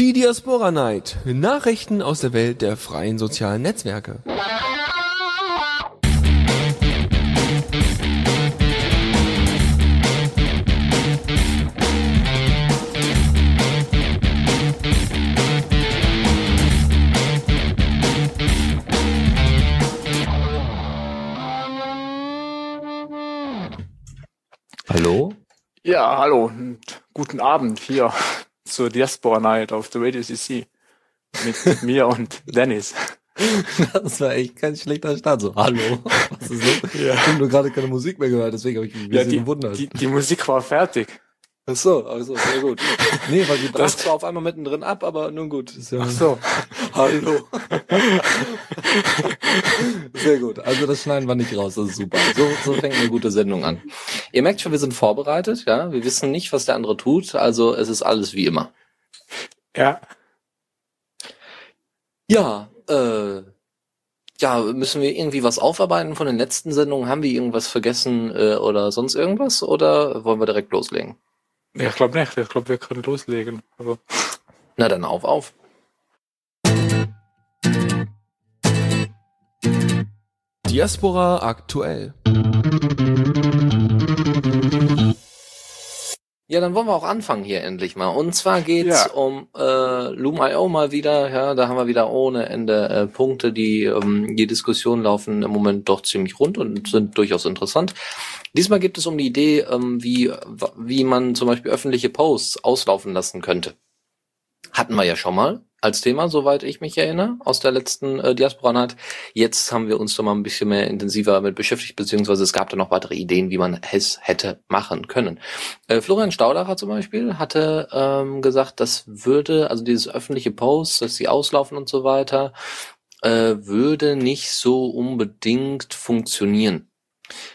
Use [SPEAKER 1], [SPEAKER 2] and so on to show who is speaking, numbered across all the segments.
[SPEAKER 1] Die Diaspora Night. Nachrichten aus der Welt der freien sozialen Netzwerke.
[SPEAKER 2] Hallo?
[SPEAKER 3] Ja, hallo und guten Abend hier zur Diaspora Night auf der Radio CC mit mir und Dennis.
[SPEAKER 2] Das war echt kein schlechter Start. So, hallo. Was ist los?
[SPEAKER 3] Ja.
[SPEAKER 2] Ich habe nur gerade keine Musik mehr gehört, deswegen habe ich mich ein
[SPEAKER 3] Ja,
[SPEAKER 2] bisschen
[SPEAKER 3] die,
[SPEAKER 2] gewundert.
[SPEAKER 3] die, die Musik war fertig.
[SPEAKER 2] Ach so, also sehr gut. Nee, weil die brach
[SPEAKER 3] Das-
[SPEAKER 2] zwar auf einmal mittendrin ab, aber nun gut. Ja,
[SPEAKER 3] Ach so.
[SPEAKER 2] Hallo. Sehr gut. Also das schneiden wir nicht raus, das ist super. So, so fängt eine gute Sendung an. Ihr merkt schon, wir sind vorbereitet, ja. Wir wissen nicht, was der andere tut, also es ist alles wie immer.
[SPEAKER 3] Ja.
[SPEAKER 2] Ja, äh, ja, müssen wir irgendwie was aufarbeiten von den letzten Sendungen? Haben wir irgendwas vergessen äh, oder sonst irgendwas? Oder wollen wir direkt loslegen?
[SPEAKER 3] Ich glaube nicht. Ich glaube, wir können loslegen. Also,
[SPEAKER 2] Na dann auf, auf.
[SPEAKER 1] Diaspora aktuell.
[SPEAKER 2] Ja, dann wollen wir auch anfangen hier endlich mal. Und zwar geht's
[SPEAKER 3] Ja.
[SPEAKER 2] um äh, Loom.io mal wieder. Ja, da haben wir wieder ohne Ende äh, Punkte, die ähm, die Diskussionen laufen im Moment doch ziemlich rund und sind durchaus interessant. Diesmal geht es um die Idee, ähm, wie wie man zum Beispiel öffentliche Posts auslaufen lassen könnte. Hatten wir ja schon mal als Thema, soweit ich mich erinnere, aus der letzten äh, Diaspora Night. Jetzt haben wir uns da mal ein bisschen mehr intensiver damit beschäftigt, beziehungsweise es gab da noch weitere Ideen, wie man es hätte machen können. Äh, Florian Staudacher zum Beispiel hatte ähm, gesagt, das würde, also dieses öffentliche Post, dass sie auslaufen und so weiter, äh, würde nicht so unbedingt funktionieren.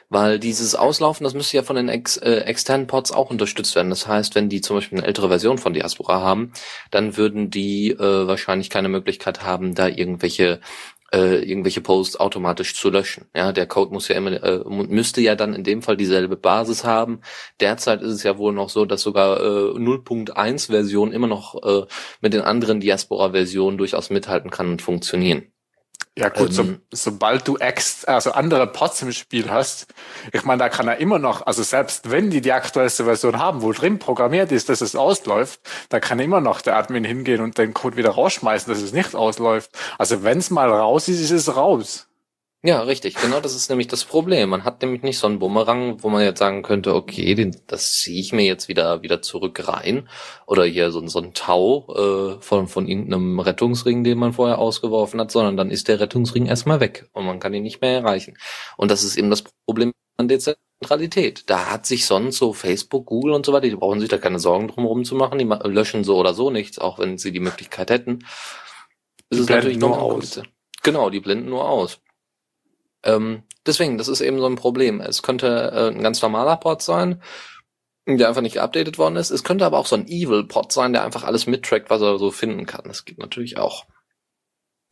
[SPEAKER 2] Weil dieses Auslaufen, das müsste ja von den ex, äh, externen Pods auch unterstützt werden. Das heißt, wenn die zum Beispiel eine ältere Version von Diaspora haben, dann würden die äh, wahrscheinlich keine Möglichkeit haben, da irgendwelche äh, irgendwelche Posts automatisch zu löschen. Ja, der Code muss ja immer äh, müsste ja dann in dem Fall dieselbe Basis haben. Derzeit ist es ja wohl noch so, dass sogar äh, 0.1 Version immer noch äh, mit den anderen Diaspora Versionen durchaus mithalten kann und funktionieren.
[SPEAKER 3] Ja gut, so,
[SPEAKER 2] Ähm.
[SPEAKER 3] sobald du ex, also andere Pods im Spiel hast, ich meine, da kann er immer noch, also selbst wenn die die aktuellste Version haben, wo drin programmiert ist, dass es ausläuft, da kann immer noch der Admin hingehen und den Code wieder rausschmeißen, dass es nicht ausläuft. Also wenn es mal raus ist, ist es raus.
[SPEAKER 2] Ja, richtig. Genau das ist nämlich das Problem. Man hat nämlich nicht so einen Bumerang, wo man jetzt sagen könnte, okay, den, das ziehe ich mir jetzt wieder wieder zurück rein. Oder hier so, ein- so ein Tau äh, von, von irgendeinem Rettungsring, den man vorher ausgeworfen hat, sondern dann ist der Rettungsring erstmal weg und man kann ihn nicht mehr erreichen. Und das ist eben das Problem an Dezentralität. Da hat sich sonst so Facebook, Google und so weiter, die brauchen sich da keine Sorgen drum herum zu machen. Die löschen so oder so nichts, auch wenn sie die Möglichkeit hätten. Es ist natürlich
[SPEAKER 3] nur aus.
[SPEAKER 2] Genau, die blenden nur aus. Ähm, deswegen, das ist eben so ein Problem. Es könnte äh, ein ganz normaler Pod sein, der einfach nicht geupdatet worden ist. Es könnte aber auch so ein Evil-Pod sein, der einfach alles mittrackt, was er so finden kann. Das geht natürlich auch.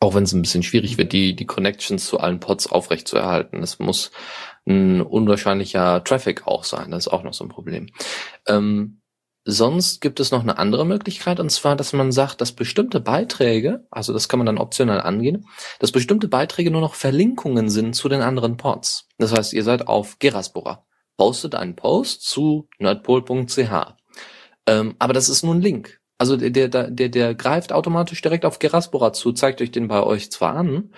[SPEAKER 2] Auch wenn es ein bisschen schwierig wird, die, die Connections zu allen Pods aufrechtzuerhalten. Es muss ein unwahrscheinlicher Traffic auch sein. Das ist auch noch so ein Problem. Ähm, sonst gibt es noch eine andere Möglichkeit, und zwar, dass man sagt, dass bestimmte Beiträge, also das kann man dann optional angehen, dass bestimmte Beiträge nur noch Verlinkungen sind zu den anderen Pods. Das heißt, ihr seid auf Geraspora, postet einen Post zu nerdpol.ch. Ähm, aber das ist nur ein Link. Also der, der, der, der greift automatisch direkt auf Geraspora zu, zeigt euch den bei euch zwar an,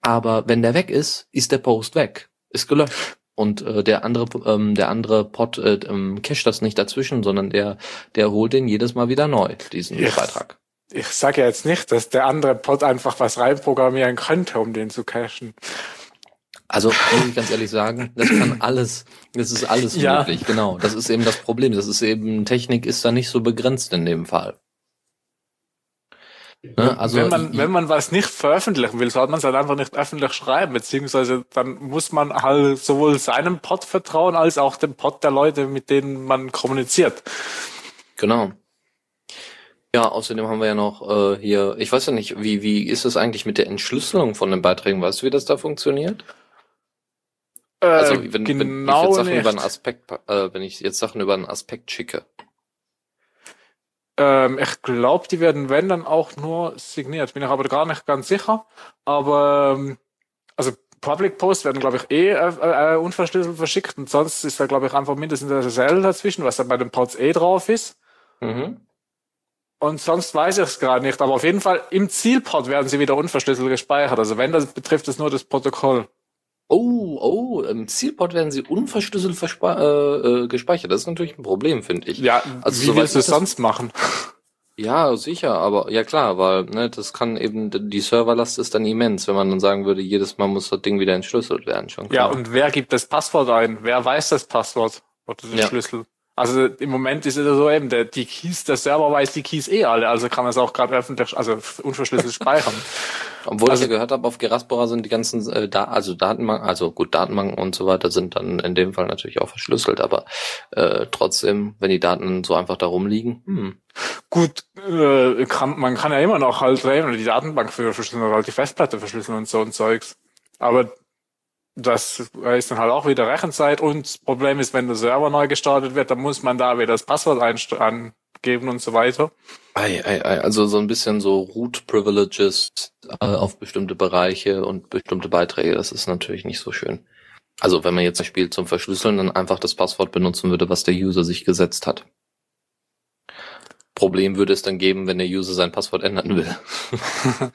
[SPEAKER 2] aber wenn der weg ist, ist der Post weg, ist gelöscht. Und äh, der andere, ähm, der andere Pod äh, ähm, cache das nicht dazwischen, sondern der, der holt den jedes Mal wieder neu, diesen
[SPEAKER 3] Ja.
[SPEAKER 2] Beitrag.
[SPEAKER 3] Ich sage ja jetzt nicht, dass der andere Pod einfach was reinprogrammieren könnte, um den zu cachen.
[SPEAKER 2] Also muss ich ganz ehrlich sagen, das kann alles, das ist alles
[SPEAKER 3] Ja.
[SPEAKER 2] möglich, genau. Das ist eben das Problem. Das ist eben, Technik ist da nicht so begrenzt in dem Fall. Ne? Also
[SPEAKER 3] wenn man, wenn man was nicht veröffentlichen will, sollte man es halt einfach nicht öffentlich schreiben, beziehungsweise dann muss man halt sowohl seinem Pod vertrauen, als auch dem Pod der Leute, mit denen man kommuniziert.
[SPEAKER 2] Genau. Ja, außerdem haben wir ja noch äh, hier, ich weiß ja nicht, wie, wie ist es eigentlich mit der Entschlüsselung von den Beiträgen? Weißt du, wie das da funktioniert?
[SPEAKER 3] Äh,
[SPEAKER 2] Also wenn, wenn ich
[SPEAKER 3] genau
[SPEAKER 2] jetzt Sachen
[SPEAKER 3] nicht.
[SPEAKER 2] über einen Aspekt, äh, wenn ich jetzt Sachen über einen Aspekt schicke.
[SPEAKER 3] Ähm, ich glaube, die werden, wenn, dann auch nur signiert. Bin ich aber gar nicht ganz sicher. Aber ähm, also Public Posts werden, glaube ich, eh äh, äh, unverschlüsselt verschickt und sonst ist da, glaube ich, einfach mindestens der SSL dazwischen, was dann bei den Pods eh drauf ist.
[SPEAKER 2] Mhm.
[SPEAKER 3] Und sonst weiß ich es gerade nicht. Aber auf jeden Fall im Zielport werden sie wieder unverschlüsselt gespeichert. Also wenn, das betrifft es nur das Protokoll.
[SPEAKER 2] Oh, oh, im Zielport werden sie unverschlüsselt äh, äh, gespeichert. Das ist natürlich ein Problem, finde ich.
[SPEAKER 3] Ja,
[SPEAKER 2] Also
[SPEAKER 3] wie willst du es sonst machen?
[SPEAKER 2] Ja, sicher, aber ja klar, weil ne, das kann eben die Serverlast ist dann immens, wenn man dann sagen würde, jedes Mal muss das Ding wieder entschlüsselt werden, schon
[SPEAKER 3] Ja,
[SPEAKER 2] klar.
[SPEAKER 3] und wer gibt das Passwort ein? Wer weiß das Passwort oder den
[SPEAKER 2] Ja.
[SPEAKER 3] Schlüssel? Also im Moment ist es so eben, der, die Keys, der Server weiß die Keys eh alle, also kann man es auch gerade öffentlich, also unverschlüsselt speichern.
[SPEAKER 2] Obwohl
[SPEAKER 3] also-
[SPEAKER 2] ich ja gehört habe, auf Geraspora sind die ganzen äh, da also Datenbanken, also gut, Datenbanken und so weiter sind dann in dem Fall natürlich auch verschlüsselt, aber äh, trotzdem, wenn die Daten so einfach da rumliegen, hm,
[SPEAKER 3] Gut, äh, kann, man kann ja immer noch halt eben die Datenbank für verschlüsseln oder halt die Festplatte verschlüsseln und so und Zeugs. Aber das ist dann halt auch wieder Rechenzeit und das Problem ist, wenn der Server neu gestartet wird, dann muss man da wieder das Passwort angeben und so weiter.
[SPEAKER 2] Ei, ei, ei, also so ein bisschen so Root Privileges äh, auf bestimmte Bereiche und bestimmte Beiträge, das ist natürlich nicht so schön. Also wenn man jetzt ein Spiel zum Verschlüsseln dann einfach das Passwort benutzen würde, was der User sich gesetzt hat. Problem würde es dann geben, wenn der User sein Passwort ändern will.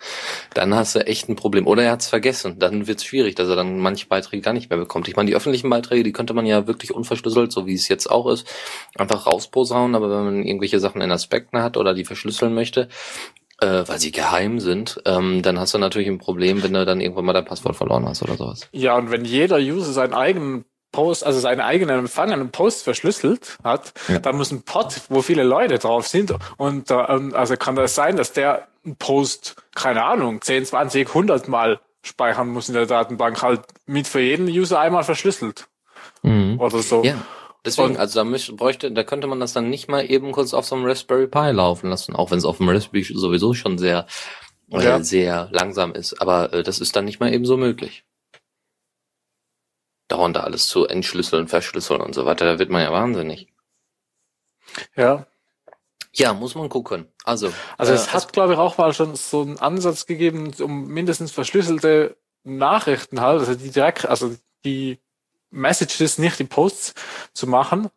[SPEAKER 2] dann hast du echt ein Problem. Oder er hat es vergessen. Dann wird es schwierig, dass er dann manche Beiträge gar nicht mehr bekommt. Ich meine, die öffentlichen Beiträge, die könnte man ja wirklich unverschlüsselt, so wie es jetzt auch ist, einfach rausposaunen. Aber wenn man irgendwelche Sachen in Aspekten hat oder die verschlüsseln möchte, äh, weil sie geheim sind, ähm, dann hast du natürlich ein Problem, wenn du dann irgendwann mal dein Passwort verloren hast oder sowas.
[SPEAKER 3] Ja, und wenn jeder User seinen eigenen Post, also seinen eigenen empfangenen Post verschlüsselt hat,
[SPEAKER 2] Ja.
[SPEAKER 3] dann muss ein Pod, wo viele Leute drauf sind, und äh, ähm, also kann das sein, dass der einen Post, keine Ahnung, 10, 20, 100 Mal speichern muss in der Datenbank, halt mit für jeden User einmal verschlüsselt oder so.
[SPEAKER 2] Ja. Deswegen,
[SPEAKER 3] Und-
[SPEAKER 2] also da müsste, bräuchte, da könnte man das dann nicht mal eben kurz auf so einem Raspberry Pi laufen lassen, auch wenn es auf dem Raspberry sowieso schon sehr, äh,
[SPEAKER 3] Ja.
[SPEAKER 2] sehr langsam ist. Aber äh, das ist dann nicht mal eben so möglich. Dauernd da alles zu entschlüsseln, verschlüsseln und so weiter, da wird man ja wahnsinnig.
[SPEAKER 3] ja.
[SPEAKER 2] Ja, muss man gucken. Also,
[SPEAKER 3] Also
[SPEAKER 2] äh,
[SPEAKER 3] es hat, glaube ich, auch mal schon so einen Ansatz gegeben, um mindestens verschlüsselte Nachrichten halt, also die direkt, also die Messages, nicht die Posts zu machen,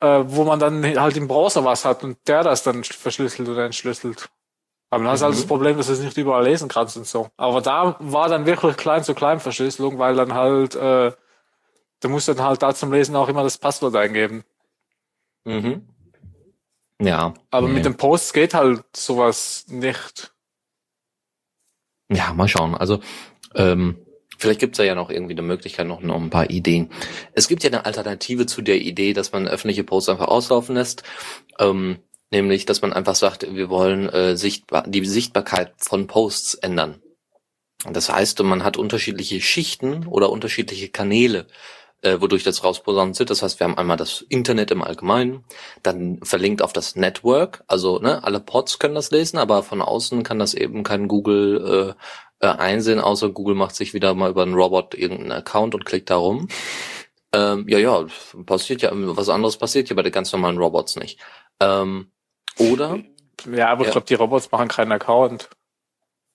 [SPEAKER 3] äh, wo man dann halt im Browser was hat und der das dann verschlüsselt oder entschlüsselt. Aber dann hast du halt
[SPEAKER 2] Mhm.
[SPEAKER 3] das Problem, dass du es nicht überall lesen kannst und so. Aber da war dann wirklich klein zu klein Verschlüsselung, weil dann halt, äh, du musst dann halt da zum Lesen auch immer das Passwort eingeben.
[SPEAKER 2] mhm. Ja.
[SPEAKER 3] Aber
[SPEAKER 2] nee.
[SPEAKER 3] mit den Posts geht halt sowas nicht.
[SPEAKER 2] Ja, mal schauen. Also, ähm, vielleicht gibt's da ja noch irgendwie eine Möglichkeit, noch, noch ein paar Ideen. Es gibt ja eine Alternative zu der Idee, dass man öffentliche Posts einfach auslaufen lässt. Ähm, nämlich, dass man einfach sagt, wir wollen äh, sichtbar, die Sichtbarkeit von Posts ändern. Das heißt, man hat unterschiedliche Schichten oder unterschiedliche Kanäle, äh, wodurch das rausposaunt wird. Das heißt, wir haben einmal das Internet im Allgemeinen, dann verlinkt auf das Network, also ne, alle Pods können das lesen, aber von außen kann das eben kein Google äh, äh, einsehen, außer Google macht sich wieder mal über einen Robot irgendeinen Account und klickt da rum. Ähm, ja, ja, passiert ja, was anderes passiert ja bei den ganz normalen Robots nicht. Ähm, oder
[SPEAKER 3] Ja, aber
[SPEAKER 2] Ja.
[SPEAKER 3] ich glaube, die Robots machen keinen Account.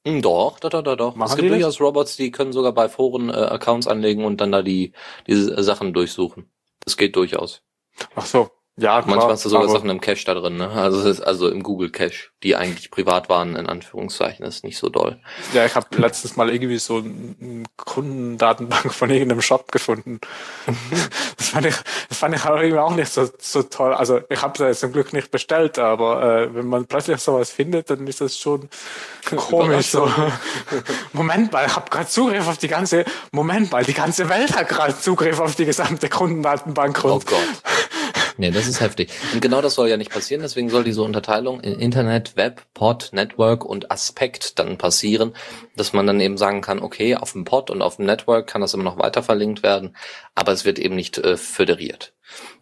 [SPEAKER 2] Hm, Doch, doch, doch, doch.
[SPEAKER 3] Machen
[SPEAKER 2] es gibt durchaus Robots, die können sogar bei Foren äh, Accounts anlegen und dann da die diese Sachen durchsuchen. Das geht durchaus.
[SPEAKER 3] Ach so. Ja, klar.
[SPEAKER 2] Manchmal hast du sogar Sachen im Cache da drin, ne? Also ist also im Google Cache, die eigentlich privat waren, in Anführungszeichen, ist nicht so doll.
[SPEAKER 3] Ja, ich habe letztens mal irgendwie so eine Kundendatenbank von irgendeinem Shop gefunden. das, fand ich, das fand ich aber irgendwie auch nicht so, so toll. Also ich habe es zum Glück nicht bestellt, aber äh, wenn man plötzlich sowas findet, dann ist das schon komisch. So. Moment mal, ich habe gerade Zugriff auf die ganze, Moment mal, die ganze Welt hat gerade Zugriff auf die gesamte Kundendatenbank.
[SPEAKER 2] Oh
[SPEAKER 3] Und
[SPEAKER 2] Gott. Nee, das ist heftig. Und genau das soll ja nicht passieren, deswegen soll diese Unterteilung in Internet, Web, Pod, Network und Aspekt dann passieren, dass man dann eben sagen kann, okay, auf dem Pod und auf dem Network kann das immer noch weiter verlinkt werden, aber es wird eben nicht äh, föderiert.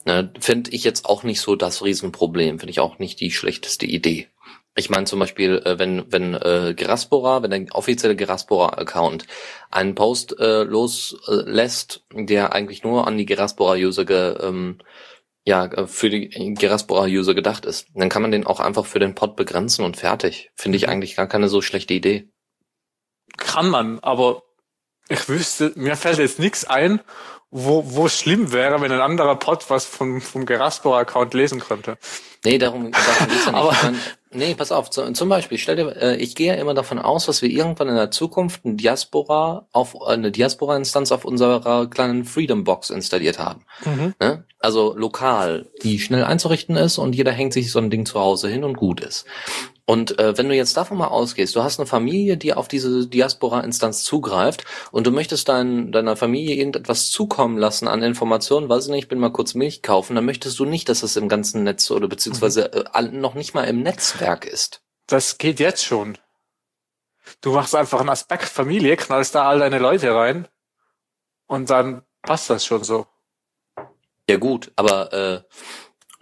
[SPEAKER 2] Ne, finde ich jetzt auch nicht so das Riesenproblem, finde ich auch nicht die schlechteste Idee. Ich meine zum Beispiel, äh, wenn wenn äh, Geraspora, wenn der offizielle Geraspora-Account einen Post äh, loslässt, der eigentlich nur an die Geraspora-User ge, ähm, ja äh, für die Geraspora-User gedacht ist. Dann kann man den auch einfach für den Pod begrenzen und fertig. Finde ich eigentlich gar keine so schlechte Idee.
[SPEAKER 3] Kann man, aber ich wüsste, mir fällt jetzt nichts ein, wo, wo es schlimm wäre, wenn ein anderer Pod was vom, vom Geraspora-Account lesen könnte.
[SPEAKER 2] Nee, darum, darum geht's ja nicht.
[SPEAKER 3] Aber-
[SPEAKER 2] Ich mein, nee, pass auf, zu, zum Beispiel, stell dir, äh, ich gehe ja immer davon aus, dass wir irgendwann in der Zukunft eine Diaspora auf äh, eine Diaspora-Instanz auf unserer kleinen Freedom Box installiert haben. Ne? Also lokal, die schnell einzurichten ist und jeder hängt sich so ein Ding zu Hause hin und gut ist. Und äh, wenn du jetzt davon mal ausgehst, du hast eine Familie, die auf diese Diaspora-Instanz zugreift und du möchtest dein, deiner Familie irgendetwas zukommen lassen an Informationen, weiß ich nicht, ich bin mal kurz Milch kaufen, dann möchtest du nicht, dass es im ganzen Netz oder beziehungsweise äh, all- noch nicht mal im Netzwerk ist.
[SPEAKER 3] Das geht jetzt schon. Du machst einfach einen Aspekt Familie, knallst da all deine Leute rein und dann passt das schon so.
[SPEAKER 2] Ja gut, aber äh,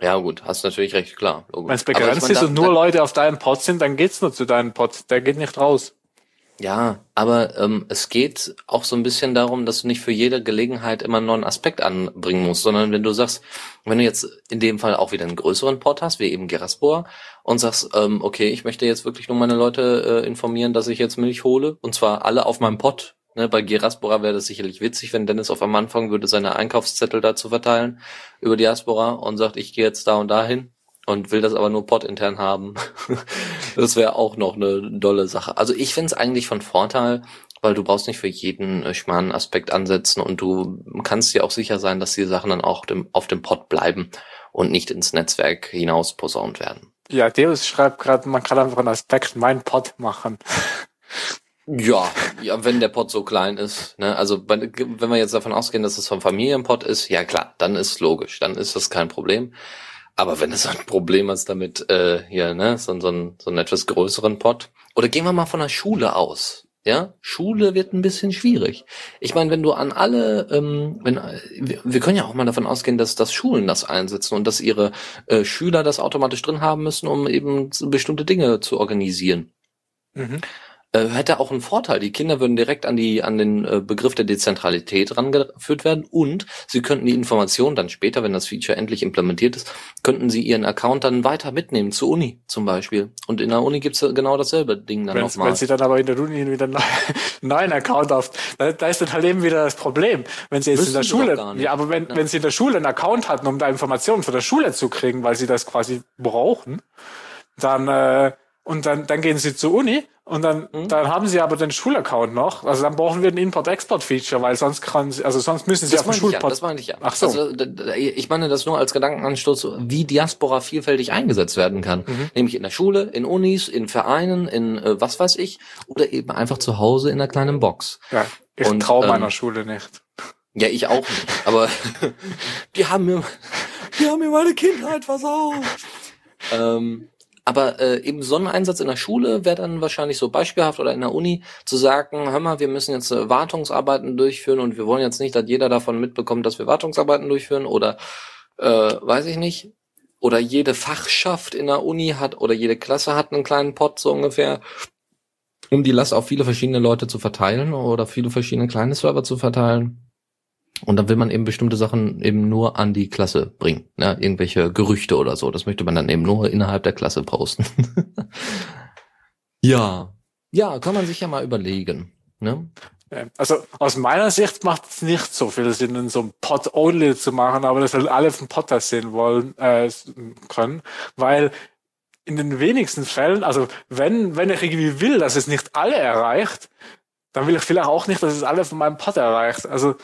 [SPEAKER 2] ja gut, hast natürlich recht, klar.
[SPEAKER 3] Wenn es begrenzt ist und nur Leute auf deinem Pod sind, dann geht's nur zu deinem Pod. Der geht nicht raus.
[SPEAKER 2] Ja, aber ähm, es geht auch so ein bisschen darum, dass du nicht für jede Gelegenheit immer einen neuen Aspekt anbringen musst, sondern wenn du sagst, wenn du jetzt in dem Fall auch wieder einen größeren Pod hast, wie eben Geraspor, und sagst, ähm, okay, ich möchte jetzt wirklich nur meine Leute äh, informieren, dass ich jetzt Milch hole, und zwar alle auf meinem Pod. Ne, bei Geraspora wäre das sicherlich witzig, wenn Dennis auf einmal anfangen würde, seine Einkaufszettel da zu verteilen über Diaspora und sagt, ich gehe jetzt da und dahin und will das aber nur Pod intern haben. das wäre auch noch eine dolle Sache. Also ich finde es eigentlich von Vorteil, weil du brauchst nicht für jeden äh, schmalen Aspekt ansetzen und du kannst dir auch sicher sein, dass die Sachen dann auch dem, auf dem Pod bleiben und nicht ins Netzwerk hinaus posaunt werden.
[SPEAKER 3] Ja, Deus schreibt gerade, man kann einfach einen Aspekt mein Pod machen.
[SPEAKER 2] Ja, ja, wenn der Pod so klein ist, ne, also wenn wir jetzt davon ausgehen, dass es vom Familienpod ist, ja klar, dann ist logisch, dann ist das kein Problem. Aber wenn es ein Problem ist damit, äh, hier, ne, so, so, ein, so einen etwas größeren Pod, oder gehen wir mal von der Schule aus, ja, Schule wird ein bisschen schwierig. Ich meine, wenn du an alle, ähm, wenn wir, können ja auch mal davon ausgehen, dass, dass Schulen das einsetzen und dass ihre äh, Schüler das automatisch drin haben müssen, um eben bestimmte Dinge zu organisieren
[SPEAKER 3] Mhm.
[SPEAKER 2] Äh, hätte auch einen Vorteil. Die Kinder würden direkt an die an den äh, Begriff der Dezentralität rangeführt werden und sie könnten die Informationen dann später, wenn das Feature endlich implementiert ist, könnten sie ihren Account dann weiter mitnehmen zur Uni zum Beispiel. Und in der Uni gibt's genau dasselbe Ding dann nochmal.
[SPEAKER 3] wenn sie dann aber in der Uni wieder einen neuen Account auf, da, da ist dann halt eben wieder das Problem. Wenn sie jetzt in
[SPEAKER 2] Müssen
[SPEAKER 3] der
[SPEAKER 2] sie doch
[SPEAKER 3] Schule, ja, aber wenn,
[SPEAKER 2] Ja.
[SPEAKER 3] wenn sie in der Schule einen Account hatten, um da Informationen von der Schule zu kriegen, weil sie das quasi brauchen, dann, äh, und dann, dann gehen sie zur Uni und dann,
[SPEAKER 2] Mhm.
[SPEAKER 3] dann haben sie aber den Schulaccount noch. Also dann brauchen wir ein Import-Export-Feature, weil sonst kann sie, also sonst müssen sie
[SPEAKER 2] das
[SPEAKER 3] auf
[SPEAKER 2] ja,
[SPEAKER 3] Schulpod.
[SPEAKER 2] das meine ich ja.
[SPEAKER 3] Ach so.
[SPEAKER 2] Also, ich meine das nur als Gedankenanstoß, wie Diaspora vielfältig eingesetzt werden kann.
[SPEAKER 3] Mhm.
[SPEAKER 2] Nämlich in der Schule, in Unis, in Vereinen, in äh, was weiß ich, oder eben einfach zu Hause in einer kleinen Box.
[SPEAKER 3] ja, ich
[SPEAKER 2] Und,
[SPEAKER 3] traue
[SPEAKER 2] ähm,
[SPEAKER 3] meiner Schule nicht.
[SPEAKER 2] Ja, ich auch nicht. Aber die haben mir, die haben mir meine Kindheit versaut. Ähm, aber äh, eben so ein Einsatz in der Schule wäre dann wahrscheinlich so beispielhaft oder in der Uni zu sagen, hör mal, wir müssen jetzt äh, Wartungsarbeiten durchführen und wir wollen jetzt nicht, dass jeder davon mitbekommt, dass wir Wartungsarbeiten durchführen oder äh, weiß ich nicht. Oder jede Fachschaft in der Uni hat oder jede Klasse hat einen kleinen Pot so ungefähr, um die Last auf viele verschiedene Leute zu verteilen oder viele verschiedene kleine Server zu verteilen. Und dann will man eben bestimmte Sachen eben nur an die Klasse bringen. Ne? Irgendwelche Gerüchte oder so. Das möchte man dann eben nur innerhalb der Klasse posten. ja. Ja, kann man sich ja mal überlegen. Ne?
[SPEAKER 3] Ja, Also aus meiner Sicht macht es nicht so viel Sinn, in so einem Pod-Only zu machen, aber dass halt alle vom Pod sehen wollen äh, können, weil in den wenigsten Fällen, also wenn wenn ich irgendwie will, dass es nicht alle erreicht, dann will ich vielleicht auch nicht, dass es alle von meinem Pod erreicht. Also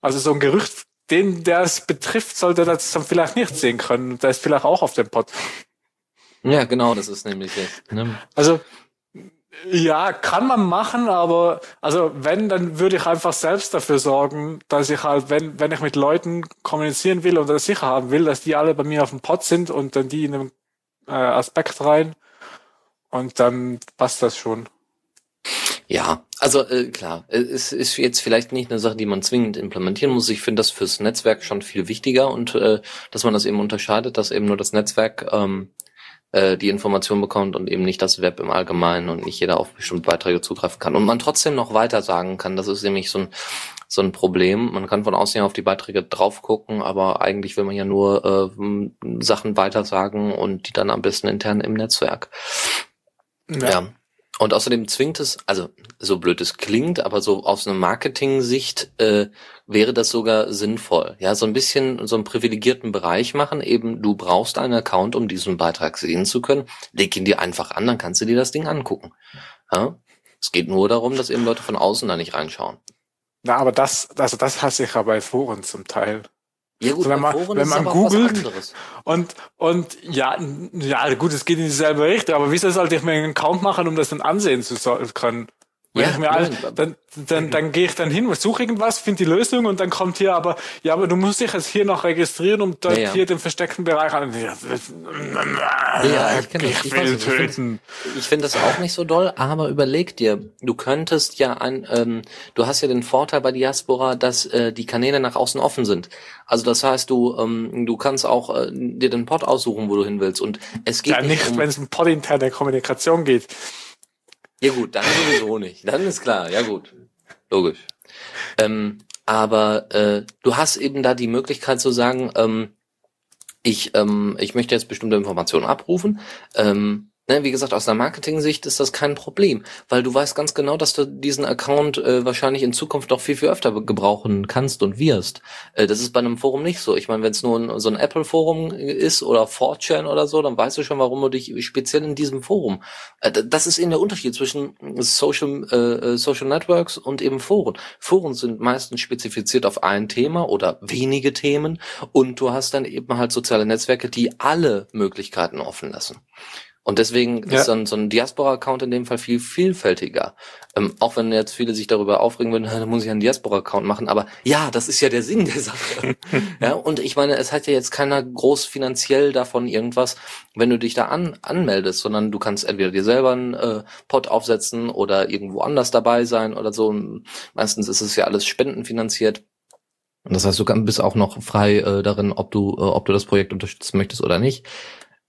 [SPEAKER 3] also so ein Gerücht, den der es betrifft, sollte das dann vielleicht nicht sehen können. Der ist vielleicht auch auf dem Pod.
[SPEAKER 2] Ja, genau, das ist nämlich jetzt. Ne?
[SPEAKER 3] Also ja, kann man machen, aber also wenn, dann würde ich einfach selbst dafür sorgen, dass ich halt, wenn, wenn ich mit Leuten kommunizieren will und das sicher haben will, dass die alle bei mir auf dem Pod sind und dann die in den äh, Aspekt rein und dann passt das schon.
[SPEAKER 2] Ja, also äh, klar, es ist jetzt vielleicht nicht eine Sache, die man zwingend implementieren muss. Ich finde das fürs Netzwerk schon viel wichtiger und äh, dass man das eben unterscheidet, dass eben nur das Netzwerk ähm, äh, die Information bekommt und eben nicht das Web im Allgemeinen und nicht jeder auf bestimmte Beiträge zugreifen kann. Und man trotzdem noch weiter sagen kann, das ist nämlich so ein, so ein Problem. Man kann von außen ja auf die Beiträge drauf gucken, aber eigentlich will man ja nur äh, Sachen weitersagen und die dann am besten intern im Netzwerk. ja. ja. Und außerdem zwingt es, also so blöd es klingt, aber so aus einer Marketing-Sicht äh, wäre das sogar sinnvoll. Ja, so ein bisschen so einen privilegierten Bereich machen. Eben, du brauchst einen Account, um diesen Beitrag sehen zu können. Leg ihn dir einfach an, dann kannst du dir das Ding angucken. Ja? Es geht nur darum, dass eben Leute von außen da nicht reinschauen.
[SPEAKER 3] Na, aber das, also das hasse ich ja bei Foren zum Teil.
[SPEAKER 2] Ja gut,
[SPEAKER 3] so, wenn man,
[SPEAKER 2] Foren
[SPEAKER 3] wenn man googelt und, und ja, ja, gut, es geht in dieselbe Richtung, aber wieso sollte ich mir einen Account machen, um das dann ansehen zu können? Wenn ja, ich mir all, dann, dann, dann gehe ich dann hin, suche irgendwas, finde die Lösung und dann kommt hier aber, ja, aber du musst dich jetzt hier noch registrieren, um dort ja, ja. hier den versteckten Bereich an. Ja,
[SPEAKER 2] ich, ich, ich will ich töten. Ich finde das auch nicht so doll, aber überleg dir, du könntest ja ein, ähm, du hast ja den Vorteil bei Diaspora, dass äh, die Kanäle nach außen offen sind. Also das heißt, du ähm, du kannst auch äh, dir den Pod aussuchen, wo du hin willst und es geht
[SPEAKER 3] ja, nicht, nicht um, wenn es um Pod interne Kommunikation geht.
[SPEAKER 2] Ja gut, dann sowieso nicht. Dann ist klar, ja gut. Logisch. Ähm, aber äh, du hast eben da die Möglichkeit zu sagen, ähm, ich, ähm, ich möchte jetzt bestimmte Informationen abrufen. Ähm, Ne, wie gesagt, aus der Marketing-Sicht ist das kein Problem, weil du weißt ganz genau, dass du diesen Account äh, wahrscheinlich in Zukunft noch viel, viel öfter gebrauchen kannst und wirst. Äh, das ist bei einem Forum nicht so. Ich meine, wenn es nur ein, so ein Apple-Forum ist oder 4chan oder so, dann weißt du schon, warum du dich speziell in diesem Forum. Äh, das ist eben der Unterschied zwischen Social, äh, äh, Social Networks und eben Foren. Foren sind meistens spezifiziert auf ein Thema oder wenige Themen und du hast dann eben halt soziale Netzwerke, die alle Möglichkeiten offen lassen. Und deswegen ja. ist dann so ein Diaspora-Account in dem Fall viel vielfältiger. Ähm, auch wenn jetzt viele sich darüber aufregen würden, dann muss ich einen Diaspora-Account machen. Aber ja, das ist ja der Sinn der Sache. ja, und ich meine, es hat ja jetzt keiner groß finanziell davon irgendwas, wenn du dich da an, anmeldest, sondern du kannst entweder dir selber einen äh, Pod aufsetzen oder irgendwo anders dabei sein oder so. Und meistens ist es ja alles spendenfinanziert. Und das heißt, du bist auch noch frei äh, darin, ob du, äh, ob du das Projekt unterstützen möchtest oder nicht.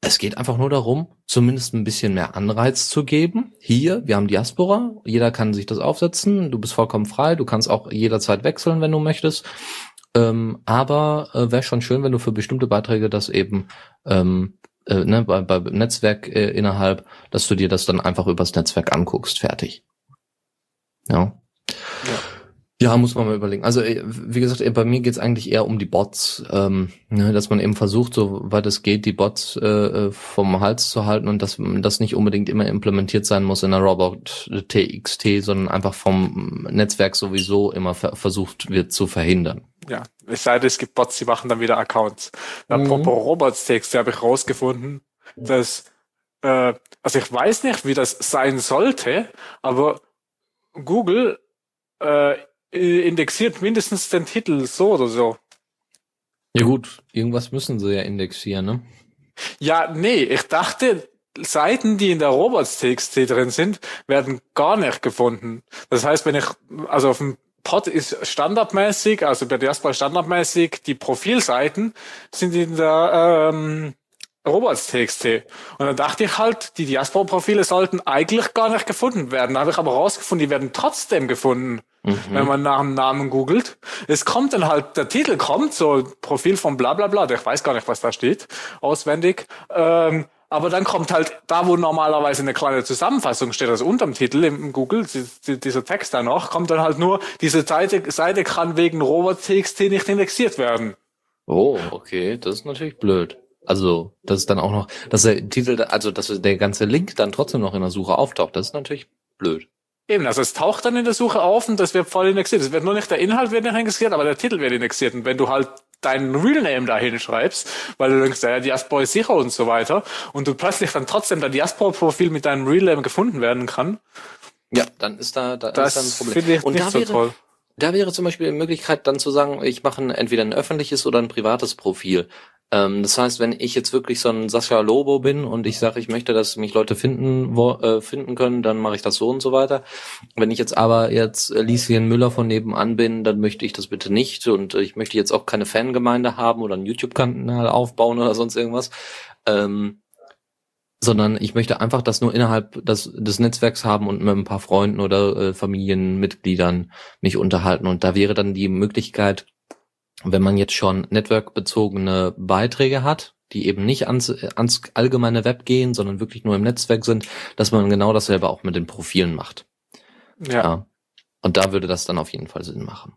[SPEAKER 2] Es geht einfach nur darum, zumindest ein bisschen mehr Anreiz zu geben. Hier, wir haben Diaspora, jeder kann sich das aufsetzen, du bist vollkommen frei, du kannst auch jederzeit wechseln, wenn du möchtest. Ähm, aber äh, wäre schon schön, wenn du für bestimmte Beiträge das eben ähm, äh, ne, bei, bei Netzwerk äh, innerhalb, dass du dir das dann einfach übers Netzwerk anguckst, fertig. Ja. ja. Ja, muss man mal überlegen. Also äh, wie gesagt, bei mir geht's eigentlich eher um die Bots, ähm, ne, dass man eben versucht, soweit es geht, die Bots äh, äh vom Hals zu halten und dass das nicht unbedingt immer implementiert sein muss in einer Robot TXT, sondern einfach vom Netzwerk sowieso immer ver versucht wird zu verhindern.
[SPEAKER 3] Ja, es sei denn, es gibt Bots, die machen dann wieder Accounts. Mhm. Apropos Robots-TXT habe ich rausgefunden, dass äh, also ich weiß nicht, wie das sein sollte, aber Google äh, äh, indexiert mindestens den Titel so oder so.
[SPEAKER 2] Ja gut, irgendwas müssen sie ja indexieren, ne?
[SPEAKER 3] Ja, nee, ich dachte, Seiten, die in der Robots.txt drin sind, werden gar nicht gefunden. Das heißt, wenn ich, also auf dem Pod ist standardmäßig, also bei Diaspora standardmäßig, die Profilseiten sind in der ähm, Robots.txt. Und dann dachte ich halt, die Diaspora-Profile sollten eigentlich gar nicht gefunden werden. Da habe ich aber rausgefunden, die werden trotzdem gefunden, mhm. wenn man nach dem Namen googelt. Es kommt dann halt, der Titel kommt, so Profil von bla bla bla, ich weiß gar nicht, was da steht, auswendig. Ähm, aber dann kommt halt da, wo normalerweise eine kleine Zusammenfassung steht, also unterm Titel im Google, dieser Text da noch, kommt dann halt nur, diese Seite, Seite kann wegen Robot.txt nicht indexiert werden.
[SPEAKER 2] Oh, okay, das ist natürlich blöd. Also, das ist dann auch noch, dass der Titel, also dass der ganze Link dann trotzdem noch in der Suche auftaucht, das ist natürlich blöd.
[SPEAKER 3] Eben, also es taucht dann in der Suche auf und das wird voll indexiert. Es wird nur nicht der Inhalt wird nicht indexiert, aber der Titel wird indexiert. Und wenn du halt deinen Real Name da hinschreibst, weil du denkst, ja, Diaspora ist sicher und so weiter, und du plötzlich dann trotzdem der Diaspora-Profil mit deinem Real Name gefunden werden kann.
[SPEAKER 2] Ja, dann ist da, da
[SPEAKER 3] das
[SPEAKER 2] ist
[SPEAKER 3] dann ein Problem.
[SPEAKER 2] und
[SPEAKER 3] nicht
[SPEAKER 2] da
[SPEAKER 3] so
[SPEAKER 2] wäre,
[SPEAKER 3] toll.
[SPEAKER 2] Da wäre zum Beispiel die Möglichkeit dann zu sagen, ich mache entweder ein öffentliches oder ein privates Profil. Ähm, das heißt, wenn ich jetzt wirklich so ein Sascha Lobo bin und ich sage, ich möchte, dass mich Leute finden, wo, äh, finden können, dann mache ich das so und so weiter. Wenn ich jetzt aber jetzt Lieschen Müller von nebenan bin, dann möchte ich das bitte nicht und ich möchte jetzt auch keine Fangemeinde haben oder einen YouTube-Kanal aufbauen oder sonst irgendwas. Ähm, sondern ich möchte einfach das nur innerhalb des, des Netzwerks haben und mit ein paar Freunden oder äh, Familienmitgliedern mich unterhalten. Und da wäre dann die Möglichkeit, wenn man jetzt schon networkbezogene Beiträge hat, die eben nicht ans, ans allgemeine Web gehen, sondern wirklich nur im Netzwerk sind, dass man genau dasselbe auch mit den Profilen macht.
[SPEAKER 3] Ja. ja.
[SPEAKER 2] Und da würde das dann auf jeden Fall Sinn machen.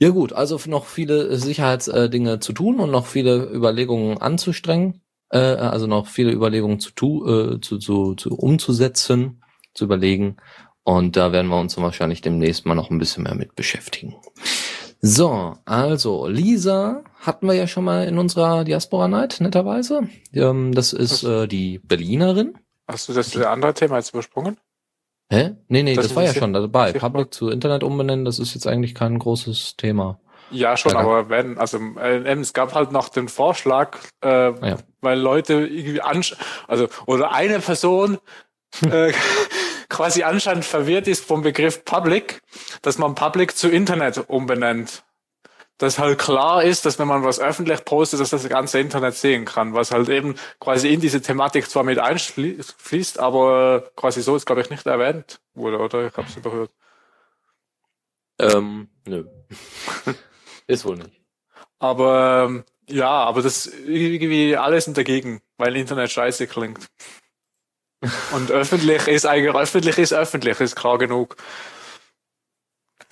[SPEAKER 2] Ja gut, also noch viele Sicherheitsdinge zu tun und noch viele Überlegungen anzustrengen, äh, also noch viele Überlegungen zu, tu, äh, zu, zu, zu umzusetzen, zu überlegen. Und da werden wir uns wahrscheinlich demnächst mal noch ein bisschen mehr mit beschäftigen. So, also Lisa hatten wir ja schon mal in unserer Diaspora Night, netterweise. Ähm, das ist äh, die Berlinerin.
[SPEAKER 3] Hast du das die, andere Thema jetzt übersprungen?
[SPEAKER 2] Hä? Nee, nee, das, das war ja schon dabei. Public zu Internet umbenennen, das ist jetzt eigentlich kein großes Thema.
[SPEAKER 3] Ja, schon, aber wenn, also äh, es gab halt noch den Vorschlag, äh, ja. Weil Leute irgendwie ansch also oder eine Person äh, quasi anscheinend verwirrt ist vom Begriff Public, dass man Public zu Internet umbenennt dass halt klar ist, dass wenn man was öffentlich postet, dass das ganze Internet sehen kann, was halt eben quasi in diese Thematik zwar mit einfließt, aber quasi so ist, glaube ich, nicht erwähnt wurde, oder? Ich habe es überhört.
[SPEAKER 2] Ähm, nö. ist wohl nicht.
[SPEAKER 3] Aber ähm, ja, aber das irgendwie alles sind dagegen, weil Internet scheiße klingt. Und öffentlich ist eigentlich öffentlich ist öffentlich, ist klar genug.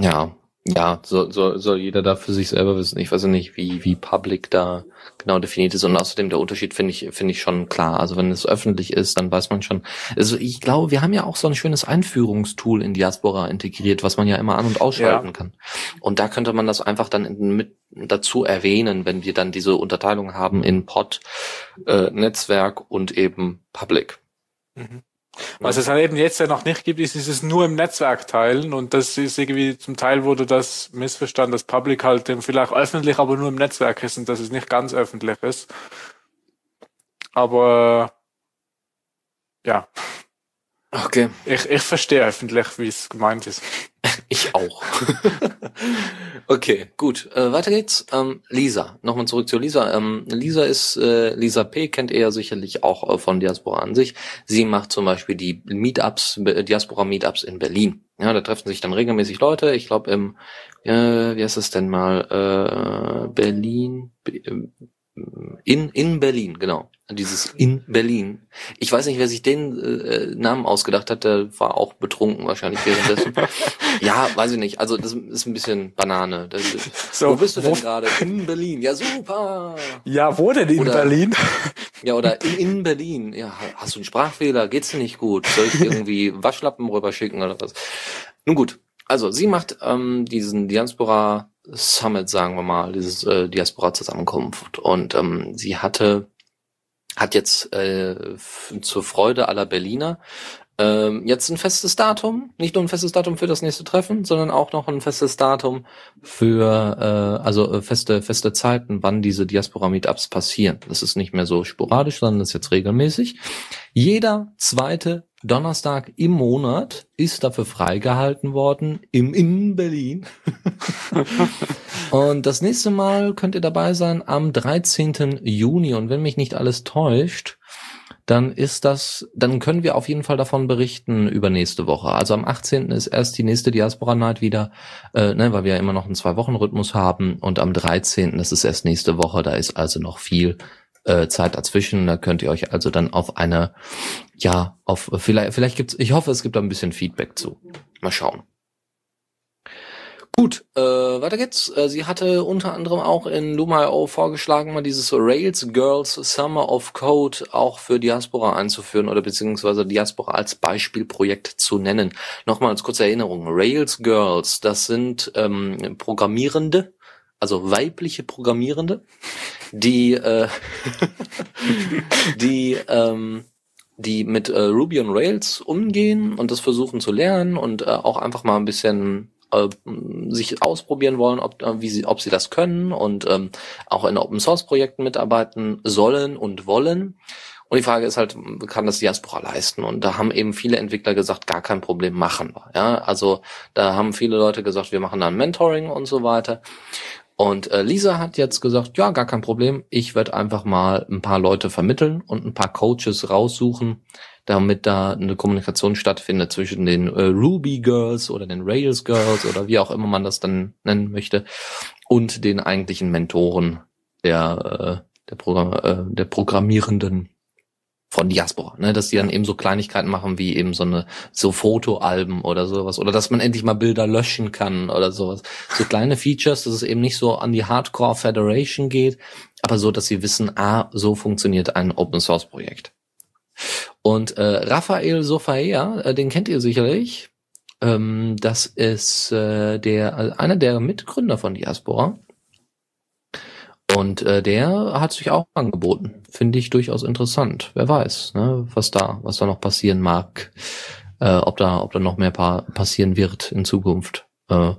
[SPEAKER 2] Ja, ja, so, so, soll jeder da für sich selber wissen. Ich weiß ja nicht, wie, wie public da genau definiert ist. Und außerdem der Unterschied finde ich, finde ich schon klar. Also wenn es öffentlich ist, dann weiß man schon. Also ich glaube, wir haben ja auch so ein schönes Einführungstool in Diaspora integriert, was man ja immer an- und ausschalten ja. kann. Und da könnte man das einfach dann mit dazu erwähnen, wenn wir dann diese Unterteilung haben in Pod, äh, Netzwerk und eben Public.
[SPEAKER 3] Mhm. Was es halt eben jetzt ja noch nicht gibt, ist, ist es nur im Netzwerk teilen und das ist irgendwie zum Teil wurde das missverstanden, dass Public halt vielleicht öffentlich, aber nur im Netzwerk ist und dass es nicht ganz öffentlich ist. Aber ja.
[SPEAKER 2] Okay.
[SPEAKER 3] Ich, ich verstehe öffentlich, wie es gemeint ist.
[SPEAKER 2] Ich auch. okay, gut. Äh, weiter geht's. Ähm, Lisa. Nochmal zurück zu Lisa. Ähm, Lisa ist, äh, Lisa P. kennt ihr ja sicherlich auch äh, von Diaspora an sich. Sie macht zum Beispiel die Meetups, Diaspora Meetups in Berlin. Ja, da treffen sich dann regelmäßig Leute. Ich glaube im, äh, wie heißt es denn mal, äh, Berlin, in, in Berlin, genau. Dieses in Berlin. Ich weiß nicht, wer sich den äh, Namen ausgedacht hat, der war auch betrunken wahrscheinlich währenddessen. ja, weiß ich nicht. Also das ist ein bisschen Banane. Das, so, wo bist du denn gerade? In Berlin. Ja, super.
[SPEAKER 3] Ja, wo denn in oder, Berlin?
[SPEAKER 2] ja, oder in, in Berlin. Ja, hast du einen Sprachfehler? Geht's dir nicht gut? Soll ich irgendwie Waschlappen rüberschicken oder was? Nun gut. Also, sie macht ähm, diesen Diaspora Summit, sagen wir mal, dieses äh, Diaspora-Zusammenkunft. Und ähm, sie hatte, hat jetzt äh, zur Freude aller Berliner ähm, jetzt ein festes Datum, nicht nur ein festes Datum für das nächste Treffen, sondern auch noch ein festes Datum für, äh, also äh, feste, feste Zeiten, wann diese Diaspora-Meetups passieren. Das ist nicht mehr so sporadisch, sondern das ist jetzt regelmäßig. Jeder zweite Donnerstag im Monat ist dafür freigehalten worden im in Berlin. und das nächste Mal könnt ihr dabei sein am 13. Juni. Und wenn mich nicht alles täuscht, dann ist das, dann können wir auf jeden Fall davon berichten über nächste Woche. Also am 18. ist erst die nächste Diaspora Night wieder, äh, ne, weil wir ja immer noch einen Zwei-Wochen-Rhythmus haben. Und am 13. das ist erst nächste Woche, da ist also noch viel äh, Zeit dazwischen. Da könnt ihr euch also dann auf eine, ja, auf vielleicht, vielleicht gibt's, ich hoffe, es gibt da ein bisschen Feedback zu. Mal schauen. Gut, äh, weiter geht's. Äh, sie hatte unter anderem auch in Luma.io vorgeschlagen, mal dieses Rails Girls Summer of Code auch für Diaspora einzuführen oder beziehungsweise Diaspora als Beispielprojekt zu nennen. Nochmal als kurze Erinnerung. Rails Girls, das sind ähm, Programmierende, also weibliche Programmierende, die äh, die ähm, die mit äh, Ruby und Rails umgehen und das versuchen zu lernen und äh, auch einfach mal ein bisschen äh, sich ausprobieren wollen, ob, äh, wie sie, ob sie das können und ähm, auch in Open Source Projekten mitarbeiten sollen und wollen. Und die Frage ist halt, kann das Diaspora leisten? Und da haben eben viele Entwickler gesagt, gar kein Problem, machen wir. Ja, also da haben viele Leute gesagt, wir machen dann Mentoring und so weiter. Und äh, Lisa hat jetzt gesagt, ja, gar kein Problem. Ich werde einfach mal ein paar Leute vermitteln und ein paar Coaches raussuchen, damit da eine Kommunikation stattfindet zwischen den äh, Ruby Girls oder den Rails Girls oder wie auch immer man das dann nennen möchte und den eigentlichen Mentoren der äh, der, Programm äh, der Programmierenden von Diaspora, ne, dass die dann eben so Kleinigkeiten machen wie eben so eine so Fotoalben oder sowas oder dass man endlich mal Bilder löschen kann oder sowas. So kleine Features, dass es eben nicht so an die Hardcore Federation geht, aber so, dass sie wissen, ah, so funktioniert ein Open Source Projekt. Und äh, Raphael Sofaea, äh, den kennt ihr sicherlich. Ähm, das ist äh, der einer der Mitgründer von Diaspora. Und äh, der hat sich auch angeboten. Finde ich durchaus interessant. Wer weiß, ne, was da, was da noch passieren mag. Äh, ob da, ob da noch mehr pa passieren wird in Zukunft. Äh,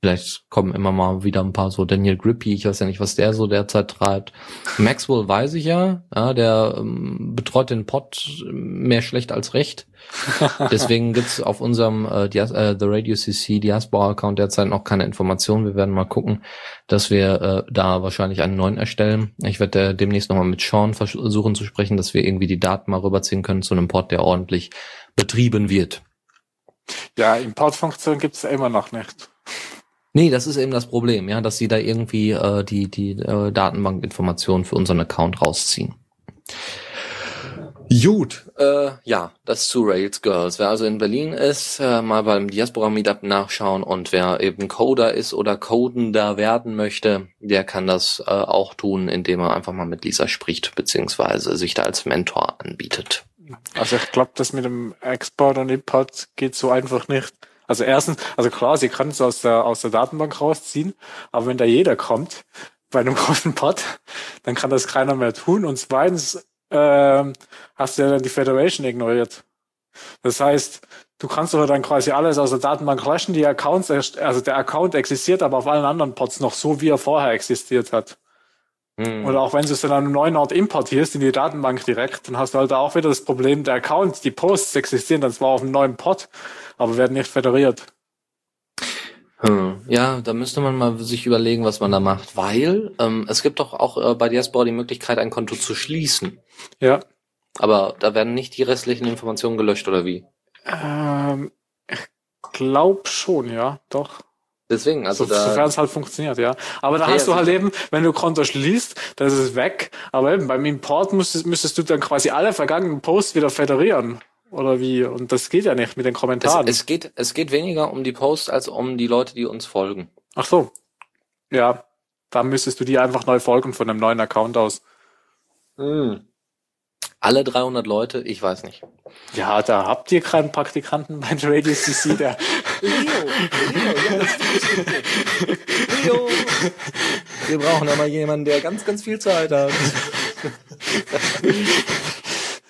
[SPEAKER 2] Vielleicht kommen immer mal wieder ein paar so Daniel Grippy, ich weiß ja nicht, was der so derzeit treibt. Maxwell weiß ich ja, ja der ähm, betreut den Pod mehr schlecht als recht. Deswegen gibt's auf unserem äh, Dias äh, The Radio CC Diaspora Account derzeit noch keine Informationen. Wir werden mal gucken, dass wir äh, da wahrscheinlich einen neuen erstellen. Ich werde äh, demnächst nochmal mit Sean versuchen zu sprechen, dass wir irgendwie die Daten mal rüberziehen können zu einem Pod, der ordentlich betrieben wird.
[SPEAKER 3] Ja, Importfunktion gibt's immer noch nicht.
[SPEAKER 2] Nee, das ist eben das Problem, ja, dass sie da irgendwie äh, die, die äh, Datenbankinformationen für unseren Account rausziehen. Gut, äh, ja, das zu Rails Girls. Wer also in Berlin ist, äh, mal beim Diaspora Meetup nachschauen und wer eben Coder ist oder Codender werden möchte, der kann das äh, auch tun, indem er einfach mal mit Lisa spricht, beziehungsweise sich da als Mentor anbietet.
[SPEAKER 3] Also ich glaube, das mit dem Export und Import geht so einfach nicht. Also erstens, also klar, sie kann es aus der, aus der Datenbank rausziehen, aber wenn da jeder kommt, bei einem großen Pod, dann kann das keiner mehr tun. Und zweitens, ähm, hast du ja dann die Federation ignoriert. Das heißt, du kannst aber dann quasi alles aus der Datenbank löschen, die Accounts, also der Account existiert aber auf allen anderen Pods noch so, wie er vorher existiert hat. Mhm. Oder auch wenn du es dann an einem neuen Ort importierst in die Datenbank direkt, dann hast du halt auch wieder das Problem, der Account, die Posts existieren dann zwar auf einem neuen Pod, aber werden nicht federiert.
[SPEAKER 2] Hm. Ja, da müsste man mal sich überlegen, was man da macht, weil ähm, es gibt doch auch äh, bei Diaspora die Möglichkeit, ein Konto zu schließen.
[SPEAKER 3] Ja.
[SPEAKER 2] Aber da werden nicht die restlichen Informationen gelöscht, oder wie?
[SPEAKER 3] Ähm, ich glaub schon, ja, doch.
[SPEAKER 2] Deswegen, also
[SPEAKER 3] so,
[SPEAKER 2] da.
[SPEAKER 3] Sofern es halt funktioniert, ja. Aber da okay, hast du halt eben, wenn du Konto schließt, dann ist es weg. Aber eben beim Import müsstest, müsstest du dann quasi alle vergangenen Posts wieder federieren. Oder wie? Und das geht ja nicht mit den Kommentaren.
[SPEAKER 2] Es, es, geht, es geht weniger um die Posts als um die Leute, die uns folgen.
[SPEAKER 3] Ach so. Ja, da müsstest du die einfach neu folgen von einem neuen Account aus.
[SPEAKER 2] Hm. Alle 300 Leute, ich weiß nicht.
[SPEAKER 3] Ja, da habt ihr keinen Praktikanten beim Radio CC, der. Leo, Leo,
[SPEAKER 2] Leo. Wir brauchen aber jemanden, der ganz, ganz viel Zeit hat.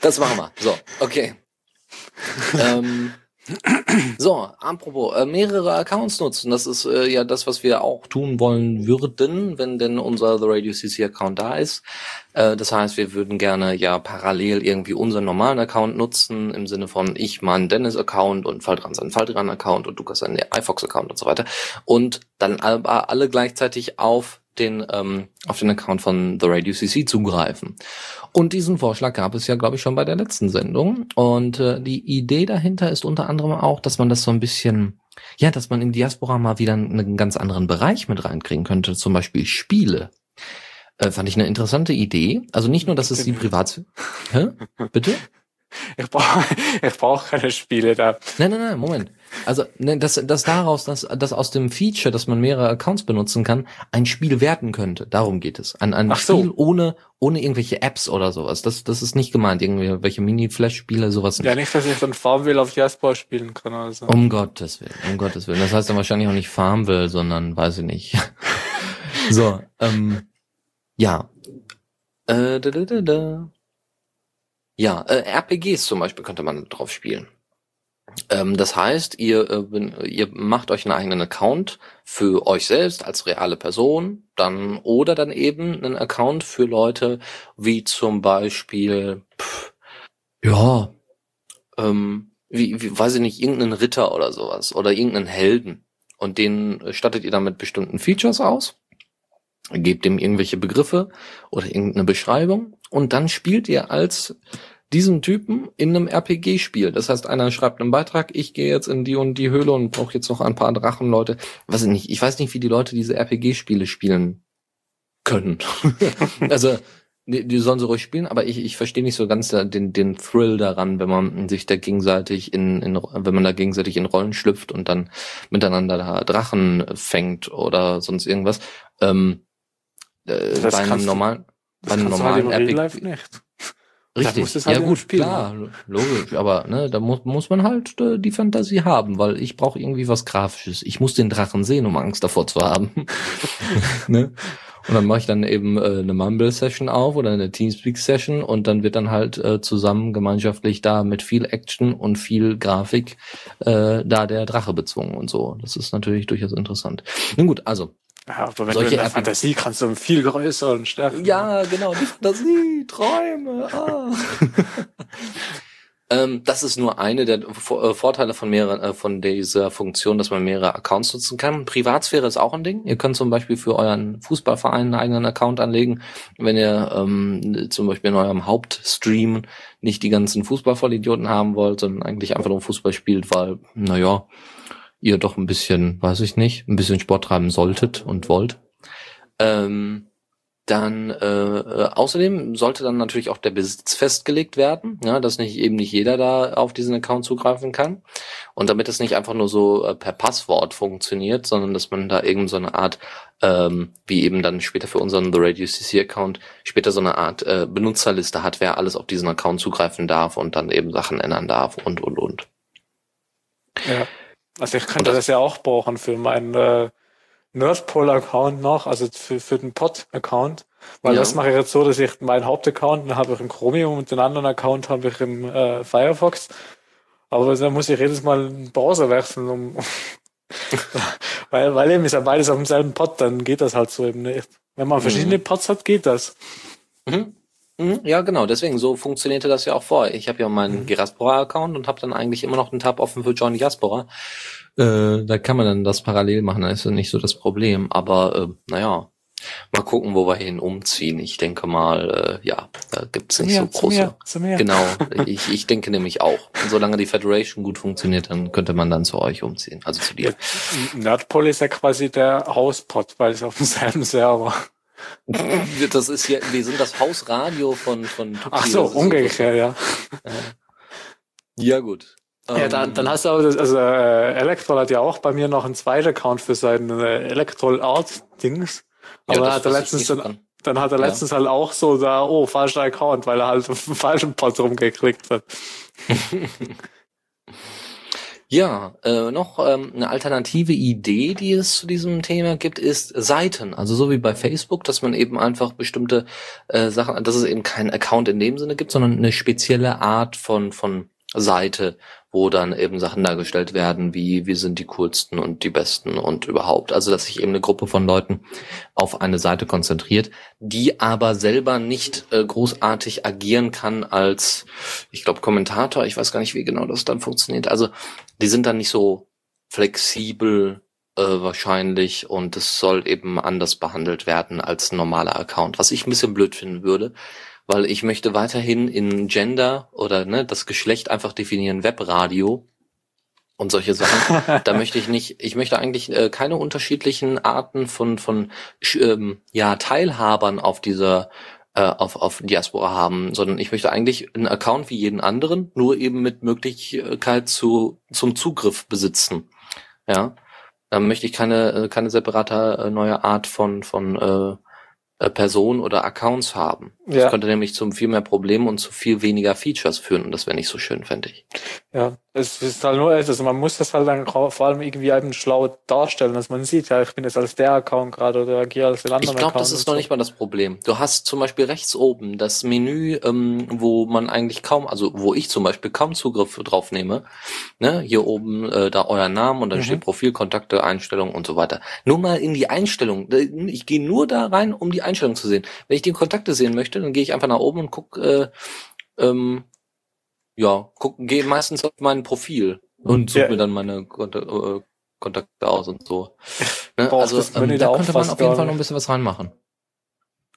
[SPEAKER 2] Das machen wir. So, okay ähm, so, apropos, äh, mehrere Accounts nutzen. Das ist äh, ja das, was wir auch tun wollen würden, wenn denn unser The Radio CC Account da ist. Äh, das heißt, wir würden gerne ja parallel irgendwie unseren normalen Account nutzen, im Sinne von ich meinen Dennis Account und Faltran seinen Faltran Account und Lukas seinen iFox Account und so weiter. Und dann alle, alle gleichzeitig auf den ähm, auf den Account von The Radio CC zugreifen. Und diesen Vorschlag gab es ja, glaube ich, schon bei der letzten Sendung. Und äh, die Idee dahinter ist unter anderem auch, dass man das so ein bisschen, ja, dass man in Diaspora mal wieder einen ganz anderen Bereich mit reinkriegen könnte, zum Beispiel Spiele. Äh, fand ich eine interessante Idee. Also nicht nur, dass es die Privat... Hä? Bitte?
[SPEAKER 3] Ich brauche ich brauch keine Spiele da.
[SPEAKER 2] Nein, nein, nein, Moment. Also, ne, dass, dass daraus, dass, dass aus dem Feature, dass man mehrere Accounts benutzen kann, ein Spiel werten könnte. Darum geht es. Ein, ein Spiel so. ohne, ohne irgendwelche Apps oder sowas. Das, das ist nicht gemeint. Irgendwelche Mini-Flash-Spiele, sowas
[SPEAKER 3] nicht. Ja, nicht, dass ich dann Farmville auf Jasper spielen kann oder so.
[SPEAKER 2] Um Gottes Willen, um Gottes Willen. Das heißt dann wahrscheinlich auch nicht Farmville, sondern weiß ich nicht. so, ähm, ja. Äh, da, da, da, da. Ja, äh, RPGs zum Beispiel könnte man drauf spielen. Ähm, das heißt, ihr, äh, ihr macht euch einen eigenen Account für euch selbst als reale Person, dann oder dann eben einen Account für Leute wie zum Beispiel, pff, ja, ähm, wie, wie, weiß ich nicht, irgendeinen Ritter oder sowas oder irgendeinen Helden. Und den stattet ihr dann mit bestimmten Features aus. gebt ihm irgendwelche Begriffe oder irgendeine Beschreibung und dann spielt ihr als diesen Typen in einem RPG-Spiel. Das heißt, einer schreibt einen Beitrag, ich gehe jetzt in die und die Höhle und brauche jetzt noch ein paar Drachenleute. Was ich nicht, ich weiß nicht, wie die Leute diese RPG-Spiele spielen können. also die, die sollen sie ruhig spielen, aber ich, ich verstehe nicht so ganz den, den Thrill daran, wenn man sich da gegenseitig in, in, wenn man da gegenseitig in Rollen schlüpft und dann miteinander da Drachen fängt oder sonst irgendwas. Ähm, äh, bei einem normalen, bei einem normalen Richtig, halt ja gut, Spiel klar, machen. logisch, aber ne, da muss, muss man halt äh, die Fantasie haben, weil ich brauche irgendwie was Grafisches. Ich muss den Drachen sehen, um Angst davor zu haben. ne? Und dann mache ich dann eben äh, eine Mumble-Session auf oder eine Teamspeak-Session und dann wird dann halt äh, zusammen gemeinschaftlich da mit viel Action und viel Grafik äh, da der Drache bezwungen und so. Das ist natürlich durchaus interessant. Nun gut, also
[SPEAKER 3] ja, aber wenn Solche du in der Fantasie kannst du viel größer und stärker.
[SPEAKER 2] Ja, genau, die Fantasie, Träume. Ah. ähm, das ist nur eine der äh, Vorteile von mehreren, äh, von dieser Funktion, dass man mehrere Accounts nutzen kann. Privatsphäre ist auch ein Ding. Ihr könnt zum Beispiel für euren Fußballverein einen eigenen Account anlegen, wenn ihr ähm, zum Beispiel in eurem Hauptstream nicht die ganzen Fußballvollidioten haben wollt, sondern eigentlich einfach nur Fußball spielt, weil, naja, ihr doch ein bisschen, weiß ich nicht, ein bisschen Sport treiben solltet und wollt. Ähm, dann äh, äh, außerdem sollte dann natürlich auch der Besitz festgelegt werden, ja, dass nicht eben nicht jeder da auf diesen Account zugreifen kann. Und damit es nicht einfach nur so äh, per Passwort funktioniert, sondern dass man da irgend so eine Art, ähm, wie eben dann später für unseren The Radio CC Account, später so eine Art äh, Benutzerliste hat, wer alles auf diesen Account zugreifen darf und dann eben Sachen ändern darf und und und.
[SPEAKER 3] Ja. Also ich könnte das, das, ja auch brauchen für meinen äh, Nerdpol-Account noch, also für, für den Pod-Account. Weil ja. das mache ich jetzt so, dass ich meinen Hauptaccount, den habe ich im Chromium und den anderen Account habe ich im äh, Firefox. Aber dann muss ich jedes Mal einen Browser wechseln, um weil, weil eben ist ja beides auf demselben Pod, dann geht das halt so eben nicht. Wenn man verschiedene mhm. Pods hat, geht das.
[SPEAKER 2] Mhm. Mhm, ja, genau. Deswegen, so funktionierte das ja auch vor. Ich habe ja meinen mhm. Geraspora-Account und habe dann eigentlich immer noch einen Tab offen für Johnny Gaspora. Äh, da kann man dann das parallel machen, da ist ja nicht so das Problem. Aber äh, naja, mal gucken, wo wir hin umziehen. Ich denke mal, äh, ja, da gibt's nicht mir, so große. Zu mir, zu mir. Genau, ich, ich denke nämlich auch. Und solange die Federation gut funktioniert, dann könnte man dann zu euch umziehen, also zu dir.
[SPEAKER 3] Ja, Nerdpol ist ja quasi der Hauspot, weil es auf demselben Server.
[SPEAKER 2] Das ist ja, wir sind das Hausradio von, von
[SPEAKER 3] Tuxi. Ach so, umgekehrt, ja.
[SPEAKER 2] Ja, gut.
[SPEAKER 3] Ja, dann, dann hast du aber das, also äh, Electrol hat ja auch bei mir noch einen zweiten Account für seinen äh, Electrol Art Dings. Aber ja, dann hat er letztens dann, dann hat er letztens ja. halt auch so da, oh, falscher Account, weil er halt auf den falschen Pod rumgeklickt hat.
[SPEAKER 2] Ja, äh, noch ähm, eine alternative Idee, die es zu diesem Thema gibt, ist Seiten. Also so wie bei Facebook, dass man eben einfach bestimmte äh, Sachen, dass es eben keinen Account in dem Sinne gibt, sondern eine spezielle Art von von Seite, wo dann eben Sachen dargestellt werden, wie wir sind die coolsten und die besten und überhaupt. Also dass sich eben eine Gruppe von Leuten auf eine Seite konzentriert, die aber selber nicht äh, großartig agieren kann als, ich glaube, Kommentator. Ich weiß gar nicht, wie genau das dann funktioniert. Also die sind dann nicht so flexibel äh, wahrscheinlich und es soll eben anders behandelt werden als ein normaler Account, was ich ein bisschen blöd finden würde, weil ich möchte weiterhin in Gender oder ne, das Geschlecht einfach definieren, Webradio und solche Sachen. da möchte ich nicht, ich möchte eigentlich äh, keine unterschiedlichen Arten von von ähm, ja Teilhabern auf dieser äh, auf auf Diaspora haben, sondern ich möchte eigentlich einen Account wie jeden anderen, nur eben mit Möglichkeit zu zum Zugriff besitzen. Ja, da möchte ich keine äh, keine separate äh, neue Art von von äh, äh, Personen oder Accounts haben. Ja. Das könnte nämlich zu viel mehr Problemen und zu viel weniger Features führen und das wäre nicht so schön, fände ich.
[SPEAKER 3] Ja, es ist halt nur, also man muss das halt dann vor allem irgendwie eben schlau darstellen, dass man sieht, ja, ich bin jetzt als der Account gerade oder agiere als
[SPEAKER 2] den anderen Ich glaube, das ist noch so. nicht mal das Problem. Du hast zum Beispiel rechts oben das Menü, ähm, wo man eigentlich kaum, also wo ich zum Beispiel kaum Zugriff drauf nehme. Ne? Hier oben äh, da euer Name und dann mhm. steht Profil, Kontakte, Einstellungen und so weiter. Nur mal in die Einstellung. Ich gehe nur da rein, um die Einstellung zu sehen. Wenn ich die Kontakte sehen möchte, dann gehe ich einfach nach oben und guck, äh, ähm, ja, guck, gehe meistens auf mein Profil und suche ja. mir dann meine Kontakte. Äh, Kontakte aus und so. Ne?
[SPEAKER 3] Braucht
[SPEAKER 2] Also ähm, da könnte man auf jeden Fall noch ein bisschen was reinmachen.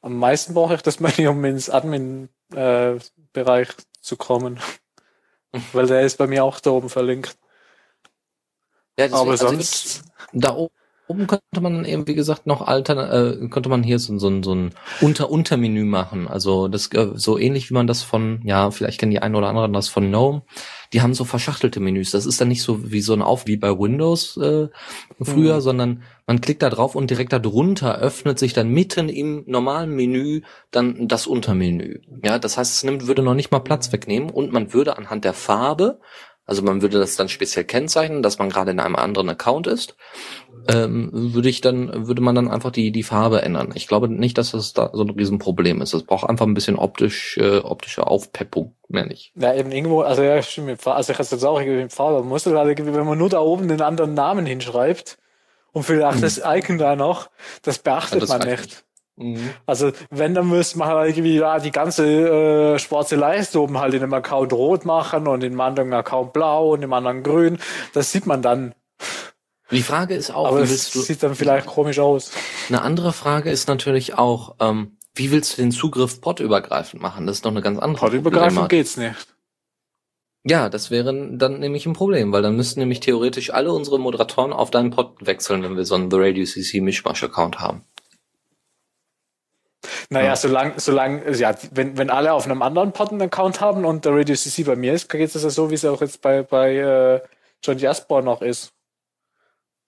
[SPEAKER 3] Am meisten brauche ich das Menü, um ins Admin-Bereich zu kommen. Weil der ist bei mir auch da oben verlinkt.
[SPEAKER 2] Ja, deswegen,
[SPEAKER 3] Aber
[SPEAKER 2] also
[SPEAKER 3] sonst,
[SPEAKER 2] da o- oben könnte man dann eben, wie gesagt, noch alter, äh, könnte man hier so, so, ein- so ein Unter-Untermenü machen. Also das äh, so ähnlich wie man das von, ja, vielleicht kennen die einen oder anderen das von GNOME. Die haben so verschachtelte Menüs. Das ist dann nicht so wie so ein Auf wie bei Windows äh, früher,
[SPEAKER 3] Mhm.
[SPEAKER 2] sondern man klickt da drauf und direkt darunter öffnet sich dann mitten im normalen Menü dann das Untermenü. Ja, das heißt, es nimmt, würde noch nicht mal Platz wegnehmen und man würde anhand der Farbe also man würde das dann speziell kennzeichnen, dass man gerade in einem anderen Account ist. Ähm, würde ich dann, würde man dann einfach die, die Farbe ändern. Ich glaube nicht, dass das da so ein Riesenproblem ist. Es braucht einfach ein bisschen optisch, äh, optische Aufpeppung, mehr nicht.
[SPEAKER 3] ja, eben irgendwo, also ja, stimmt, also ich hatte jetzt auch irgendwie mit Farbe, muss halt irgendwie, wenn man nur da oben den anderen Namen hinschreibt und vielleicht das Icon da noch, das beachtet
[SPEAKER 2] Ja, das
[SPEAKER 3] man nicht. Also wenn, dann müsste man halt irgendwie ja, die ganze äh, schwarze Leiste oben halt in einem Account rot machen und in einem anderen Account blau und im anderen grün. Das sieht man dann.
[SPEAKER 2] Die Frage ist auch,
[SPEAKER 3] Aber
[SPEAKER 2] wie willst du,
[SPEAKER 3] sieht dann vielleicht komisch aus.
[SPEAKER 2] eine andere Frage ist natürlich auch, ähm, wie willst du den Zugriff podübergreifend machen? Das ist doch eine ganz andere
[SPEAKER 3] Portübergreifend
[SPEAKER 2] Problematik.
[SPEAKER 3] geht's nicht.
[SPEAKER 2] Ja, das wäre dann nämlich ein Problem, weil dann müssten nämlich theoretisch alle unsere Moderatoren auf deinen Pod wechseln, wenn wir so einen The Radio CC Mischmasch Account haben.
[SPEAKER 3] Naja,
[SPEAKER 2] Ja.
[SPEAKER 3] solange, solange, ja, wenn, wenn alle auf einem anderen Pod einen Account haben und der Radio CC bei mir ist, geht es ja so, wie es auch jetzt bei, bei äh, John Jasper noch ist.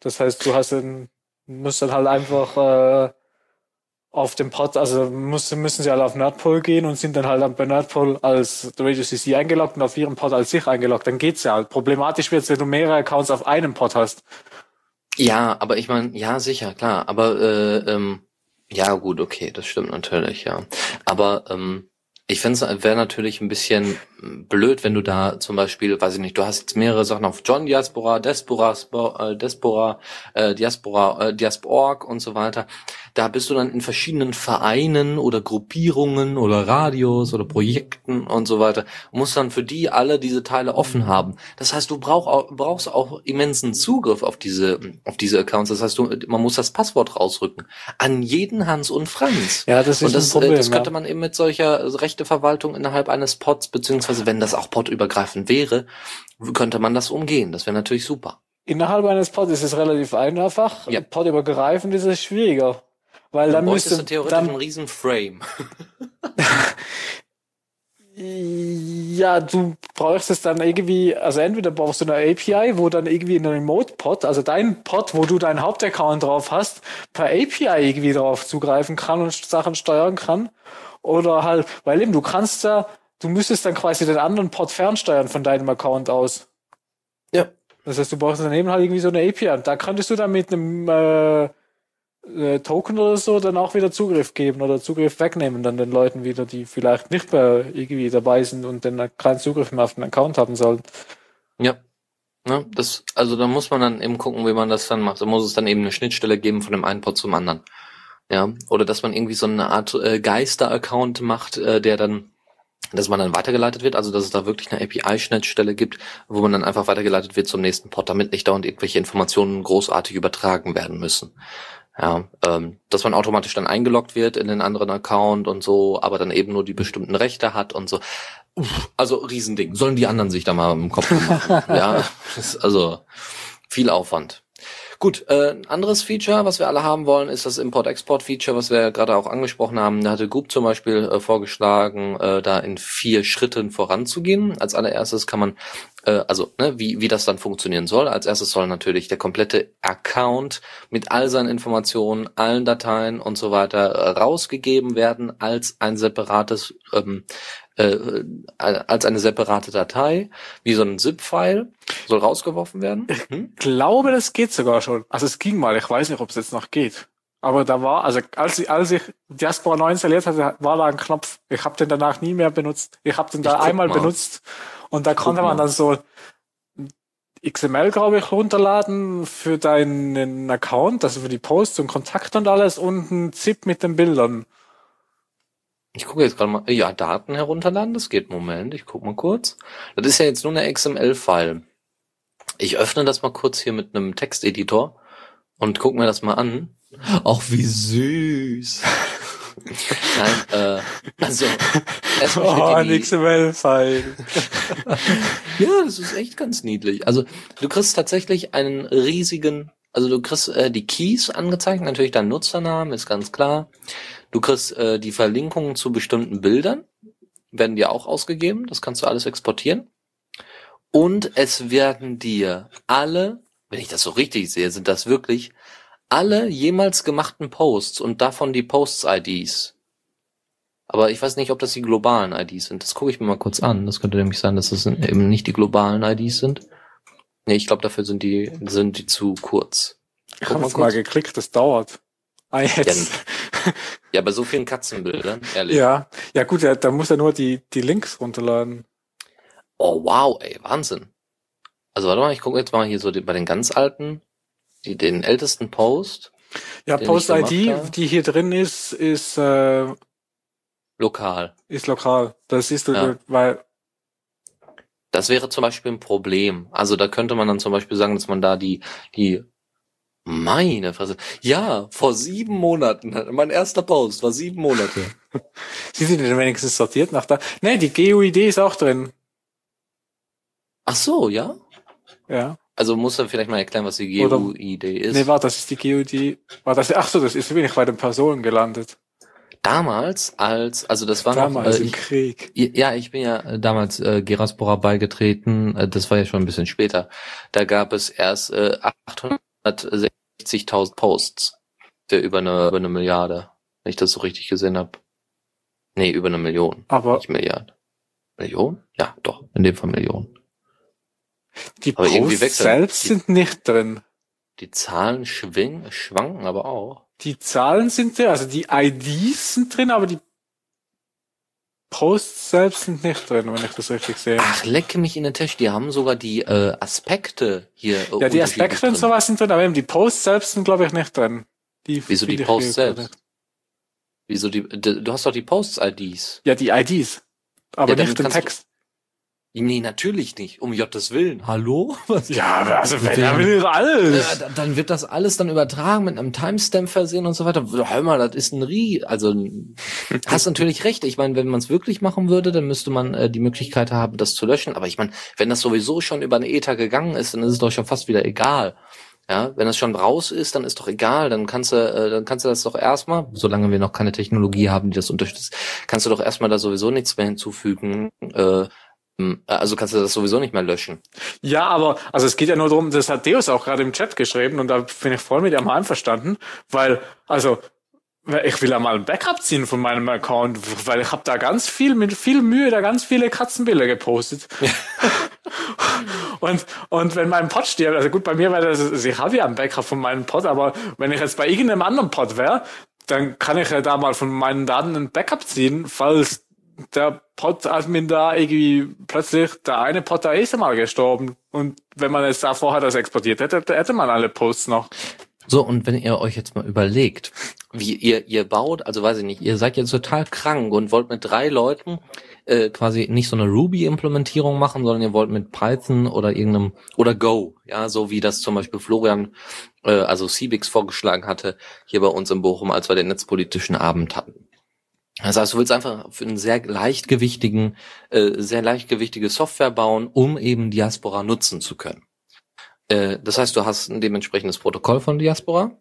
[SPEAKER 3] Das heißt, du hast dann, musst dann halt einfach äh, auf dem Pod, also müssen, müssen sie alle auf Nerdpol gehen und sind dann halt bei Nerdpol als Radio CC eingeloggt und auf ihrem Pod als sich eingeloggt. Dann geht's ja. Problematisch wird's, wenn du mehrere Accounts auf einem Pod hast.
[SPEAKER 2] Ja, aber ich meine, ja, sicher, klar. Aber äh, ähm, ja, gut, okay, das stimmt natürlich, ja. Aber ähm, ich fände es wäre natürlich ein bisschen blöd, wenn du da zum Beispiel, weiß ich nicht, du hast jetzt mehrere Sachen auf John Diaspora, Diaspora, Spo- äh, Diaspora, äh, Diaspora, äh, Diasporg und so weiter. Da bist du dann in verschiedenen Vereinen oder Gruppierungen oder Radios oder Projekten und so weiter und musst dann für die alle diese Teile offen haben. Das heißt, du brauch auch, brauchst auch immensen Zugriff auf diese, auf diese Accounts. Das heißt, du, man muss das Passwort rausrücken. An jeden Hans und Franz.
[SPEAKER 3] Ja, das ist
[SPEAKER 2] Und das,
[SPEAKER 3] ein Problem.
[SPEAKER 2] äh, das könnte man eben mit solcher Rechteverwaltung innerhalb eines Pods, beziehungsweise wenn das auch podübergreifend wäre, könnte man das umgehen. Das wäre natürlich super.
[SPEAKER 3] Innerhalb eines Pods ist es relativ einfach.
[SPEAKER 2] Ja.
[SPEAKER 3] Podübergreifend ist es schwieriger. Weil dann
[SPEAKER 2] bräuchtest
[SPEAKER 3] müsste
[SPEAKER 2] du theoretisch
[SPEAKER 3] dann,
[SPEAKER 2] einen riesen Frame.
[SPEAKER 3] Ja, du brauchst es dann irgendwie, also entweder brauchst du eine API, wo dann irgendwie ein Remote-Pod, also dein Pod, wo du deinen Hauptaccount drauf hast, per API irgendwie drauf zugreifen kann und Sachen steuern kann. Oder halt, weil eben du kannst ja, du müsstest dann quasi den anderen Pod fernsteuern von deinem Account aus.
[SPEAKER 2] Ja.
[SPEAKER 3] Das heißt, du brauchst daneben halt irgendwie so eine API. Und da könntest du dann mit einem äh, äh, Token oder so dann auch wieder Zugriff geben oder Zugriff wegnehmen dann den Leuten wieder, die vielleicht nicht mehr irgendwie dabei sind und dann keinen Zugriff mehr auf den Account haben sollen.
[SPEAKER 2] Ja. Ne, das, also da muss man dann eben gucken, wie man das dann macht. Da muss es dann eben eine Schnittstelle geben von dem einen Pod zum anderen. Ja. Oder dass man irgendwie so eine Art äh, Geister-Account macht, äh, der dann dass man dann weitergeleitet wird, also dass es da wirklich eine API-Schnittstelle gibt, wo man dann einfach weitergeleitet wird zum nächsten Pod, damit nicht dauernd irgendwelche Informationen großartig übertragen werden müssen. Ja, ähm, dass man automatisch dann eingeloggt wird in den anderen Account und so, aber dann eben nur die bestimmten Rechte hat und so. Uff, also Riesending. Sollen die anderen sich da mal im Kopf machen? ja, also viel Aufwand. Gut, äh, anderes Feature, was wir alle haben wollen, ist das Import-Export-Feature, was wir ja gerade auch angesprochen haben. Da hatte Goop zum Beispiel äh, vorgeschlagen, äh, da in vier Schritten voranzugehen. Als allererstes kann man, äh, also ne, wie, wie das dann funktionieren soll. Als erstes soll natürlich der komplette Account mit all seinen Informationen, allen Dateien und so weiter äh, rausgegeben werden als ein separates ähm, äh, als eine separate Datei, wie so ein ZIP-File, soll rausgeworfen werden. Hm?
[SPEAKER 3] Ich glaube, das geht sogar schon. Also es ging mal, ich weiß nicht, ob es jetzt noch geht. Aber da war, also als ich, als ich Diaspora 9 installiert hatte, war da ein Knopf. Ich habe den danach nie mehr benutzt. Ich habe den da einmal
[SPEAKER 2] mal.
[SPEAKER 3] benutzt und da konnte man dann so XML, glaube ich, runterladen für deinen Account, also für die Posts und Kontakte und alles und ein ZIP mit den Bildern.
[SPEAKER 2] Ich gucke jetzt gerade mal. Ja, Daten herunterladen, das geht. Moment, ich guck mal kurz. Das ist ja jetzt nur eine XML-File. Ich öffne das mal kurz hier mit einem Texteditor und guck mir das mal an. Auch wie süß. Nein, äh, also erstmal
[SPEAKER 3] Oh,
[SPEAKER 2] die-
[SPEAKER 3] XML-File.
[SPEAKER 2] Ja, das ist echt ganz niedlich. Also du kriegst tatsächlich einen riesigen, also du kriegst äh, die Keys angezeigt, natürlich dein Nutzernamen, ist ganz klar. Du kriegst äh, die Verlinkungen zu bestimmten Bildern, werden dir auch ausgegeben, das kannst du alles exportieren. Und es werden dir alle, wenn ich das so richtig sehe, sind das wirklich alle jemals gemachten Posts und davon die Posts-IDs. Aber ich weiß nicht, ob das die globalen IDs sind. Das gucke ich mir mal kurz an. Das könnte nämlich sein, dass das eben nicht die globalen IDs sind. Nee, ich glaube, dafür sind die, sind die zu kurz.
[SPEAKER 3] Ich habe
[SPEAKER 2] mal
[SPEAKER 3] mal geklickt, das dauert. Ah, jetzt.
[SPEAKER 2] Ja, bei so vielen Katzenbildern, ehrlich.
[SPEAKER 3] Ja, ja gut, ja, da muss er nur die, die Links runterladen.
[SPEAKER 2] Oh, wow, ey, Wahnsinn. Also warte mal, ich gucke jetzt mal hier so die, bei den ganz alten, die, den ältesten Post,
[SPEAKER 3] Ja, Post-ID, die hier drin ist, ist, äh,
[SPEAKER 2] lokal.
[SPEAKER 3] ist lokal. Das siehst du,
[SPEAKER 2] Ja.
[SPEAKER 3] weil,
[SPEAKER 2] Das wäre zum Beispiel ein Problem. Also da könnte man dann zum Beispiel sagen, dass man da die, die, meine Fresse. Ja, vor sieben Monaten, mein erster Post war sieben Monate.
[SPEAKER 3] sind die denn wenigstens sortiert nach da? Nee, die GUID ist auch drin.
[SPEAKER 2] Ach so, ja?
[SPEAKER 3] Ja.
[SPEAKER 2] Also muss er vielleicht mal erklären, was die
[SPEAKER 3] Oder-
[SPEAKER 2] GUID ist.
[SPEAKER 3] Nee, warte, das ist die GUID. War das, ach so, das ist, ich bei den Personen gelandet.
[SPEAKER 2] Damals als, also das war
[SPEAKER 3] Damals
[SPEAKER 2] noch, äh,
[SPEAKER 3] im
[SPEAKER 2] ich,
[SPEAKER 3] Krieg.
[SPEAKER 2] ja, ich bin ja äh, damals äh, Geraspora beigetreten, äh, das war ja schon ein bisschen später. Da gab es erst äh, 860.000 Posts über eine, über eine Milliarde, wenn ich das so richtig gesehen habe. Nee, über eine Million,
[SPEAKER 3] Aber
[SPEAKER 2] nicht Milliarde. Million? Ja, doch, in dem Fall Million.
[SPEAKER 3] die
[SPEAKER 2] Aber
[SPEAKER 3] Posts selbst
[SPEAKER 2] die-
[SPEAKER 3] sind nicht drin.
[SPEAKER 2] Die Zahlen schwingen, schwanken aber auch.
[SPEAKER 3] Die Zahlen sind drin, also die IDs sind drin, aber die Posts selbst sind nicht drin, wenn ich das richtig sehe.
[SPEAKER 2] Ach, lecke mich in den Tisch. Die haben sogar die äh, Aspekte hier. Äh,
[SPEAKER 3] ja, die Aspekte und sowas sind drin, aber eben die Posts selbst sind, glaube ich, nicht drin. Die
[SPEAKER 2] Wieso die Posts selbst? Wieso die? Du hast doch die Posts-IDs.
[SPEAKER 3] Ja, die IDs. Aber
[SPEAKER 2] Ja,
[SPEAKER 3] nicht den Text.
[SPEAKER 2] Nee, natürlich nicht. Um Gottes Willen. Hallo? Was?
[SPEAKER 3] Ja, aber also wenn er
[SPEAKER 2] Ja.
[SPEAKER 3] will alles.
[SPEAKER 2] Ja, da- dann wird das alles dann übertragen mit einem Timestamp versehen und so weiter. Hör mal, das ist ein Rie. Also hast natürlich recht. Ich meine, wenn man es wirklich machen würde, dann müsste man äh, die Möglichkeit haben, das zu löschen. Aber ich meine, wenn das sowieso schon über eine Ether gegangen ist, dann ist es doch schon fast wieder egal. Ja, wenn das schon raus ist, dann ist doch egal. Dann kannst du, äh, dann kannst du das doch erstmal, solange wir noch keine Technologie haben, die das unterstützt, kannst du doch erstmal da sowieso nichts mehr hinzufügen. Äh, also kannst du das sowieso nicht mehr löschen.
[SPEAKER 3] Ja, aber also es geht ja nur darum, das hat Deus auch gerade im Chat geschrieben und da bin ich voll mit ihm einverstanden, weil also ich will ja mal ein Backup ziehen von meinem Account, weil ich habe da ganz viel mit viel Mühe da ganz viele Katzenbilder gepostet. und und wenn mein Pod stirbt, also gut bei mir wäre das, also ich habe ja ein Backup von meinem Pod, aber wenn ich jetzt bei irgendeinem anderen Pod wäre, dann kann ich ja da mal von meinen Daten ein Backup ziehen, falls der Pod-Admin da irgendwie plötzlich, der eine Pod, da ist einmal gestorben. Und wenn man jetzt da vorher das exportiert hätte, hätte man alle Posts noch.
[SPEAKER 2] So, und wenn ihr euch jetzt mal überlegt, wie ihr, ihr baut, also weiß ich nicht, ihr seid jetzt total krank und wollt mit drei Leuten äh, quasi nicht so eine Ruby-Implementierung machen, sondern ihr wollt mit Python oder irgendeinem, oder Go, ja, so wie das zum Beispiel Florian, äh, also Cbix vorgeschlagen hatte, hier bei uns in Bochum, als wir den netzpolitischen Abend hatten. Das heißt, du willst einfach für einen sehr leichtgewichtigen, äh, sehr leichtgewichtige Software bauen, um eben Diaspora nutzen zu können. Äh, das heißt, du hast ein dementsprechendes Protokoll von Diaspora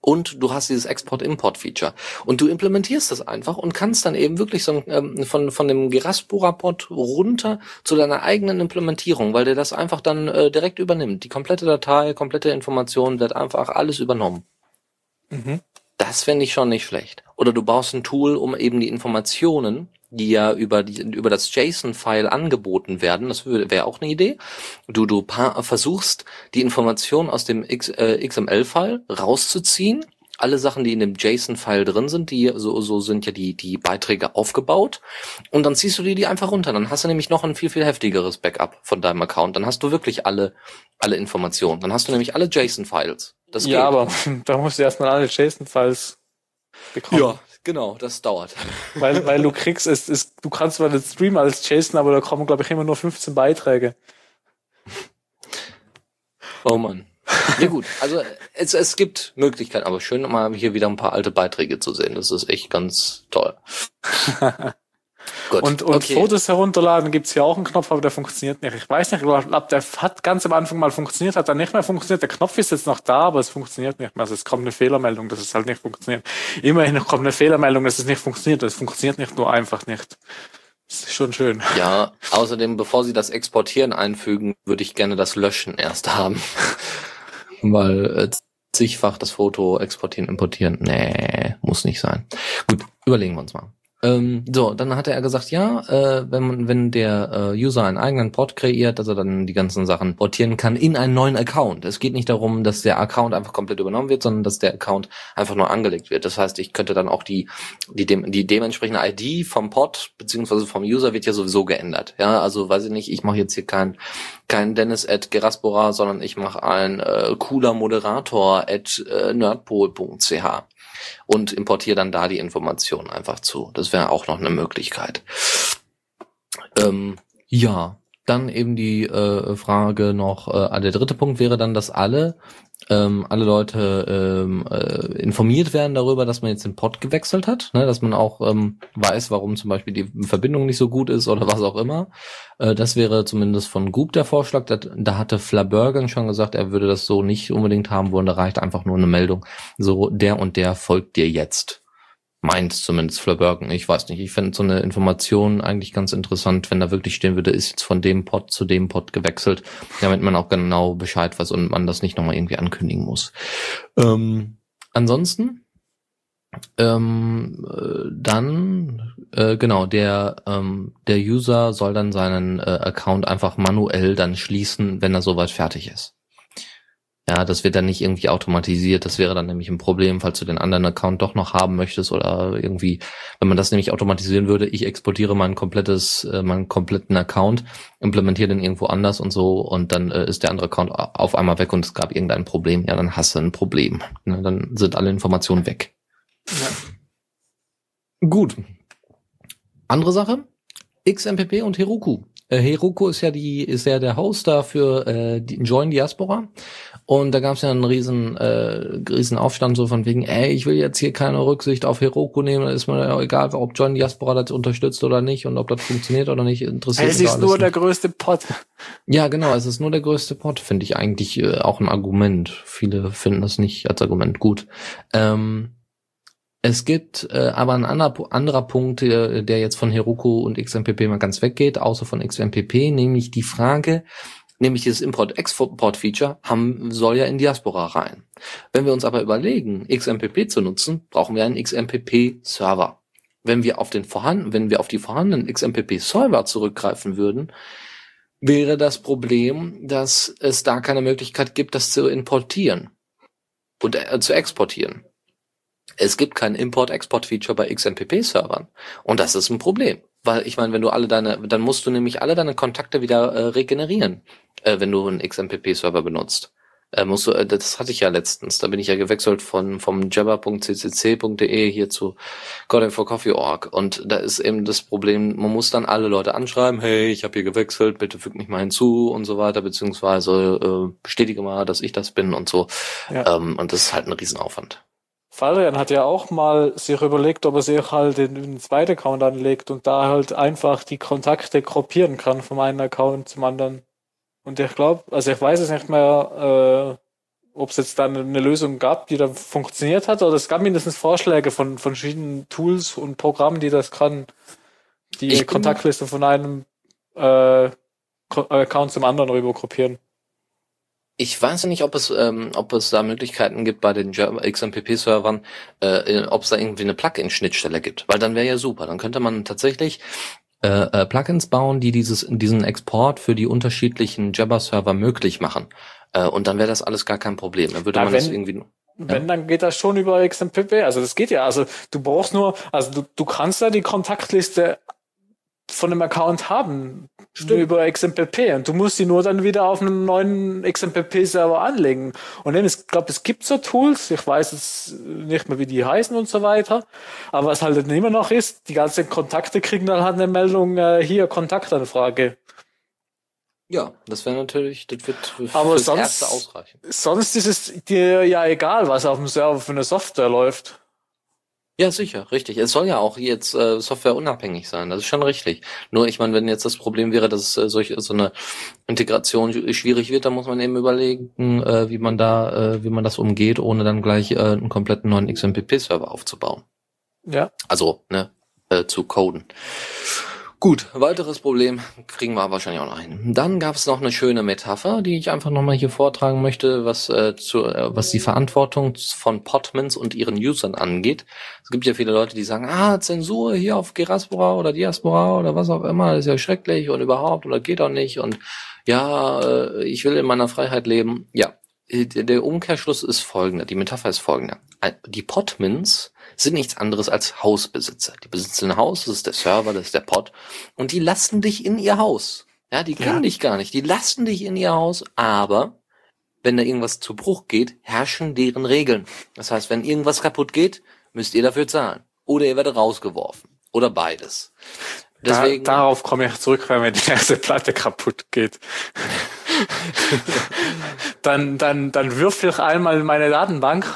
[SPEAKER 2] und du hast dieses Export-Import-Feature. Und du implementierst das einfach und kannst dann eben wirklich so ähm, von, von dem Geraspora-Pod runter zu deiner eigenen Implementierung, weil der das einfach dann äh, direkt übernimmt. Die komplette Datei, komplette Information wird einfach alles übernommen.
[SPEAKER 3] Mhm.
[SPEAKER 2] Das fände ich schon nicht schlecht. Oder du baust ein Tool, um eben die Informationen, die ja über, die, über das JSON-File angeboten werden, das wäre auch eine Idee. Du, du versuchst, die Informationen aus dem äh, XML-File rauszuziehen. Alle Sachen, die in dem JSON-File drin sind, die so, so sind ja die, die Beiträge aufgebaut. Und dann ziehst du dir die einfach runter. Dann hast du nämlich noch ein viel, viel heftigeres Backup von deinem Account. Dann hast du wirklich alle, alle Informationen. Dann hast du nämlich alle JSON-Files. Das
[SPEAKER 3] ja,
[SPEAKER 2] geht.
[SPEAKER 3] aber da musst du erstmal alle JSON-Files bekommen.
[SPEAKER 2] Ja, genau, das dauert.
[SPEAKER 3] Weil, weil du kriegst, es, es, du kannst zwar nicht streamen als JSON, aber da kommen, glaube ich, immer nur 15 Beiträge.
[SPEAKER 2] Oh Mann. Ja gut, also es, es gibt Möglichkeiten, aber schön mal hier wieder ein paar alte Beiträge zu sehen. Das ist echt ganz toll.
[SPEAKER 3] Gut, und und okay. Fotos herunterladen gibt's ja auch einen Knopf, aber der funktioniert nicht. Ich weiß nicht, ich glaube, der hat ganz am Anfang mal funktioniert, hat dann nicht mehr funktioniert. Der Knopf ist jetzt noch da, aber es funktioniert nicht mehr. Also es kommt eine Fehlermeldung, dass es halt nicht funktioniert. Immerhin kommt eine Fehlermeldung, dass es nicht funktioniert. Es funktioniert nicht nur einfach nicht. Das ist schon schön.
[SPEAKER 2] Ja, außerdem, bevor Sie das Exportieren einfügen, würde ich gerne das Löschen erst haben. Weil äh, zigfach das Foto exportieren, importieren, nee, muss nicht sein. Gut, überlegen wir uns mal. Ähm, so, dann hatte er gesagt, ja, äh, wenn man, wenn der äh, User einen eigenen Port kreiert, dass er dann die ganzen Sachen portieren kann in einen neuen Account. Es geht nicht darum, dass der Account einfach komplett übernommen wird, sondern dass der Account einfach nur angelegt wird. Das heißt, ich könnte dann auch die die dem, die dementsprechende ID vom Pod beziehungsweise vom User wird ja sowieso geändert. Ja, also weiß ich nicht, ich mache jetzt hier kein kein Dennis at Geraspora, sondern ich mache ein äh, cooler Moderator at äh, nerdpol.ch und importiere dann da die Informationen einfach zu. Das wäre auch noch eine Möglichkeit. Ähm, ja, dann eben die äh, Frage noch, äh, der dritte Punkt wäre dann, dass alle ähm, alle Leute ähm, äh, informiert werden darüber, dass man jetzt den Pod gewechselt hat, ne? dass man auch ähm, weiß, warum zum Beispiel die Verbindung nicht so gut ist oder was auch immer. Äh, das wäre zumindest von Goop der Vorschlag. Da, da hatte Flabergen schon gesagt, er würde das so nicht unbedingt haben wollen. Da reicht einfach nur eine Meldung. So, der und der folgt dir jetzt meint zumindest Flabergen. Ich weiß nicht. Ich fände so eine Information eigentlich ganz interessant, wenn da wirklich stehen würde, ist jetzt von dem Pod zu dem Pod gewechselt, damit man auch genau Bescheid weiß und man das nicht nochmal irgendwie ankündigen muss. Ähm, ansonsten, ähm, äh, dann, äh, genau, der, ähm, der User soll dann seinen äh, Account einfach manuell dann schließen, wenn er soweit fertig ist. Ja, das wird dann nicht irgendwie automatisiert. Das wäre dann nämlich ein Problem, falls du den anderen Account doch noch haben möchtest oder irgendwie, wenn man das nämlich automatisieren würde, ich exportiere mein komplettes, äh, meinen kompletten Account, implementiere den irgendwo anders und so und dann äh, ist der andere Account auf einmal weg und es gab irgendein Problem. Ja, dann hast du ein Problem. Ne, dann sind alle Informationen weg. Ja. Gut. Andere Sache? XMPP und Heroku. Äh, Heroku ist ja die, ist ja der Host da für äh, Join Diaspora. Und da gab es ja einen riesen, äh, riesen Aufstand so von wegen, ey, ich will jetzt hier keine Rücksicht auf Heroku nehmen, ist mir ja egal, ob John Diaspora das unterstützt oder nicht und ob das funktioniert oder nicht, interessiert
[SPEAKER 3] mich Es ist nur nicht. der größte Pot.
[SPEAKER 2] Ja, genau, es ist nur der größte Pot, finde ich eigentlich äh, auch ein Argument. Viele finden das nicht als Argument gut. Ähm, es gibt äh, aber ein anderer, anderer Punkt, der, der jetzt von Heroku und XMPP mal ganz weggeht, außer von XMPP, nämlich die Frage, nämlich dieses Import-Export-Feature, haben, soll ja in Diaspora rein. Wenn wir uns aber überlegen, XMPP zu nutzen, brauchen wir einen XMPP-Server. Wenn wir auf den vorhanden, wenn wir auf die vorhandenen XMPP-Server zurückgreifen würden, wäre das Problem, dass es da keine Möglichkeit gibt, das zu importieren und äh, zu exportieren. Es gibt kein Import-Export-Feature bei XMPP-Servern. Und das ist ein Problem. Weil ich meine, wenn du alle deine, dann musst du nämlich alle deine Kontakte wieder äh, regenerieren, äh, wenn du einen XMPP-Server benutzt. Äh, musst du, äh, das hatte ich ja letztens. Da bin ich ja gewechselt von vom jabber.ccc.de hier zu godinforcoffee.org und da ist eben das Problem, man muss dann alle Leute anschreiben, hey, ich habe hier gewechselt, bitte füg mich mal hinzu und so weiter, beziehungsweise äh, bestätige mal, dass ich das bin und so. Ja. Ähm, und das ist halt ein Riesenaufwand.
[SPEAKER 3] Fadrian hat ja auch mal sich überlegt, ob er sich halt den, den zweiten Account anlegt und da halt einfach die Kontakte gruppieren kann vom einen Account zum anderen. Und ich glaube, also ich weiß es nicht mehr, äh, ob es jetzt dann eine Lösung gab, die dann funktioniert hat, oder es gab mindestens Vorschläge von, von verschiedenen Tools und Programmen, die das kann, die Kontaktliste von einem äh, Account zum anderen rüber gruppieren.
[SPEAKER 2] Ich weiß nicht, ob es, ähm, ob es da Möglichkeiten gibt bei den XMPP-Servern, äh, ob es da irgendwie eine Plugin-Schnittstelle gibt, weil dann wäre ja super. Dann könnte man tatsächlich äh, äh, Plugins bauen, die dieses, diesen Export für die unterschiedlichen Jabber-Server möglich machen. Äh, und dann wäre das alles gar kein Problem. Dann würde Na, man wenn, das irgendwie.
[SPEAKER 3] Wenn, dann geht das schon über XMPP. Also das geht ja. Also du brauchst nur, also du, du kannst da die Kontaktliste von einem Account haben. Stimmt. Über XMPP. Und du musst sie nur dann wieder auf einen neuen XMPP-Server anlegen. Und dann, ich glaube, es gibt so Tools, ich weiß es nicht mehr, wie die heißen und so weiter. Aber was halt dann immer noch ist, die ganzen Kontakte kriegen dann halt eine Meldung, äh, hier, Kontaktanfrage.
[SPEAKER 2] Ja, das wäre natürlich, das wird für
[SPEAKER 3] Aber sonst-
[SPEAKER 2] Erste ausreichen.
[SPEAKER 3] Sonst ist es dir ja egal, was auf dem Server für eine Software läuft.
[SPEAKER 2] Ja, sicher, richtig. Es soll ja auch jetzt äh, Software unabhängig sein. Das ist schon richtig. Nur, ich meine, wenn jetzt das Problem wäre, dass äh, solch, so eine Integration sch- schwierig wird, dann muss man eben überlegen, äh, wie man da, äh, wie man das umgeht, ohne dann gleich äh, einen kompletten neuen XMPP-Server aufzubauen.
[SPEAKER 3] Ja.
[SPEAKER 2] Also, ne, äh, zu coden. Gut, weiteres Problem kriegen wir wahrscheinlich auch noch hin. Dann gab es noch eine schöne Metapher, die ich einfach nochmal hier vortragen möchte, was, äh, zu, äh, was die Verantwortung von Podmans und ihren Usern angeht. Es gibt ja viele Leute, die sagen, ah, Zensur hier auf Geraspora oder Diaspora oder was auch immer, ist ja schrecklich und überhaupt oder geht doch nicht und ja, äh, ich will in meiner Freiheit leben. Ja, äh, der Umkehrschluss ist folgender, die Metapher ist folgender. Ein- Die Podmans sind nichts anderes als Hausbesitzer. Die besitzen ein Haus, das ist der Server, das ist der Pod. Und die lassen dich in ihr Haus. Ja, die kennen
[SPEAKER 3] Ja.
[SPEAKER 2] dich gar nicht. Die lassen dich in ihr Haus, aber wenn da irgendwas zu Bruch geht, herrschen deren Regeln. Das heißt, wenn irgendwas kaputt geht, müsst ihr dafür zahlen. Oder ihr werdet rausgeworfen. Oder beides. Deswegen,
[SPEAKER 3] da, darauf komme ich zurück, wenn mir die erste Platte kaputt geht. dann, dann, dann würfel ich einmal in meine Datenbank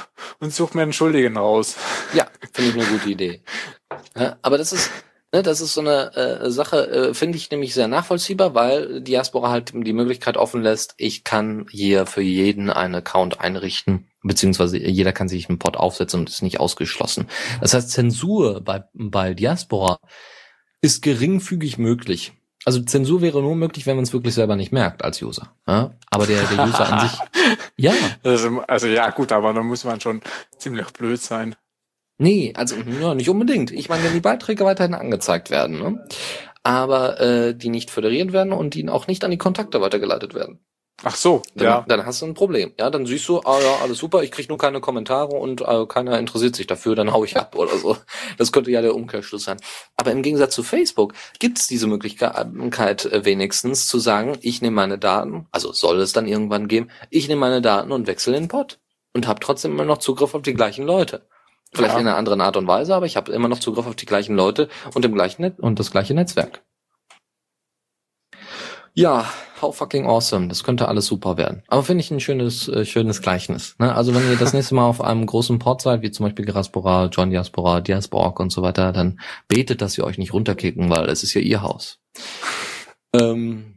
[SPEAKER 3] und suche mir einen Schuldigen raus.
[SPEAKER 2] Ja, finde ich eine gute Idee. Ja, aber das ist, ne, das ist so eine äh, Sache, äh, finde ich nämlich sehr nachvollziehbar, weil Diaspora halt die Möglichkeit offen lässt, ich kann hier für jeden einen Account einrichten, beziehungsweise jeder kann sich einen Pod aufsetzen und ist nicht ausgeschlossen. Das heißt, Zensur bei, bei Diaspora ist geringfügig möglich. Also Zensur wäre nur möglich, wenn man es wirklich selber nicht merkt als User. Ja? Aber der, der User an sich, ja,
[SPEAKER 3] Also, also ja, gut, aber dann muss man schon ziemlich blöd sein.
[SPEAKER 2] Nee, also ja, nicht unbedingt. Ich meine, wenn die Beiträge weiterhin angezeigt werden, ne? aber äh, die nicht föderiert werden und die auch nicht an die Kontakte weitergeleitet werden.
[SPEAKER 3] Ach so,
[SPEAKER 2] Dann,
[SPEAKER 3] ja.
[SPEAKER 2] dann hast du ein Problem. Ja, dann siehst du, ah ja, alles super, ich krieg nur keine Kommentare und äh, keiner interessiert sich dafür, dann hau ich ab oder so. Das könnte ja der Umkehrschluss sein. Aber im Gegensatz zu Facebook gibt es diese Möglichkeit äh, wenigstens zu sagen, ich nehme meine Daten, also soll es dann irgendwann geben, ich nehme meine Daten und wechsle den Pod und habe trotzdem immer noch Zugriff auf die gleichen Leute. Vielleicht
[SPEAKER 3] Ja.
[SPEAKER 2] in einer anderen Art und Weise, aber ich habe immer noch Zugriff auf die gleichen Leute und im gleichen Net und das gleiche Netzwerk. Ja, how fucking awesome. Das könnte alles super werden. Aber finde ich ein schönes, äh, schönes Gleichnis. Ne? Also wenn ihr das nächste Mal auf einem großen Port seid, wie zum Beispiel Geraspora, John Diaspora, Diasporg und so weiter, dann betet, dass sie euch nicht runterkicken, weil es ist ja ihr Haus. Ähm,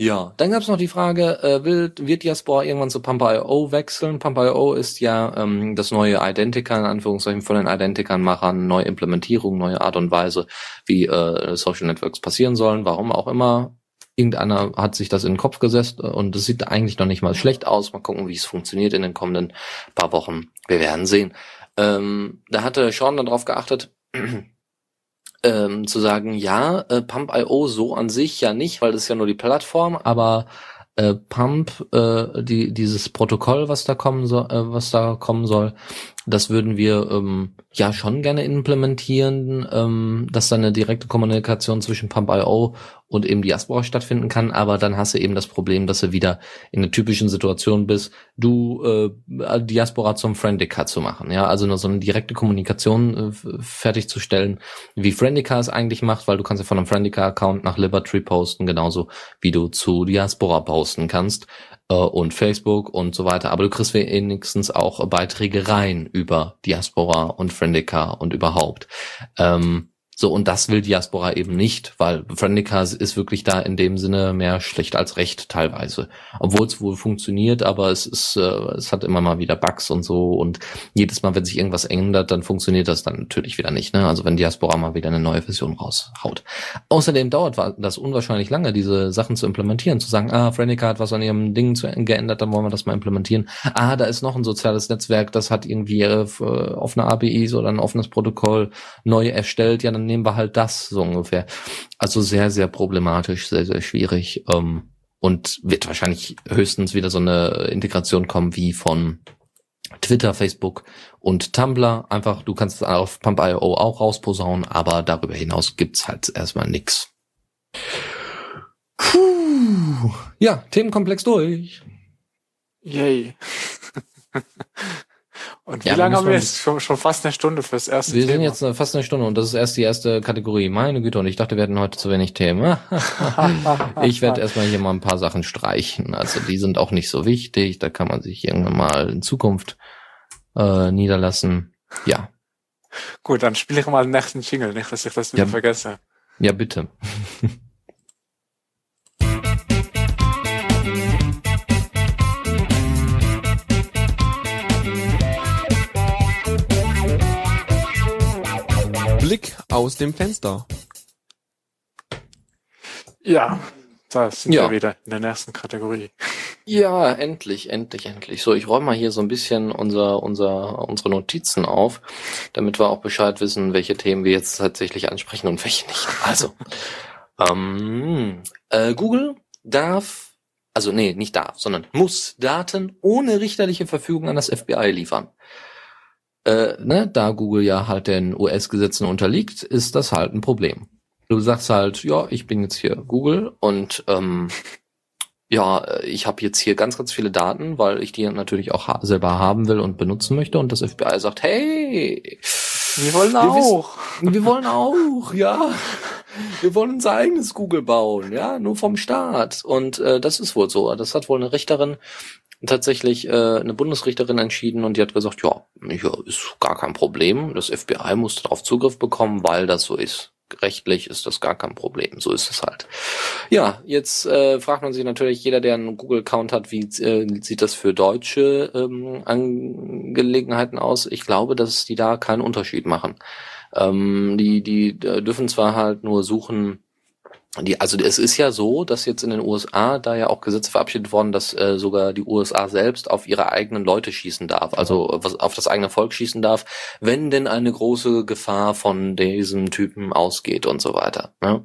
[SPEAKER 2] ja, dann gab es noch die Frage, äh, will, wird Diaspora irgendwann zu Pump.io wechseln? Pump.io ist ja ähm, das neue Identica, in Anführungszeichen von den Identica-Machern, neue Implementierung, neue Art und Weise, wie äh, Social Networks passieren sollen, warum auch immer. Irgendeiner hat sich das in den Kopf gesetzt und es sieht eigentlich noch nicht mal schlecht aus. Mal gucken, wie es funktioniert in den kommenden paar Wochen. Wir werden sehen. Ähm, da hatte Sean dann drauf geachtet, ähm, zu sagen, ja, äh, Pump.io so an sich ja nicht, weil das ist ja nur die Plattform, aber äh, Pump, äh, die, dieses Protokoll, was da kommen soll, äh, was da kommen soll, das würden wir ähm, ja schon gerne implementieren, ähm, dass da eine direkte Kommunikation zwischen Pump.io und eben Diaspora stattfinden kann, aber dann hast du eben das Problem, dass du wieder in der typischen Situation bist, du äh, Diaspora zum Friendica zu machen, ja, also nur so eine direkte Kommunikation äh, fertigzustellen, wie Friendica es eigentlich macht, weil du kannst ja von einem Friendica-Account nach Liberty posten, genauso wie du zu Diaspora posten kannst äh, und Facebook und so weiter, aber du kriegst wenigstens auch Beiträge rein über Diaspora und Friendica und überhaupt. Ähm, so, und das will Diaspora eben nicht, weil Friendica ist wirklich da in dem Sinne mehr schlecht als recht teilweise. Obwohl es wohl funktioniert, aber es ist, äh, es hat immer mal wieder Bugs und so und jedes Mal, wenn sich irgendwas ändert, dann funktioniert das dann natürlich wieder nicht, ne? Also wenn Diaspora mal wieder eine neue Version raushaut. Außerdem dauert das unwahrscheinlich lange, diese Sachen zu implementieren, zu sagen, ah, Friendica hat was an ihrem Ding zu, geändert, dann wollen wir das mal implementieren. Ah, da ist noch ein soziales Netzwerk, das hat irgendwie äh, offene APIs oder ein offenes Protokoll neu erstellt, ja, dann nehmen wir halt das so ungefähr. Also sehr, sehr problematisch, sehr, sehr schwierig. Ähm, und wird wahrscheinlich höchstens wieder so eine Integration kommen wie von Twitter, Facebook und Tumblr. Einfach, du kannst es auf Pump.io auch rausposaunen, aber darüber hinaus gibt's halt erstmal nix. Puh. Ja, Themenkomplex durch.
[SPEAKER 3] Yay. Und wie
[SPEAKER 2] Ja,
[SPEAKER 3] lange
[SPEAKER 2] wir
[SPEAKER 3] haben wir jetzt? Schon, schon fast eine Stunde fürs erste
[SPEAKER 2] Wir
[SPEAKER 3] Thema.
[SPEAKER 2] sind jetzt fast eine Stunde und das ist erst die erste Kategorie. Meine Güte, und ich dachte, wir hätten heute zu wenig Themen. ich werde erstmal hier mal ein paar Sachen streichen. Also die sind auch nicht so wichtig. Da kann man sich irgendwann mal in Zukunft äh, niederlassen. Ja,
[SPEAKER 3] Gut, dann spiele ich mal den nächsten Jingle, nicht, dass ich das wieder
[SPEAKER 2] Ja.
[SPEAKER 3] vergesse.
[SPEAKER 2] ja bitte.
[SPEAKER 1] Blick aus dem Fenster.
[SPEAKER 3] Ja, da sind
[SPEAKER 2] Ja.
[SPEAKER 3] wir wieder in der nächsten Kategorie.
[SPEAKER 2] Ja, endlich, endlich, endlich. So, ich räume mal hier so ein bisschen unser, unser, unsere Notizen auf, damit wir auch Bescheid wissen, welche Themen wir jetzt tatsächlich ansprechen und welche nicht. Also, ähm, äh, Google darf, also nee, nicht darf, sondern muss Daten ohne richterliche Verfügung an das FBI liefern. Äh, ne, da Google ja halt den US-Gesetzen unterliegt, ist das halt ein Problem. Du sagst halt, ja, ich bin jetzt hier Google und ähm, ja, äh, ich habe jetzt hier ganz, ganz viele Daten, weil ich die natürlich auch ha selber haben will und benutzen möchte. Und das FBI sagt, hey,
[SPEAKER 3] Wir wollen
[SPEAKER 2] Wir wissen-
[SPEAKER 3] auch.
[SPEAKER 2] wir wollen auch, ja. Wir wollen unser eigenes Google bauen, ja, nur vom Staat. Und äh, das ist wohl so. Das hat wohl eine Richterin, tatsächlich äh, eine Bundesrichterin entschieden und die hat gesagt, ja, ja, ist gar kein Problem. Das FBI muss darauf Zugriff bekommen, weil das so ist. Rechtlich ist das gar kein Problem. So ist es halt. Ja, jetzt äh, fragt man sich natürlich, jeder, der einen Google-Account hat, wie äh, sieht das für deutsche ähm, Angelegenheiten aus? Ich glaube, dass die da keinen Unterschied machen. Ähm, die, die äh, dürfen zwar halt nur suchen, die, also es ist ja so, dass jetzt in den USA da ja auch Gesetze verabschiedet worden, dass äh, sogar die USA selbst auf ihre eigenen Leute schießen darf, also was, auf das eigene Volk schießen darf, wenn denn eine große Gefahr von diesem Typen ausgeht und so weiter. Ne?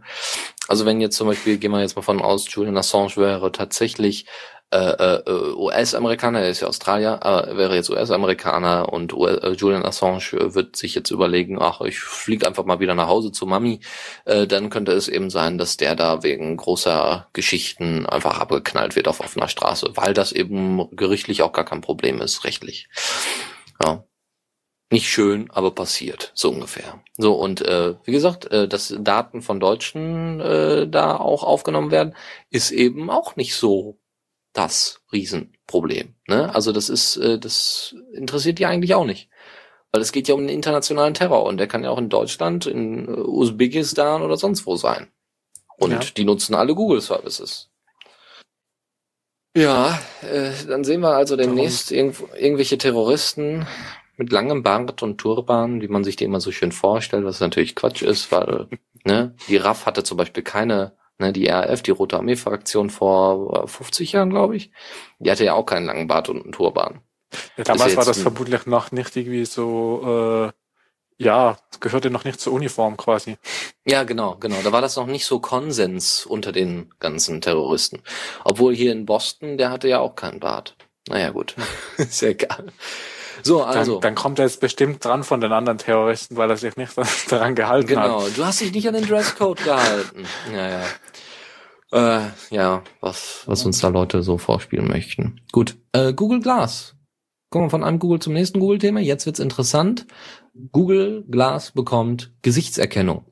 [SPEAKER 2] Also wenn jetzt zum Beispiel, gehen wir jetzt mal von aus, Julian Assange wäre tatsächlich äh, äh, US-Amerikaner, er ist ja Australier, äh, wäre jetzt US-Amerikaner und äh, Julian Assange äh, wird sich jetzt überlegen, ach, ich fliege einfach mal wieder nach Hause zu Mami, äh, dann könnte es eben sein, dass der da wegen großer Geschichten einfach abgeknallt wird auf offener Straße, weil das eben gerichtlich auch gar kein Problem ist, rechtlich. Ja. Nicht schön, aber passiert, so ungefähr. So, und äh, wie gesagt, äh, dass Daten von Deutschen äh, da auch aufgenommen werden, ist eben auch nicht so das Riesenproblem. Ne? Also das ist, äh, das interessiert die eigentlich auch nicht. Weil es geht ja um den internationalen Terror und der kann ja auch in Deutschland, in äh, Usbekistan oder sonst wo sein. Und
[SPEAKER 3] Ja.
[SPEAKER 2] die nutzen alle Google Services. Ja, äh, dann sehen wir also demnächst irgendwo, irgendwelche Terroristen mit langem Bart und Turban, wie man sich die immer so schön vorstellt, was natürlich Quatsch ist, weil ne, die RAF hatte zum Beispiel keine, ne, die RAF, die Rote Armee-Fraktion vor äh, 50 Jahren, glaube ich, die hatte ja auch keinen langen Bart und einen Turban.
[SPEAKER 3] Ja, damals
[SPEAKER 2] ja
[SPEAKER 3] war das vermutlich noch nicht irgendwie so, äh, ja, gehörte noch nicht zur Uniform quasi.
[SPEAKER 2] Ja, genau, genau. Da war das noch nicht so Konsens unter den ganzen Terroristen. Obwohl hier in Boston, der hatte ja auch keinen Bart. Naja, gut. ist ja egal. So,
[SPEAKER 3] Dann,
[SPEAKER 2] also.
[SPEAKER 3] dann kommt er jetzt bestimmt dran von den anderen Terroristen, weil er sich nicht daran gehalten
[SPEAKER 2] Genau,
[SPEAKER 3] hat.
[SPEAKER 2] du hast dich nicht an den Dresscode gehalten. Ja, ja. Äh, ja, was, was uns da Leute so vorspielen möchten. Gut, äh, Google Glass. Kommen wir von einem Google zum nächsten Google-Thema. Jetzt wird's interessant. Google Glass bekommt Gesichtserkennung.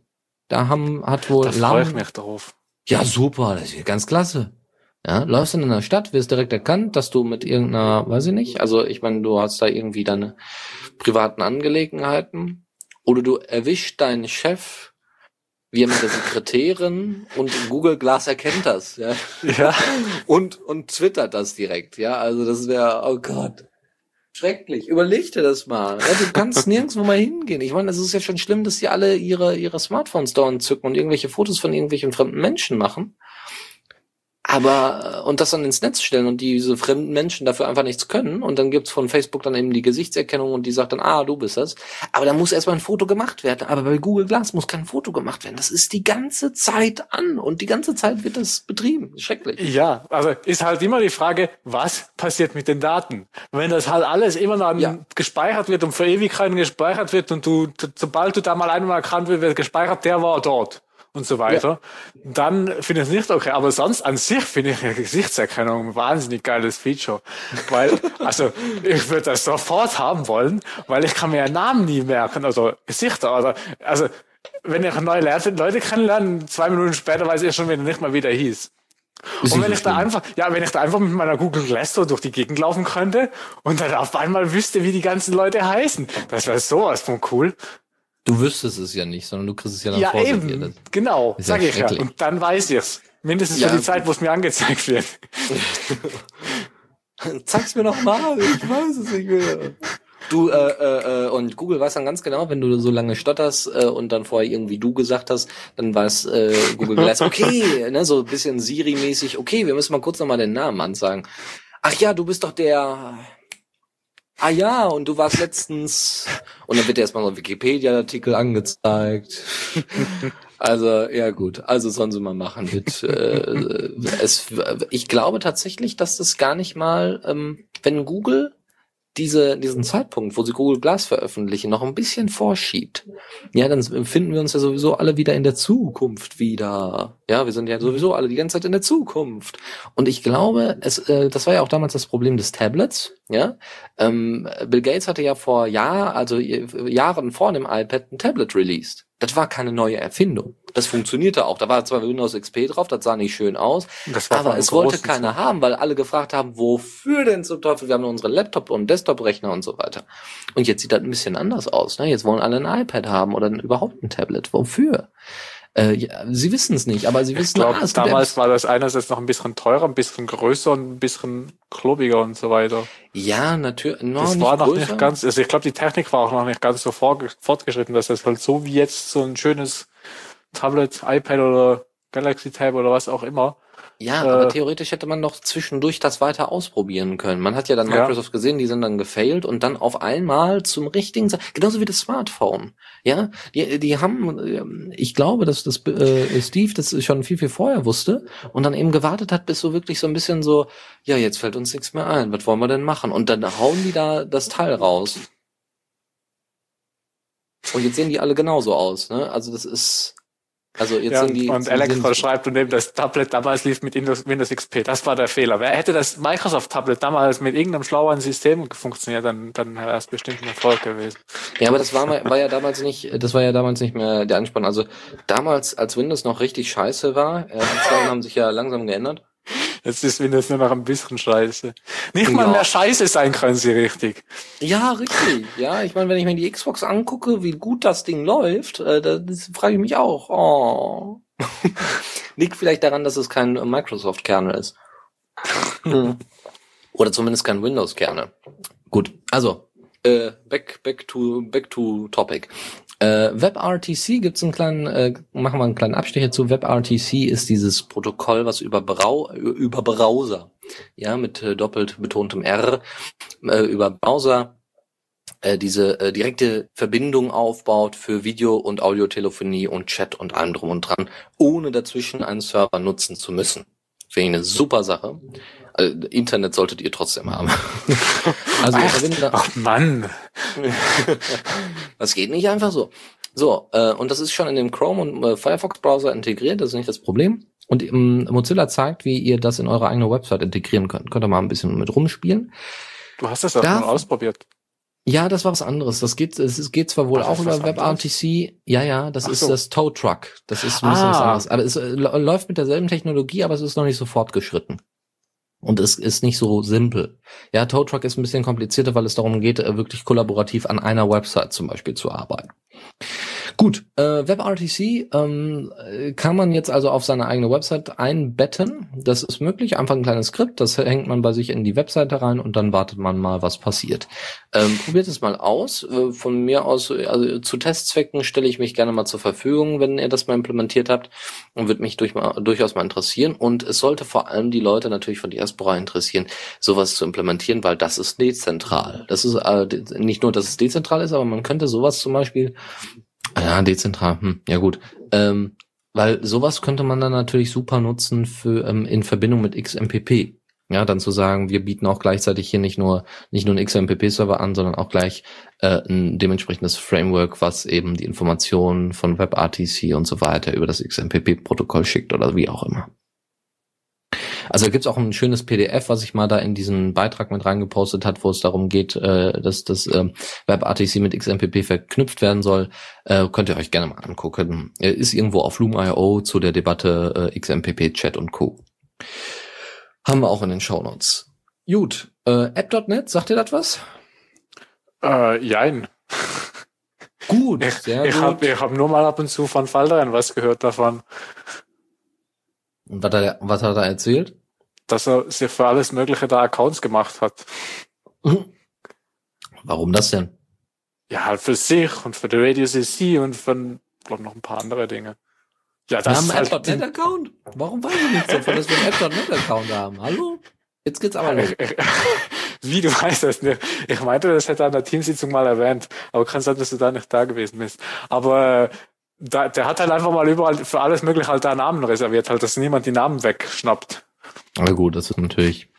[SPEAKER 2] Da haben, hat wohl
[SPEAKER 3] Da freue ich
[SPEAKER 2] Lam-
[SPEAKER 3] mich drauf.
[SPEAKER 2] Ja, super, das ist ganz klasse. Ja, läufst in einer Stadt, wirst direkt erkannt, dass du mit irgendeiner, weiß ich nicht, also ich meine, du hast da irgendwie deine privaten Angelegenheiten oder du erwischst deinen Chef, wie er mit der Sekretärin und Google Glass erkennt das, ja.
[SPEAKER 3] Ja.
[SPEAKER 2] Und, und twittert das direkt, ja. Also das wäre, oh Gott. Schrecklich. Überleg dir das mal. Ja, du kannst nirgendwo mal hingehen. Ich meine, es ist ja schon schlimm, dass die alle ihre, ihre Smartphones dauernd zücken und irgendwelche Fotos von irgendwelchen fremden Menschen machen. Aber, äh, und das dann ins Netz stellen und diese fremden Menschen dafür einfach nichts können. Und dann gibt's von Facebook dann eben die Gesichtserkennung und die sagt dann, ah, du bist das. Aber da muss erstmal ein Foto gemacht werden. Aber bei Google Glass muss kein Foto gemacht werden. Das ist die ganze Zeit an und die ganze Zeit wird das betrieben. Schrecklich.
[SPEAKER 3] Ja, also ist halt immer die Frage, was passiert mit den Daten? Wenn das halt alles immer noch
[SPEAKER 2] Ja.
[SPEAKER 3] gespeichert wird und für Ewigkeiten gespeichert wird und du, sobald du da mal einmal erkannt wird, wird gespeichert, der war dort. Und so weiter, ja. dann finde ich es nicht okay. Aber sonst an sich finde ich eine Gesichtserkennung ein wahnsinnig geiles Feature. Weil, also, ich würde das sofort haben wollen, weil ich kann mir ja Namen nie merken, also Gesichter, oder, also, wenn ich neue Leute kennenlerne, zwei Minuten später weiß ich schon, wenn er nicht mal wieder hieß. Und wenn ich da einfach, ja, wenn ich da einfach mit meiner Google Glass so durch die Gegend laufen könnte und dann auf einmal wüsste, wie die ganzen Leute heißen, das wäre sowas von cool.
[SPEAKER 2] Du wüsstest es ja nicht, sondern du kriegst es ja dann
[SPEAKER 3] Ja, eben, genau, sag ich ja. Und dann weiß ich's. Mindestens ja. für die Zeit, wo es mir angezeigt wird.
[SPEAKER 2] Zeig's mir noch mal, ich weiß es nicht mehr. Du, äh, äh, äh, und Google weiß dann ganz genau, wenn du so lange stotterst äh, und dann vorher irgendwie du gesagt hast, dann weiß äh, Google Glass, okay, ne, so ein bisschen Siri-mäßig, okay, wir müssen mal kurz nochmal den Namen ansagen. Ach ja, du bist doch der Ah ja, und du warst letztens und dann wird dir erstmal so ein Wikipedia-Artikel angezeigt. also, ja gut, also sollen sie mal machen mit äh, es ich glaube tatsächlich, dass das gar nicht mal, ähm, wenn Google diese, diesen Zeitpunkt, wo sie Google Glass veröffentlichen, noch ein bisschen vorschiebt, ja, dann finden wir uns ja sowieso alle wieder in der Zukunft wieder. Ja, wir sind ja sowieso alle die ganze Zeit in der Zukunft. Und ich glaube, es, äh, das war ja auch damals das Problem des Tablets. Ja, ähm, Bill Gates hatte ja vor Jahr, also Jahren vor dem iPad ein Tablet released. Das war keine neue Erfindung. Das funktionierte auch. Da war zwar Windows XP drauf, das sah nicht schön aus, aber es wollte keiner haben, weil alle gefragt haben, wofür denn zum Teufel? Wir haben nur unsere Laptop- und Desktop-Rechner und so weiter. Und jetzt sieht das ein bisschen anders aus. Ne? Jetzt wollen alle ein iPad haben oder überhaupt ein Tablet. Wofür? Äh, ja, sie wissen es nicht, aber sie wissen,
[SPEAKER 3] ich glaub, ah, damals war das einerseits noch ein bisschen teurer, ein bisschen größer und ein bisschen klobiger und so weiter.
[SPEAKER 2] Ja, natürlich.
[SPEAKER 3] das war noch größer. nicht ganz, also ich glaube, die Technik war auch noch nicht ganz so fortgeschritten, dass das halt so wie jetzt so ein schönes Tablet, iPad oder Galaxy Tab oder was auch immer
[SPEAKER 2] ja, äh, aber theoretisch hätte man doch zwischendurch das weiter ausprobieren können. Man hat ja dann Microsoft ja. gesehen, die sind dann gefailt und dann auf einmal zum richtigen, genauso wie das Smartphone. Ja, die, die haben, ähm, ich glaube, dass das äh, Steve das schon viel viel vorher wusste und dann eben gewartet hat, bis so wirklich so ein bisschen so, ja, jetzt fällt uns nichts mehr ein. Was wollen wir denn machen? Und dann hauen die da das Teil raus. Und jetzt sehen die alle genauso aus. Ne? Also das ist
[SPEAKER 3] also jetzt ja, sind die. Und Elektro schreibt, und eben das Tablet damals lief mit Windows, XP. Das war der Fehler. Wer hätte das Microsoft-Tablet damals mit irgendeinem schlaueren System funktioniert, dann, dann wäre es bestimmt ein Erfolg gewesen.
[SPEAKER 2] Ja, aber das war, war ja damals nicht, das war ja damals nicht mehr der Anspann. Also damals, als Windows noch richtig scheiße war, äh, die Zeiten haben sich ja langsam geändert.
[SPEAKER 3] Jetzt ist Windows nur noch ein bisschen scheiße. Nicht ja. mal mehr scheiße sein können sie richtig.
[SPEAKER 2] Ja, richtig. Ja, ich meine, wenn ich mir die Xbox angucke, wie gut das Ding läuft, äh, das frage ich mich auch. Oh. Liegt vielleicht daran, dass es kein Microsoft-Kernel ist. Oder zumindest kein Windows-Kernel. Gut, also äh, back back to back to topic. Äh, WebRTC gibt's einen kleinen, äh, machen wir einen kleinen Abstecher zu. WebRTC ist dieses Protokoll, was über, Brau über Browser, ja, mit äh, doppelt betontem R, äh, über Browser äh, diese äh, direkte Verbindung aufbaut für Video- und Audiotelefonie und Chat und allem drum und dran, ohne dazwischen einen Server nutzen zu müssen. Finde ich eine super Sache. Also, Internet solltet ihr trotzdem haben.
[SPEAKER 3] also Ach, ach Mann.
[SPEAKER 2] das geht nicht einfach so. So, äh, und das ist schon in dem Chrome und äh, Firefox Browser integriert, das ist nicht das Problem. Und ähm, Mozilla zeigt, wie ihr das in eure eigene Website integrieren könnt. Könnt ihr mal ein bisschen mit rumspielen.
[SPEAKER 3] Du hast das auch da, schon ausprobiert.
[SPEAKER 2] Ja, das war was anderes. Das geht, es geht zwar wohl Ach, auch über WebRTC. Ja, ja, das Ach ist so. das Tow Truck. Das ist ein bisschen ah. was anderes. Aber es äh, läuft mit derselben Technologie, aber es ist noch nicht so fortgeschritten. Und es ist nicht so simpel. Ja, Tow Truck ist ein bisschen komplizierter, weil es darum geht, äh, wirklich kollaborativ an einer Website zum Beispiel zu arbeiten. Gut, äh, WebRTC ähm, kann man jetzt also auf seine eigene Website einbetten. Das ist möglich. Einfach ein kleines Skript, das hängt man bei sich in die Webseite rein und dann wartet man mal, was passiert. Ähm, probiert es mal aus. Äh, von mir aus, also zu Testzwecken stelle ich mich gerne mal zur Verfügung, wenn ihr das mal implementiert habt und würde mich durch mal, durchaus mal interessieren. Und es sollte vor allem die Leute natürlich von Diaspora interessieren, sowas zu implementieren, weil das ist dezentral. Das ist äh, nicht nur, dass es dezentral ist, aber man könnte sowas zum Beispiel ja, dezentral. Hm, ja gut. Ähm, weil sowas könnte man dann natürlich super nutzen für ähm, in Verbindung mit XMPP. Ja, dann zu sagen, wir bieten auch gleichzeitig hier nicht nur nicht nur einen XMPP-Server an, sondern auch gleich äh, ein dementsprechendes Framework, was eben die Informationen von WebRTC und so weiter über das XMPP-Protokoll schickt oder wie auch immer. Also gibt's auch ein schönes PDF, was ich mal da in diesen Beitrag mit reingepostet hat, wo es darum geht, äh, dass das äh, WebRTC mit XMPP verknüpft werden soll. Äh, könnt ihr euch gerne mal angucken. Er ist irgendwo auf Loom.io zu der Debatte äh, XMPP Chat und Co. Haben wir auch in den Shownotes. Gut, äh, App.net, sagt ihr das was?
[SPEAKER 3] Äh, jein.
[SPEAKER 2] Gut,
[SPEAKER 3] Ich,
[SPEAKER 2] sehr
[SPEAKER 3] ich
[SPEAKER 2] gut.
[SPEAKER 3] habe ich hab nur mal ab und zu von Faldern was gehört davon,
[SPEAKER 2] Und was hat, er, was hat er erzählt?
[SPEAKER 3] dass er sich für alles Mögliche da Accounts gemacht hat.
[SPEAKER 2] Warum das denn?
[SPEAKER 3] Ja, halt für sich und für die Radio CC und für glaub, noch ein paar andere Dinge. Ja,
[SPEAKER 2] Wir
[SPEAKER 3] das
[SPEAKER 2] haben
[SPEAKER 3] ist
[SPEAKER 2] einen
[SPEAKER 3] halt
[SPEAKER 2] App.net-Account? Warum weiß ich nicht davon, dass wir einen App.net-Account haben? Hallo? Jetzt geht's aber los.
[SPEAKER 3] Wie, du weißt das nicht. Ich meinte, das hätte er an der Teamsitzung mal erwähnt. Aber kann sein, dass du da nicht da gewesen bist. Aber äh, da, der hat halt einfach mal überall für alles mögliche halt da Namen reserviert, halt, dass niemand die Namen wegschnappt.
[SPEAKER 2] Na gut, das ist natürlich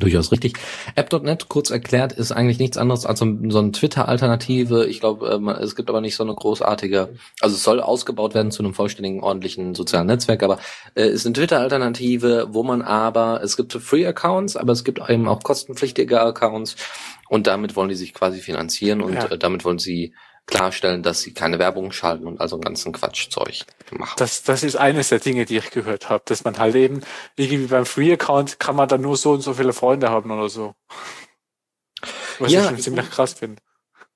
[SPEAKER 2] durchaus richtig. App.net, kurz erklärt, ist eigentlich nichts anderes als so so eine Twitter-Alternative. Ich glaube, ähm, es gibt aber nicht so eine großartige, also es soll ausgebaut werden zu einem vollständigen, ordentlichen sozialen Netzwerk, aber äh, ist eine Twitter-Alternative, wo man aber, es gibt Free-Accounts, aber es gibt eben auch kostenpflichtige Accounts und damit wollen die sich quasi finanzieren und
[SPEAKER 3] Ja.
[SPEAKER 2] äh, damit wollen sie klarstellen, dass sie keine Werbung schalten und also ganzen Quatschzeug machen.
[SPEAKER 3] Das, das ist eines der Dinge, die ich gehört habe, dass man halt eben irgendwie beim Free-Account kann man dann nur so und so viele Freunde haben oder so. Was
[SPEAKER 2] Ja,
[SPEAKER 3] ich schon
[SPEAKER 2] ich-
[SPEAKER 3] ziemlich krass finde.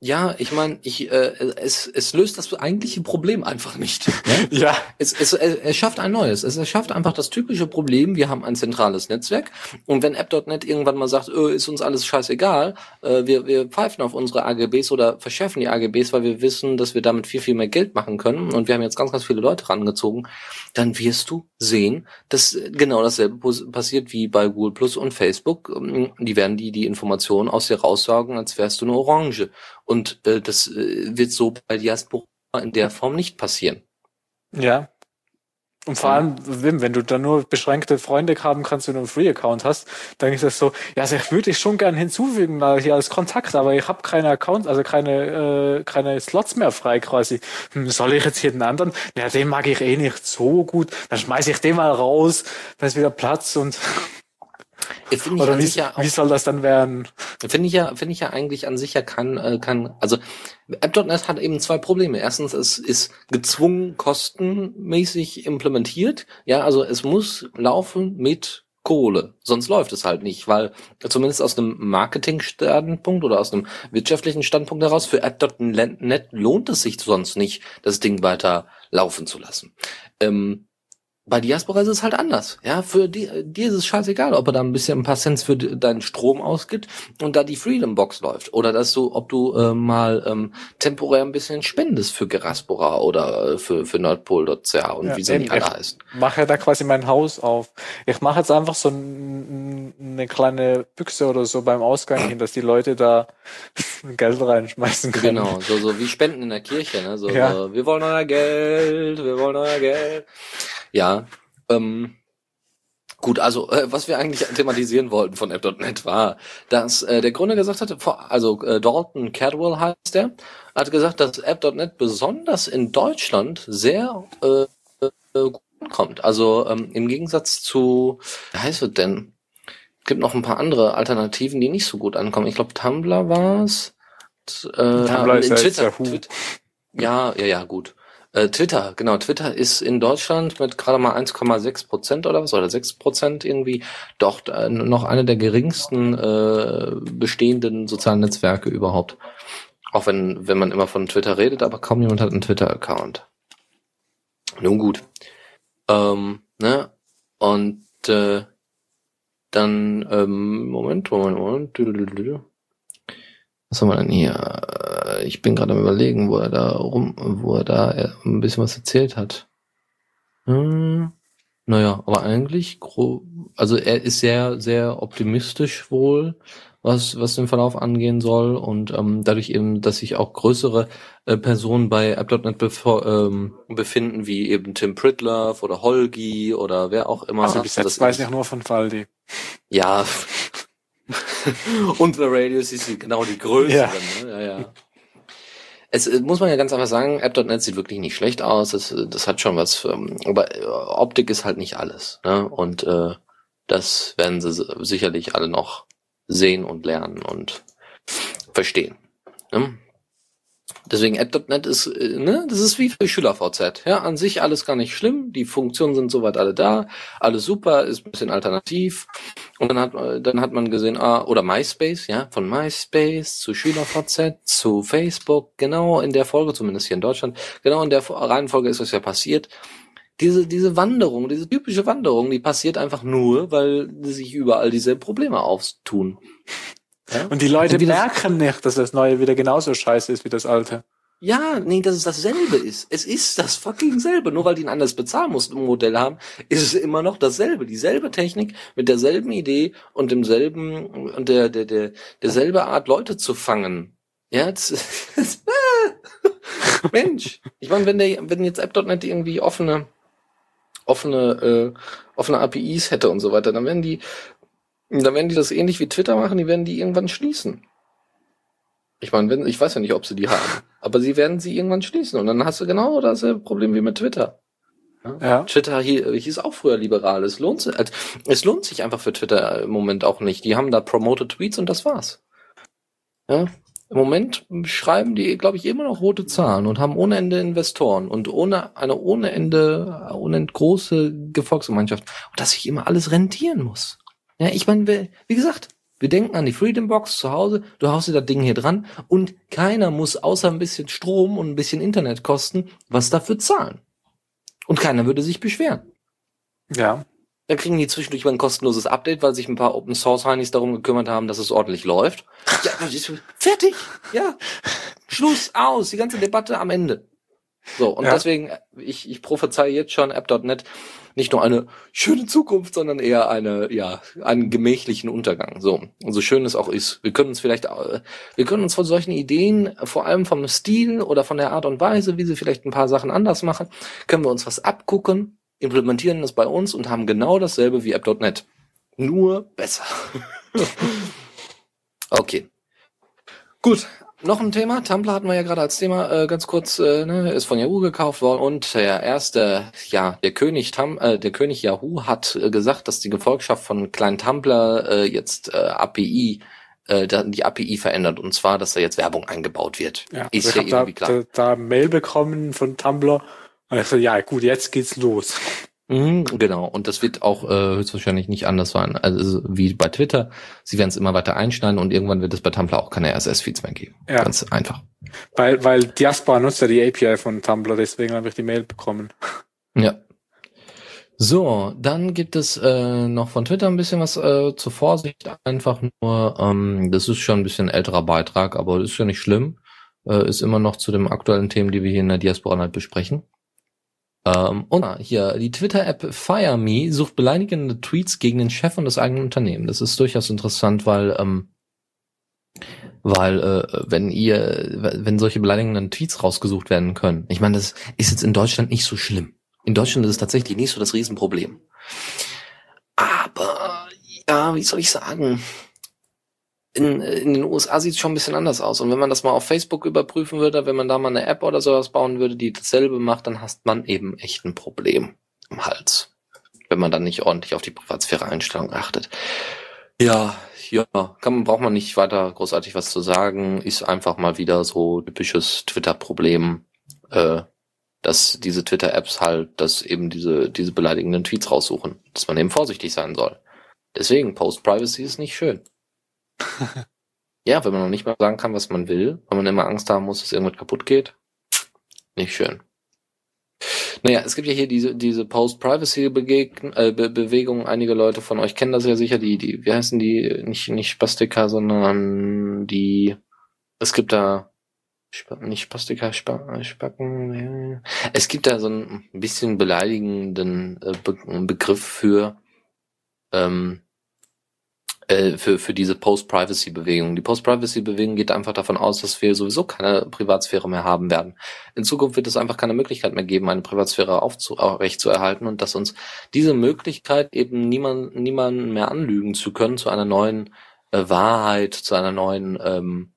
[SPEAKER 2] Ja, ich meine, ich, äh, es, es löst das eigentliche Problem einfach nicht. Ne?
[SPEAKER 3] Ja,
[SPEAKER 2] Es, es, es, schafft ein neues. Es, es schafft einfach das typische Problem, wir haben ein zentrales Netzwerk und wenn App.net irgendwann mal sagt, öh, ist uns alles scheißegal, äh, wir, wir pfeifen auf unsere AGBs oder verschärfen die AGBs, weil wir wissen, dass wir damit viel, viel mehr Geld machen können und wir haben jetzt ganz, ganz viele Leute rangezogen, dann wirst du sehen, dass genau dasselbe passiert wie bei Google Plus und Facebook. Ähm, Die werden die, die Informationen aus dir raussaugen, als wärst du eine Orange. Und äh, das äh, wird so bei Diaspora in der Form nicht passieren.
[SPEAKER 3] ja. Und vor allem, Wim, wenn du dann nur beschränkte Freunde haben kannst, wenn du einen Free-Account hast, dann ist das so, ja, also ich würde dich schon gern hinzufügen, da hier als Kontakt, aber ich habe keine Account, also keine, äh, keine Slots mehr frei quasi. Hm, soll ich jetzt hier den anderen? Ja, den mag ich eh nicht so gut. Dann schmeiße ich den mal raus, dann ist wieder Platz und
[SPEAKER 2] Ich Finde ich,
[SPEAKER 3] oder wie,
[SPEAKER 2] ja auch-
[SPEAKER 3] wie soll das dann werden?
[SPEAKER 2] finde ich ja, finde ich ja eigentlich an sich ja kann, äh, kann, also App.net hat eben zwei Probleme. Erstens, es ist gezwungen kostenmäßig implementiert. Ja, also es muss laufen mit Kohle. Sonst läuft es halt nicht, weil zumindest aus einem Marketing-Standpunkt oder aus einem wirtschaftlichen Standpunkt heraus für App.net lohnt es sich sonst nicht, das Ding weiter laufen zu lassen. Ähm, bei Diaspora ist es halt anders. Ja, für die, dir ist es scheißegal, ob er da ein bisschen ein paar Cents für de- deinen Strom ausgibt und da die Freedom Box läuft. Oder dass du, ob du äh, mal ähm, temporär ein bisschen spendest für Geraspora oder äh, für, für Nordpol.ca und
[SPEAKER 3] Ja,
[SPEAKER 2] wie sie nicht alle
[SPEAKER 3] ich- mache da quasi mein Haus auf. Ich mache jetzt einfach so ein, eine kleine Büchse oder so beim Ausgang hin, dass die Leute da Geld reinschmeißen können.
[SPEAKER 2] Genau, so, so wie Spenden in der Kirche, ne? So,
[SPEAKER 3] Ja.
[SPEAKER 2] so, wir wollen euer Geld, wir wollen euer Geld. Ja, ähm, gut, also äh, was wir eigentlich thematisieren wollten von App.net war, dass äh, der Gründer gesagt hatte, vor, also äh, Dalton Cadwell heißt der, hat gesagt, dass App.net besonders in Deutschland sehr äh, äh, gut kommt. Also ähm, im Gegensatz zu, wie heißt es denn? Es gibt noch ein paar andere Alternativen, die nicht so gut ankommen. Ich glaube, Tumblr war's. Äh,
[SPEAKER 3] Tumblr ist
[SPEAKER 2] Twitter. Twitter. Ja, ja, ja, gut. Äh, Twitter, genau. Twitter ist in Deutschland mit gerade mal 1,6 Prozent oder was, oder 6 Prozent irgendwie, doch äh, noch eine der geringsten äh, bestehenden sozialen Netzwerke überhaupt. Auch wenn, wenn man immer von Twitter redet, aber kaum jemand hat einen Twitter-Account. Nun gut. Ähm, ne? Und äh, dann, ähm, Moment, Moment, Moment. Was haben wir denn hier? Äh, Ich bin gerade am überlegen, wo er da rum, wo er da äh, ein bisschen was erzählt hat. Hm, Naja, aber eigentlich, also er ist sehr, sehr optimistisch wohl, was, was den Verlauf angehen soll und ähm, dadurch eben, dass sich auch größere äh, Personen bei App.NET bevor, ähm, befinden, wie eben Tim Pritlove oder Holgi oder wer auch immer.
[SPEAKER 3] Also bis jetzt
[SPEAKER 2] Das
[SPEAKER 3] weiß ich nur von Faldi.
[SPEAKER 2] Ja. und The Radius ist genau die größeren.
[SPEAKER 3] Ja.
[SPEAKER 2] Ne? Ja, ja. Es äh, muss man ja ganz einfach sagen, App.NET sieht wirklich nicht schlecht aus. Das, äh, das hat schon was, ähm, aber äh, Optik ist halt nicht alles. Ne? Und äh, das werden sie si- sicherlich alle noch sehen und lernen und verstehen. Ne? Deswegen App.NET ist, ne, das ist wie für SchülerVZ. Ja, an sich alles gar nicht schlimm. Die Funktionen sind soweit alle da. Alles super, ist ein bisschen alternativ. Und dann hat, dann hat man gesehen, ah, oder MySpace, ja, von MySpace zu SchülerVZ zu Facebook, genau in der Folge, zumindest hier in Deutschland, genau in der Reihenfolge ist das ja passiert. Diese, diese Wanderung, diese typische Wanderung, die passiert einfach nur, weil sich überall diese Probleme auftun. Ja?
[SPEAKER 3] Und die Leute
[SPEAKER 2] Und
[SPEAKER 3] merken nicht, dass das Neue wieder genauso scheiße ist wie das Alte.
[SPEAKER 2] Ja, nee, dass es dasselbe ist. Es ist das fucking selbe. Nur weil die ein anderes Bezahlmodell haben, ist es immer noch dasselbe. Dieselbe Technik mit derselben Idee und demselben und der der der derselbe Art Leute zu fangen. Ja, das, das, Mensch, ich meine, wenn der wenn jetzt App.net irgendwie offene offene äh, offene APIs hätte und so weiter, dann werden die dann werden die das ähnlich wie Twitter machen, die werden die irgendwann schließen. Ich meine, wenn, ich weiß ja nicht, ob sie die haben, aber sie werden sie irgendwann schließen und dann hast du genau dasselbe Problem wie mit Twitter.
[SPEAKER 3] Ja.
[SPEAKER 2] Twitter hier, hieß auch früher liberal. Es lohnt sich, also, es lohnt sich einfach für Twitter im Moment auch nicht. Die haben da promoted Tweets und das war's. Ja. Im Moment schreiben die, glaube ich, immer noch rote Zahlen und haben ohne Ende Investoren und ohne eine ohne Ende, ohne große Gefolgsgemeinschaft. Und dass sich immer alles rentieren muss. Ja, ich meine, wie gesagt, wir denken an die Freedom Box zu Hause, du haust dir das Ding hier dran und keiner muss außer ein bisschen Strom und ein bisschen Internetkosten was dafür zahlen. Und keiner würde sich beschweren.
[SPEAKER 3] Ja.
[SPEAKER 2] Dann kriegen die zwischendurch mal ein kostenloses Update, weil sich ein paar Open Source Heinis darum gekümmert haben, dass es ordentlich läuft. Ja, fertig. Ja. Schluss aus. Die ganze Debatte am Ende. So, und
[SPEAKER 3] Ja.
[SPEAKER 2] deswegen, äh, ich, ich prophezeie jetzt schon App.net nicht nur eine schöne Zukunft, sondern eher eine, ja, einen gemächlichen Untergang. So, und so schön es auch ist. Wir können uns vielleicht, äh, wir können uns von solchen Ideen, vor allem vom Stil oder von der Art und Weise, wie sie vielleicht ein paar Sachen anders machen, können wir uns was abgucken, implementieren das bei uns und haben genau dasselbe wie App.net. Nur besser. okay. Gut. Noch ein Thema. Tumblr hatten wir ja gerade als Thema äh, ganz kurz, äh, ne, ist von Yahoo gekauft worden und der erste, ja, der König Tum, äh, der König Yahoo hat äh, gesagt, dass die Gefolgschaft von kleinen Tumblr äh, jetzt äh, API äh, die API verändert und zwar, dass da jetzt Werbung eingebaut wird.
[SPEAKER 3] ja.
[SPEAKER 2] Ist
[SPEAKER 3] Also
[SPEAKER 2] ja
[SPEAKER 3] ich habe
[SPEAKER 2] irgendwie
[SPEAKER 3] da,
[SPEAKER 2] klar.
[SPEAKER 3] da, da Mail bekommen von Tumblr. Und ich so, ja gut, jetzt geht's los.
[SPEAKER 2] Mhm, genau, und das wird auch äh, höchstwahrscheinlich nicht anders sein, also wie bei Twitter. Sie werden es immer weiter einschneiden und irgendwann wird es bei Tumblr auch keine RSS-Feeds mehr geben.
[SPEAKER 3] Ja.
[SPEAKER 2] Ganz einfach.
[SPEAKER 3] Weil, weil Diaspora nutzt ja die API von Tumblr, deswegen habe ich die Mail bekommen.
[SPEAKER 2] Ja. So, dann gibt es äh, noch von Twitter ein bisschen was äh, zur Vorsicht. Einfach nur, ähm, das ist schon ein bisschen älterer Beitrag, aber ist ja nicht schlimm. Äh, ist immer noch zu den aktuellen Themen, die wir hier in der Diaspora halt besprechen. Ähm, und hier, die Twitter-App FireMe sucht beleidigende Tweets gegen den Chef und das eigene Unternehmen. Das ist durchaus interessant, weil ähm, weil äh, wenn ihr, wenn solche beleidigenden Tweets rausgesucht werden können, ich meine, das ist jetzt in Deutschland nicht so schlimm. In Deutschland ist es tatsächlich nicht so das Riesenproblem. Aber, ja, wie soll ich sagen? In, in den USA sieht es schon ein bisschen anders aus. Und wenn man das mal auf Facebook überprüfen würde, wenn man da mal eine App oder sowas bauen würde, die dasselbe macht, dann hast man eben echt ein Problem im Hals. Wenn man dann nicht ordentlich auf die Privatsphäre-Einstellung achtet. Ja, ja, kann man, braucht man nicht weiter großartig was zu sagen. Ist einfach mal wieder so typisches Twitter-Problem, äh, dass diese Twitter-Apps halt, dass eben diese, diese beleidigenden Tweets raussuchen. Dass man eben vorsichtig sein soll. Deswegen, Post-Privacy ist nicht schön. Ja, wenn man noch nicht mal sagen kann, was man will, wenn man immer Angst haben muss, dass irgendwas kaputt geht. Nicht schön. Naja, es gibt ja hier diese, diese Post-Privacy-Bewegung. Äh. Einige Leute von euch kennen das ja sicher. Die, die, wie heißen die? Nicht, nicht Spastika, sondern die, es gibt da nicht Spastika, Sp Spacken. Es gibt da so ein bisschen beleidigenden äh, Be Begriff für ähm, äh, für, für diese Post-Privacy-Bewegung. Die Post-Privacy-Bewegung geht einfach davon aus, dass wir sowieso keine Privatsphäre mehr haben werden. In Zukunft wird es einfach keine Möglichkeit mehr geben, eine Privatsphäre aufrechtzuerhalten und dass uns diese Möglichkeit eben niemand, niemanden mehr anlügen zu können zu einer neuen äh, Wahrheit, zu einer neuen ähm,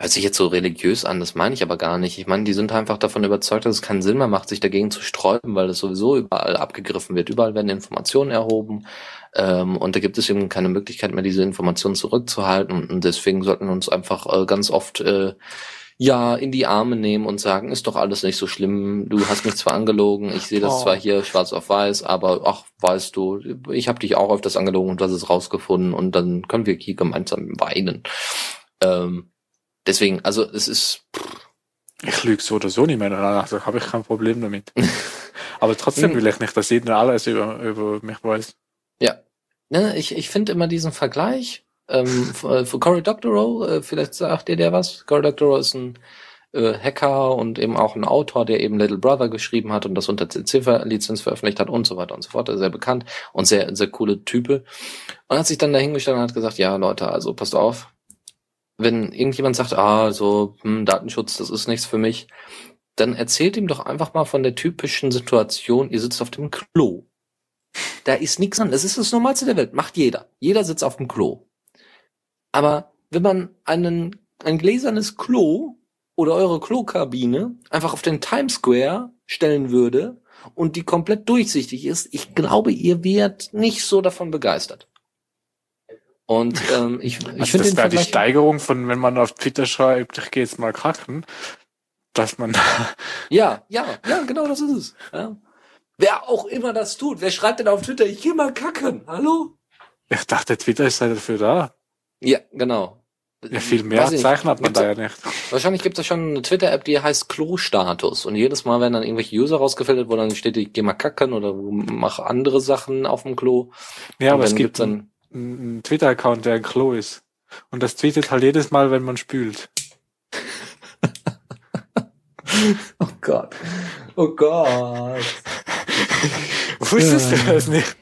[SPEAKER 2] Hört sich jetzt so religiös an, das meine ich aber gar nicht. Ich meine, die sind einfach davon überzeugt, dass es keinen Sinn mehr macht, sich dagegen zu sträuben, weil es sowieso überall abgegriffen wird. Überall werden Informationen erhoben ähm, und da gibt es eben keine Möglichkeit mehr, diese Informationen zurückzuhalten. Und deswegen sollten wir uns einfach äh, ganz oft äh, ja in die Arme nehmen und sagen, ist doch alles nicht so schlimm. Du hast mich zwar angelogen, ich sehe das oh. zwar hier schwarz auf weiß, aber ach, weißt du, ich habe dich auch auf das angelogen und das ist rausgefunden und dann können wir hier gemeinsam weinen. Ähm, Deswegen, also es ist.
[SPEAKER 3] Ich lüge so oder so nicht mehr, also habe ich kein Problem damit. Aber trotzdem will ich nicht, dass jeder alles über, über mich weiß.
[SPEAKER 2] Ja. Ne, ich, ich finde immer diesen Vergleich. Ähm, für, für Cory Doctorow, äh, vielleicht sagt ihr der was. Cory Doctorow ist ein äh, Hacker und eben auch ein Autor, der eben Little Brother geschrieben hat und das unter Ziffer-Lizenz veröffentlicht hat und so weiter und so fort. Sehr bekannt und sehr, sehr coole Type. Und hat sich dann dahingestellt und hat gesagt, ja Leute, also passt auf, wenn irgendjemand sagt, ah, so hm, Datenschutz, das ist nichts für mich, dann erzählt ihm doch einfach mal von der typischen Situation, ihr sitzt auf dem Klo. Da ist nichts an. Das ist das Normalste der Welt. Macht jeder. Jeder sitzt auf dem Klo. Aber wenn man einen, ein gläsernes Klo oder eure Klokabine einfach auf den Times Square stellen würde und die komplett durchsichtig ist, ich glaube, ihr werdet nicht so davon begeistert. Und ähm, ich, ich
[SPEAKER 3] also finde das wäre die Steigerung von, wenn man auf Twitter schreibt, ich gehe jetzt mal kacken, dass man
[SPEAKER 2] ja, ja, ja, genau, das ist es. Ja. Wer auch immer das tut, wer schreibt denn auf Twitter, ich gehe mal kacken? Hallo?
[SPEAKER 3] Ich dachte, Twitter ist halt dafür da.
[SPEAKER 2] Ja, genau.
[SPEAKER 3] Ja, viel mehr Zeichen hat man da ja nicht.
[SPEAKER 2] Wahrscheinlich gibt es schon eine Twitter-App, die heißt Klo-Status. Und jedes Mal werden dann irgendwelche User rausgefiltert, wo dann steht, ich geh mal kacken oder mach andere Sachen auf dem Klo.
[SPEAKER 3] Ja, aber es gibt dann ein Twitter-Account, der ein Klo ist. Und das tweetet halt jedes Mal, wenn man spült.
[SPEAKER 2] oh Gott. Oh Gott.
[SPEAKER 3] Wusstest du das nicht?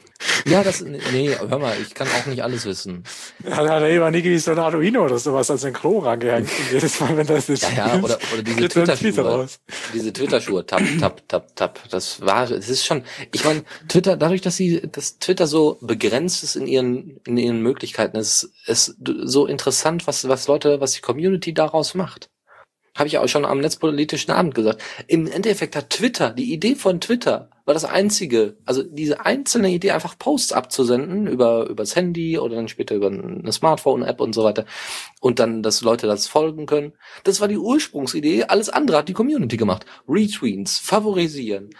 [SPEAKER 2] Ja, das, nee, hör mal, ich kann auch nicht alles wissen.
[SPEAKER 3] Hat, hat er immer nie so ein Arduino oder sowas als ein Klo rangehängt. jedes Mal, wenn das
[SPEAKER 2] ist. Ja, ja oder, oder diese Twitter-Schuhe. Diese Twitter-Schuhe, tap, tap, tap, tap. Das war, das ist schon, ich meine, Twitter, dadurch, dass sie, dass Twitter so begrenzt ist in ihren, in ihren Möglichkeiten, ist, ist so interessant, was, was Leute, was die Community daraus macht. Habe ich auch schon am netzpolitischen Abend gesagt. Im Endeffekt hat Twitter, die Idee von Twitter war das einzige, also diese einzelne Idee, einfach Posts abzusenden über übers Handy oder dann später über eine Smartphone-App und so weiter und dann, dass Leute das folgen können. Das war die Ursprungsidee. Alles andere hat die Community gemacht. Retweets, favorisieren,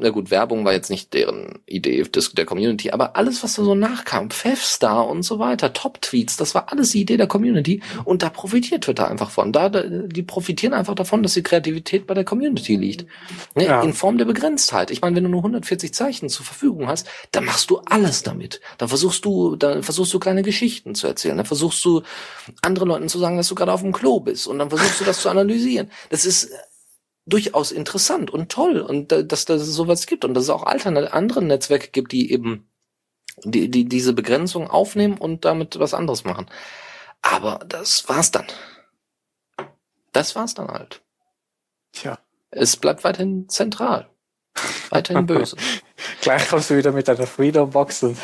[SPEAKER 2] na gut, Werbung war jetzt nicht deren Idee des, der Community, aber alles, was da so nachkam, Fevstar und so weiter, Top-Tweets, das war alles die Idee der Community und da profitiert Twitter einfach von. Da, da die profitieren einfach davon, dass die Kreativität bei der Community liegt. Ne? Ja. In Form der Begrenztheit. Ich meine, wenn du nur 140 Zeichen zur Verfügung hast, dann machst du alles damit. Dann versuchst du, dann versuchst du kleine Geschichten zu erzählen. Dann versuchst du anderen Leuten zu sagen, dass du gerade auf dem Klo bist und dann versuchst du das zu analysieren. Das ist durchaus interessant und toll und dass da sowas gibt und dass es auch alternate andere Netzwerke gibt, die eben die, die diese Begrenzung aufnehmen und damit was anderes machen. Aber das war's dann. Das war's dann halt.
[SPEAKER 3] Tja.
[SPEAKER 2] Es bleibt weiterhin zentral. Weiterhin böse.
[SPEAKER 3] Gleich kommst du wieder mit deiner Freedom Box und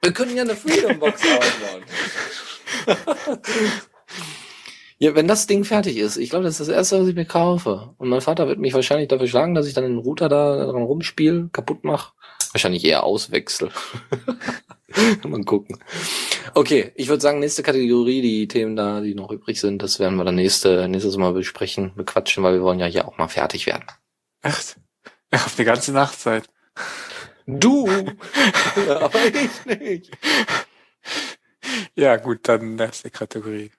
[SPEAKER 2] wir können ja eine Freedom Box aufbauen. Ja, wenn das Ding fertig ist, ich glaube, das ist das erste, was ich mir kaufe. Und mein Vater wird mich wahrscheinlich dafür schlagen, dass ich dann den Router da dran rumspiele, kaputt mache. Wahrscheinlich eher auswechsel. Mal gucken. Okay, ich würde sagen, nächste Kategorie, die Themen da, die noch übrig sind, das werden wir dann nächste, nächstes Mal besprechen, bequatschen, weil wir wollen ja hier auch mal fertig werden.
[SPEAKER 3] Echt? Auf die ganze Nachtzeit.
[SPEAKER 2] Du! aber ich nicht.
[SPEAKER 3] Ja, gut, dann nächste Kategorie.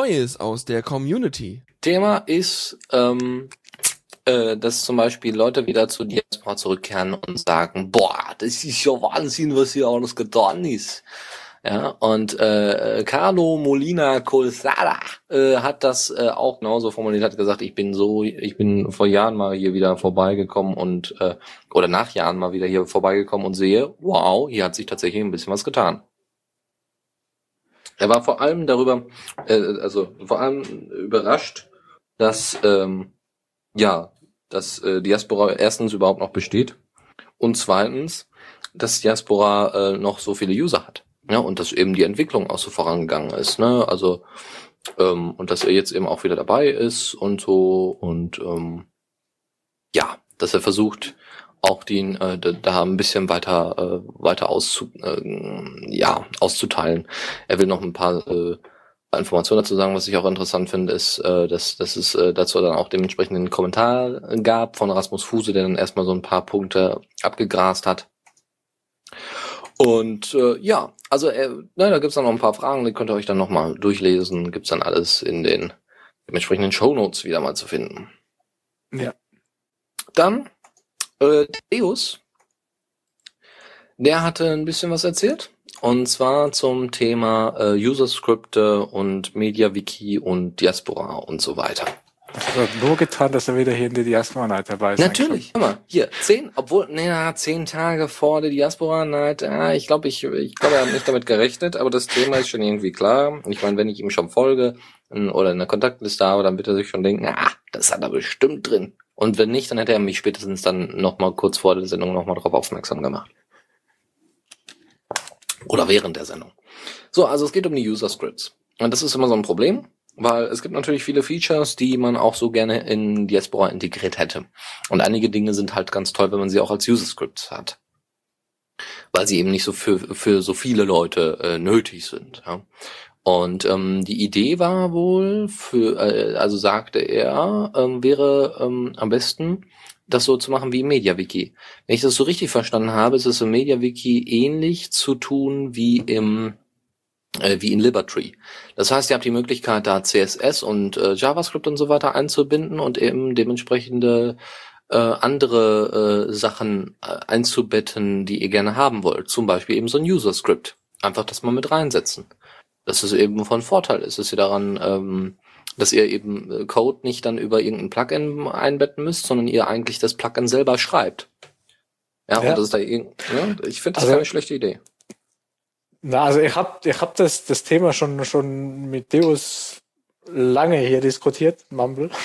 [SPEAKER 1] Neues aus der Community.
[SPEAKER 2] Thema ist ähm, äh, dass zum Beispiel Leute wieder zu Diaspora zurückkehren und sagen, boah, das ist ja Wahnsinn, was hier alles getan ist. Ja, und äh, Carlo Molina Colsada äh, hat das äh, auch genauso formuliert, hat gesagt, ich bin so, ich bin vor Jahren mal hier wieder vorbeigekommen und äh, oder nach Jahren mal wieder hier vorbeigekommen und sehe, wow, hier hat sich tatsächlich ein bisschen was getan. Er war vor allem darüber, äh, also vor allem überrascht, dass ähm, ja, dass äh, Diaspora erstens überhaupt noch besteht und zweitens, dass Diaspora äh, noch so viele User hat. Ja, und dass eben die Entwicklung auch so vorangegangen ist, ne? Also, ähm, und dass er jetzt eben auch wieder dabei ist und so und ähm, ja, dass er versucht, auch den äh, da ein bisschen weiter äh, weiter auszu, äh, ja, auszuteilen. Er will noch ein paar äh, Informationen dazu sagen, was ich auch interessant finde, ist, äh, dass, dass es äh, dazu dann auch dementsprechend einen Kommentar gab von Rasmus Fuse, der dann erstmal so ein paar Punkte abgegrast hat. Und äh, ja, also äh, ne, da gibt's dann noch ein paar Fragen, die könnt ihr euch dann nochmal durchlesen. Gibt's dann alles in den dementsprechenden Shownotes wieder mal zu finden.
[SPEAKER 3] Ja.
[SPEAKER 2] Dann äh, Deus, der hatte ein bisschen was erzählt. Und zwar zum Thema äh, User-Skripte und MediaWiki und Diaspora und so weiter.
[SPEAKER 3] Das hat er nur getan, dass er wieder hier in der Diaspora Night dabei ist.
[SPEAKER 2] Natürlich, hör mal, hier, zehn, obwohl, nee, na, zehn Tage vor der Diaspora Night, ja, ich glaube, ich, ich glaube, er hat nicht damit gerechnet, aber das Thema ist schon irgendwie klar. Ich meine, wenn ich ihm schon folge oder in der Kontaktliste habe, dann wird er sich schon denken, ah, das hat er bestimmt drin. Und wenn nicht, dann hätte er mich spätestens dann nochmal kurz vor der Sendung nochmal darauf aufmerksam gemacht. Oder während der Sendung. So, also es geht um die User Scripts. Und das ist immer so ein Problem, weil es gibt natürlich viele Features, die man auch so gerne in Diaspora integriert hätte. Und einige Dinge sind halt ganz toll, wenn man sie auch als User Scripts hat. Weil sie eben nicht so für, für so viele Leute äh, nötig sind. Ja. Und ähm, die Idee war wohl, für, äh, also sagte er, ähm, wäre ähm, am besten, das so zu machen wie im MediaWiki. Wenn ich das so richtig verstanden habe, ist es im MediaWiki ähnlich zu tun wie im äh, wie in Libertree. Das heißt, ihr habt die Möglichkeit, da CSS und äh, JavaScript und so weiter einzubinden und eben dementsprechende äh, andere äh, Sachen äh, einzubetten, die ihr gerne haben wollt. Zum Beispiel eben so ein User-Script. Einfach das mal mit reinsetzen. Dass es eben von Vorteil ist, dass ihr daran ähm, dass ihr eben äh, Code nicht dann über irgendein Plugin einbetten müsst, sondern ihr eigentlich das Plugin selber schreibt. Ja, ja. und das ist da irgend, ja, ich finde das also, keine schlechte Idee.
[SPEAKER 3] Na, also ich habe ich hab das, das Thema schon, schon mit Deus lange hier diskutiert, Mumble.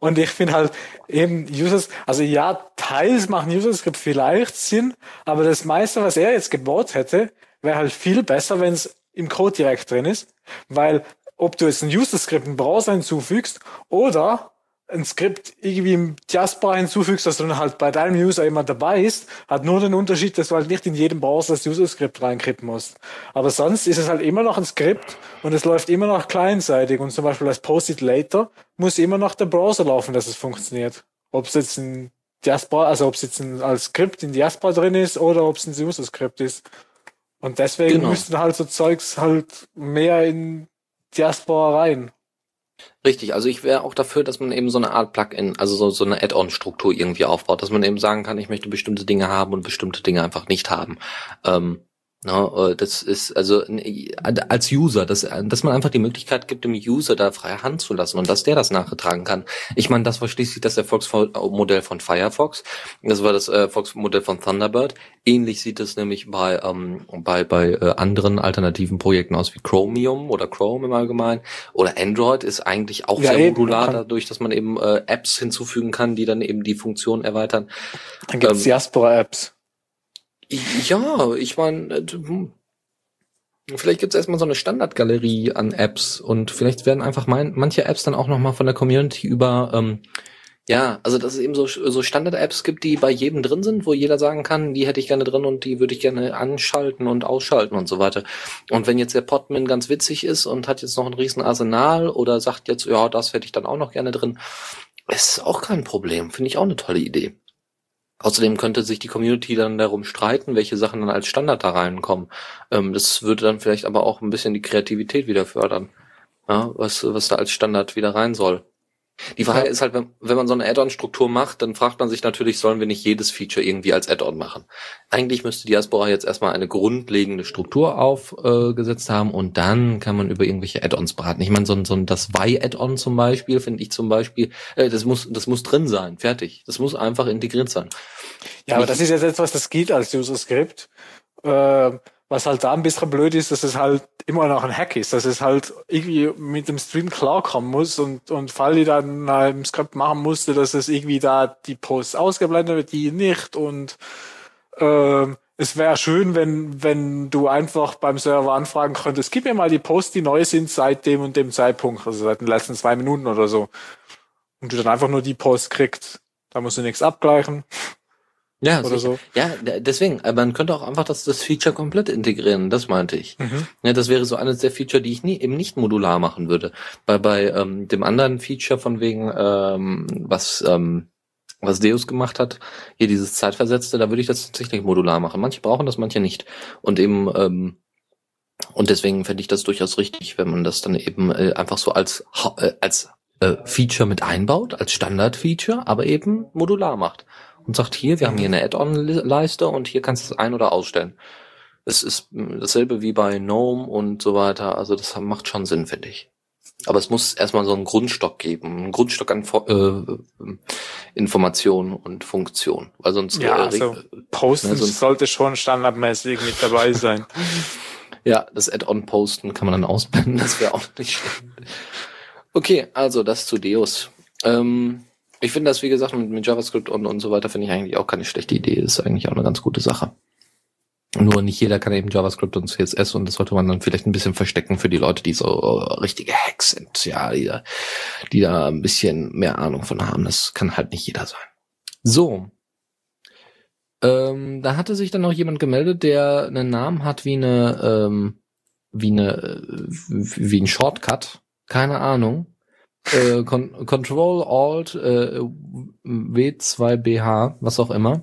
[SPEAKER 3] Und ich finde halt eben Users, also ja, teils machen User-Script vielleicht Sinn, aber das meiste, was er jetzt gebaut hätte, wäre halt viel besser, wenn es im Code direkt drin ist, weil ob du jetzt ein User-Skript im Browser hinzufügst oder ein Skript irgendwie im Diaspora hinzufügst, dass dann halt bei deinem User immer dabei ist, hat nur den Unterschied, dass du halt nicht in jedem Browser das User-Skript reinkippen musst. Aber sonst ist es halt immer noch ein Skript und es läuft immer noch kleinseitig und zum Beispiel als Post-it later muss immer noch der Browser laufen, dass es funktioniert. Ob es jetzt ein Diaspora, also ob es jetzt ein, als Skript in Diaspora drin ist oder ob es ein User-Skript ist. Und deswegen genau. müssten halt so Zeugs halt mehr in Diaspora rein.
[SPEAKER 2] Richtig, also ich wäre auch dafür, dass man eben so eine Art Plugin, also so, so eine Add-on-Struktur irgendwie aufbaut, dass man eben sagen kann, ich möchte bestimmte Dinge haben und bestimmte Dinge einfach nicht haben. Ähm, No, äh, das ist also als User, dass, dass man einfach die Möglichkeit gibt, dem User da freie Hand zu lassen und dass der das nachgetragen kann. Ich meine, das war schließlich das Erfolgsmodell von Firefox. Das war das Erfolgsmodell von Thunderbird. Ähnlich sieht es nämlich bei ähm, bei bei äh, anderen alternativen Projekten aus wie Chromium oder Chrome im Allgemeinen oder Android ist eigentlich auch ja, sehr modular dadurch, dass man eben äh, Apps hinzufügen kann, die dann eben die Funktion erweitern.
[SPEAKER 3] Dann gibt's ähm, Diaspora-Apps.
[SPEAKER 2] Ja, ich meine, äh, hm. vielleicht gibt's erstmal so eine Standardgalerie an Apps und vielleicht werden einfach mein, manche Apps dann auch nochmal von der Community über, ähm, ja, also dass es eben so, so Standard-Apps gibt, die bei jedem drin sind, wo jeder sagen kann, die hätte ich gerne drin und die würde ich gerne anschalten und ausschalten und so weiter. Und wenn jetzt der Podman ganz witzig ist und hat jetzt noch ein riesen Arsenal oder sagt jetzt, ja, das hätte ich dann auch noch gerne drin, ist auch kein Problem. Finde ich auch eine tolle Idee. Außerdem könnte sich die Community dann darum streiten, welche Sachen dann als Standard da reinkommen. Ähm, das würde dann vielleicht aber auch ein bisschen die Kreativität wieder fördern, ja, was, was da als Standard wieder rein soll. Die Frage ist halt, wenn, wenn man so eine Add-on-Struktur macht, dann fragt man sich natürlich, sollen wir nicht jedes Feature irgendwie als Add-on machen? Eigentlich müsste Diaspora jetzt erstmal eine grundlegende Struktur aufgesetzt äh, haben und dann kann man über irgendwelche Add-ons beraten. Ich meine, so, ein so ein das Y-Add-on zum Beispiel, finde ich zum Beispiel, äh, das muss, das muss drin sein, fertig. Das muss einfach integriert sein.
[SPEAKER 3] Ja, aber das ist jetzt etwas, das geht als User-Skript. Äh, was halt da ein bisschen blöd ist, dass es halt immer noch ein Hack ist, dass es halt irgendwie mit dem Stream klarkommen muss und, und Fall die dann im Skript machen musste, dass es irgendwie da die Posts ausgeblendet wird, die nicht und äh, es wäre schön, wenn, wenn du einfach beim Server anfragen könntest, gib mir mal die Posts, die neu sind seit dem und dem Zeitpunkt, also seit den letzten zwei Minuten oder so. Und du dann einfach nur die Posts kriegst. Da musst du nichts abgleichen.
[SPEAKER 2] Ja, oder so. Ja, deswegen, aber man könnte auch einfach das, das Feature komplett integrieren, das meinte ich. Mhm. Ja, das wäre so eines der Feature, die ich nie eben nicht modular machen würde. Bei, bei ähm, dem anderen Feature von wegen, ähm, was, ähm, was Deus gemacht hat, hier dieses Zeitversetzte, da würde ich das tatsächlich modular machen. Manche brauchen das, manche nicht. Und eben, ähm, und deswegen fände ich das durchaus richtig, wenn man das dann eben äh, einfach so als, äh, als äh, Feature mit einbaut, als Standard-Feature, aber eben modular macht und sagt, hier, wir haben hier eine Add-on-Leiste und hier kannst du es ein- oder ausstellen. Es ist dasselbe wie bei GNOME und so weiter. Also das macht schon Sinn, finde ich. Aber es muss erstmal so einen Grundstock geben, einen Grundstock an äh, Informationen und Funktion. Weil sonst
[SPEAKER 3] ja, äh, also Posten ne, sonst sollte schon standardmäßig mit dabei sein.
[SPEAKER 2] ja, das Add-on-Posten kann man dann ausblenden, das wäre auch nicht schlecht. Okay, also das zu Deus. Ähm, ich finde das, wie gesagt, mit, mit JavaScript und, und so weiter, finde ich eigentlich auch keine schlechte Idee. Ist eigentlich auch eine ganz gute Sache. Nur nicht jeder kann eben JavaScript und CSS und das sollte man dann vielleicht ein bisschen verstecken für die Leute, die so richtige Hacks sind, ja, die da, die da ein bisschen mehr Ahnung von haben. Das kann halt nicht jeder sein. So. Ähm, da hatte sich dann noch jemand gemeldet, der einen Namen hat wie eine, ähm, wie eine, wie ein Shortcut. Keine Ahnung äh, Con Control Alt äh, W2BH, was auch immer.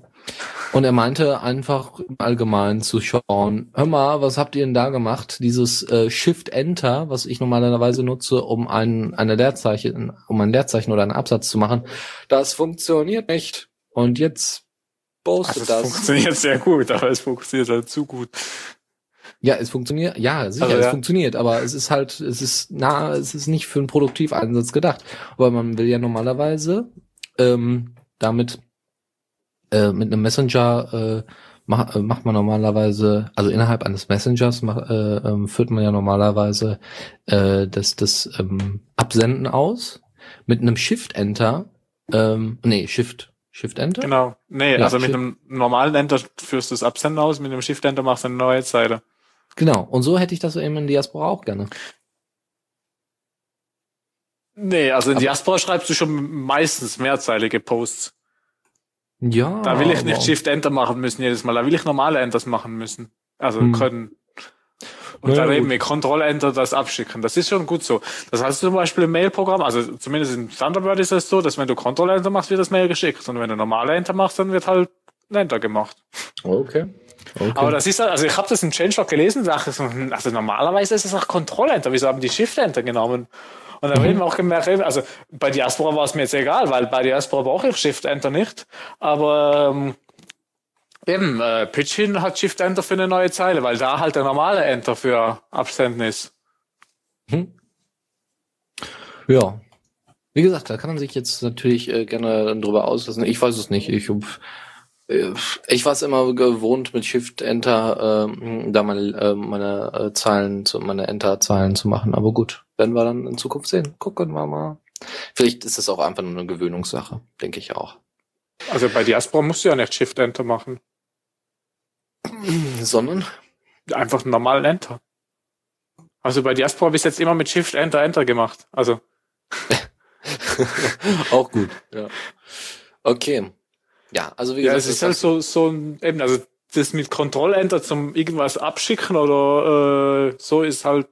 [SPEAKER 2] Und er meinte einfach allgemein zu schauen, hör mal, was habt ihr denn da gemacht? Dieses äh, Shift Enter, was ich normalerweise nutze, um ein, eine Leerzeichen, um ein Leerzeichen oder einen Absatz zu machen, das funktioniert nicht. Und jetzt
[SPEAKER 3] postet also das. Das funktioniert sehr gut, aber es funktioniert halt zu gut.
[SPEAKER 2] Ja, es funktioniert, ja, sicher, also, ja. es funktioniert, aber es ist halt, es ist na, es ist nicht für einen Produktiveinsatz gedacht. Aber man will ja normalerweise ähm, damit äh, mit einem Messenger äh, mach, äh, macht man normalerweise, also innerhalb eines Messengers mach, äh, ähm, führt man ja normalerweise äh, das, das ähm, Absenden aus. Mit einem Shift-Enter, ähm, nee, Shift, Shift-Enter?
[SPEAKER 3] Genau. Nee, ja, also mit einem normalen Enter führst du das Absenden aus, mit einem Shift-Enter machst du eine neue Zeile.
[SPEAKER 2] Genau. Und so hätte ich das eben in Diaspora auch gerne.
[SPEAKER 3] Nee, also in aber Diaspora schreibst du schon meistens mehrzeilige Posts. Ja. Da will ich nicht Shift Enter machen müssen jedes Mal. Da will ich normale Enters machen müssen. Also hm. können. Und naja, dann eben mit Control Enter das abschicken. Das ist schon gut so. Das heißt zum Beispiel im Mail-Programm, also zumindest im Thunderbird ist es so, dass wenn du Control Enter machst, wird das Mail geschickt. Und wenn du normale Enter machst, dann wird halt ein Enter gemacht.
[SPEAKER 2] Okay. Okay.
[SPEAKER 3] Aber das ist, also ich habe das im Changelog gelesen, dachte so, also normalerweise ist es auch Control-Enter, wieso haben die Shift-Enter genommen? Und dann mhm. haben wir auch gemerkt, also bei Diaspora war es mir jetzt egal, weil bei Diaspora brauche ich Shift-Enter nicht, aber ähm, eben, äh, Pitchin hat Shift-Enter für eine neue Zeile, weil da halt der normale Enter für Abständen ist.
[SPEAKER 2] Mhm. Ja. Wie gesagt, da kann man sich jetzt natürlich äh, gerne drüber auslassen. Ich weiß es nicht. Ich ich war es immer gewohnt, mit Shift Enter äh, da meine, äh, meine äh, Zahlen zu, meine Enter-Zahlen zu machen. Aber gut, werden wir dann in Zukunft sehen. Gucken wir mal. Vielleicht ist es auch einfach nur eine Gewöhnungssache, denke ich auch.
[SPEAKER 3] Also bei Diaspora musst du ja nicht Shift Enter machen.
[SPEAKER 2] Sondern?
[SPEAKER 3] Einfach einen normalen Enter. Also bei Diaspora habe ich jetzt immer mit Shift Enter Enter gemacht. Also.
[SPEAKER 2] auch gut, ja. Okay. Ja, also wie
[SPEAKER 3] gesagt. Ja, es ist halt so, so ein, eben, also das mit Kontroll-Enter zum irgendwas abschicken oder äh, so ist halt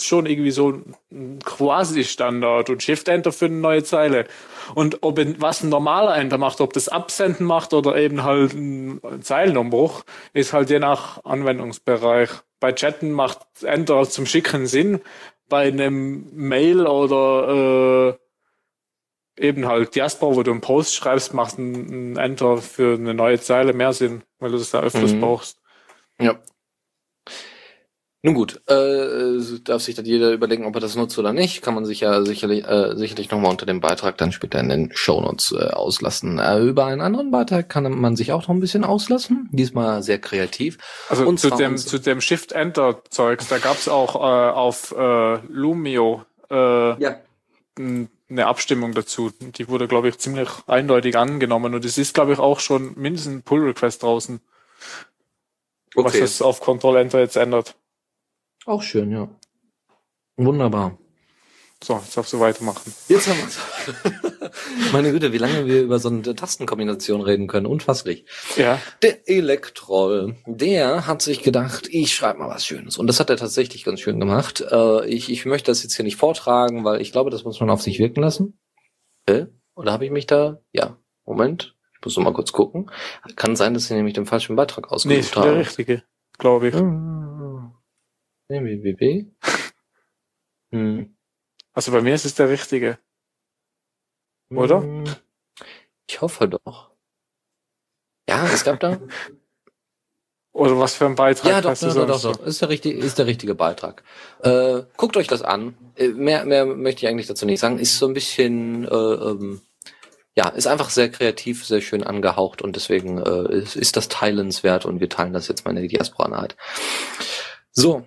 [SPEAKER 3] schon irgendwie so ein Quasi-Standard und Shift-Enter für eine neue Zeile. Und ob was ein normaler Enter macht, ob das Absenden macht oder eben halt ein Zeilenumbruch, ist halt je nach Anwendungsbereich. Bei Chatten macht Enter zum Schicken Sinn. Bei einem Mail oder äh, eben halt Diaspora, wo du einen Post schreibst, macht ein, ein Enter für eine neue Zeile mehr Sinn, weil du das da öfters
[SPEAKER 2] Mhm.
[SPEAKER 3] brauchst.
[SPEAKER 2] Ja. Nun gut, äh, darf sich dann jeder überlegen, ob er das nutzt oder nicht. Kann man sich ja sicherlich, äh, sicherlich nochmal unter dem Beitrag dann später in den Shownotes äh, auslassen. Äh, über einen anderen Beitrag kann man sich auch noch ein bisschen auslassen. Diesmal sehr kreativ.
[SPEAKER 3] Also
[SPEAKER 2] Und
[SPEAKER 3] zu dem, zu dem Shift-Enter-Zeugs, da gab's auch äh, auf äh, Lumio äh,
[SPEAKER 2] Ja.
[SPEAKER 3] n- eine Abstimmung dazu. Die wurde, glaube ich, ziemlich eindeutig angenommen und es ist, glaube ich, auch schon mindestens ein Pull-Request draußen, was
[SPEAKER 2] Okay.
[SPEAKER 3] das auf Control-Enter jetzt ändert.
[SPEAKER 2] Auch schön, ja. Wunderbar.
[SPEAKER 3] So, jetzt darfst du weitermachen.
[SPEAKER 2] Jetzt haben wir's. Meine Güte, wie lange wir über so eine Tastenkombination reden können. Unfasslich.
[SPEAKER 3] Ja,
[SPEAKER 2] Der Elektroll, der hat sich gedacht, ich schreibe mal was Schönes. Und das hat er tatsächlich ganz schön gemacht. Äh, ich, ich möchte das jetzt hier nicht vortragen, weil ich glaube, das muss man auf sich wirken lassen. Äh? Oder habe ich mich da? Ja. Moment. Ich muss noch mal kurz gucken. Kann sein, dass ich nämlich den falschen Beitrag
[SPEAKER 3] nee,
[SPEAKER 2] ausgesucht
[SPEAKER 3] ist der
[SPEAKER 2] habe.
[SPEAKER 3] richtige, glaube ich.
[SPEAKER 2] Ah. Nee, www. Hm.
[SPEAKER 3] Also bei mir ist es der richtige. Oder?
[SPEAKER 2] Hm. Ich hoffe doch. Ja, es gab da.
[SPEAKER 3] Oder was für ein Beitrag
[SPEAKER 2] Ja, doch,
[SPEAKER 3] hast du
[SPEAKER 2] doch, doch, doch, doch. Ist der richtige, ist der richtige Beitrag. Äh, guckt euch das an. Äh, mehr, mehr möchte ich eigentlich dazu nicht sagen. Ist so ein bisschen, äh, ähm, ja, ist einfach sehr kreativ, sehr schön angehaucht und deswegen äh, ist, ist das teilenswert und wir teilen das jetzt mal in die Diaspora-Naht. So.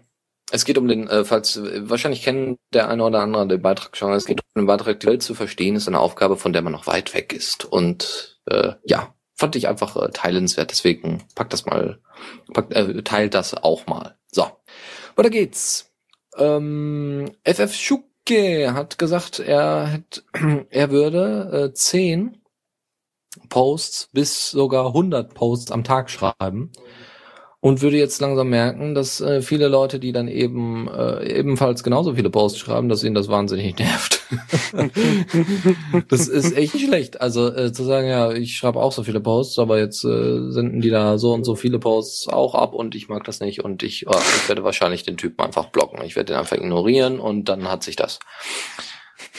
[SPEAKER 2] Es geht um den, äh, falls, äh, wahrscheinlich kennen der eine oder andere den Beitrag schon, es geht um den Beitrag, die Welt zu verstehen, ist eine Aufgabe, von der man noch weit weg ist. Und äh, ja, fand ich einfach äh, teilenswert, deswegen packt das mal Packt, äh, teilt das auch mal. So, weiter geht's. Ähm, FF Schuke hat gesagt, er, hätt, er würde äh, 10 Posts bis sogar 100 Posts am Tag schreiben und würde jetzt langsam merken, dass äh, viele Leute, die dann eben äh, ebenfalls genauso viele Posts schreiben, dass ihnen das wahnsinnig nervt. das ist echt schlecht. Also äh, zu sagen, ja, ich schreibe auch so viele Posts, aber jetzt äh, senden die da so und so viele Posts auch ab und ich mag das nicht und ich, äh, ich werde wahrscheinlich den Typen einfach blocken. Ich werde den einfach ignorieren und dann hat sich das.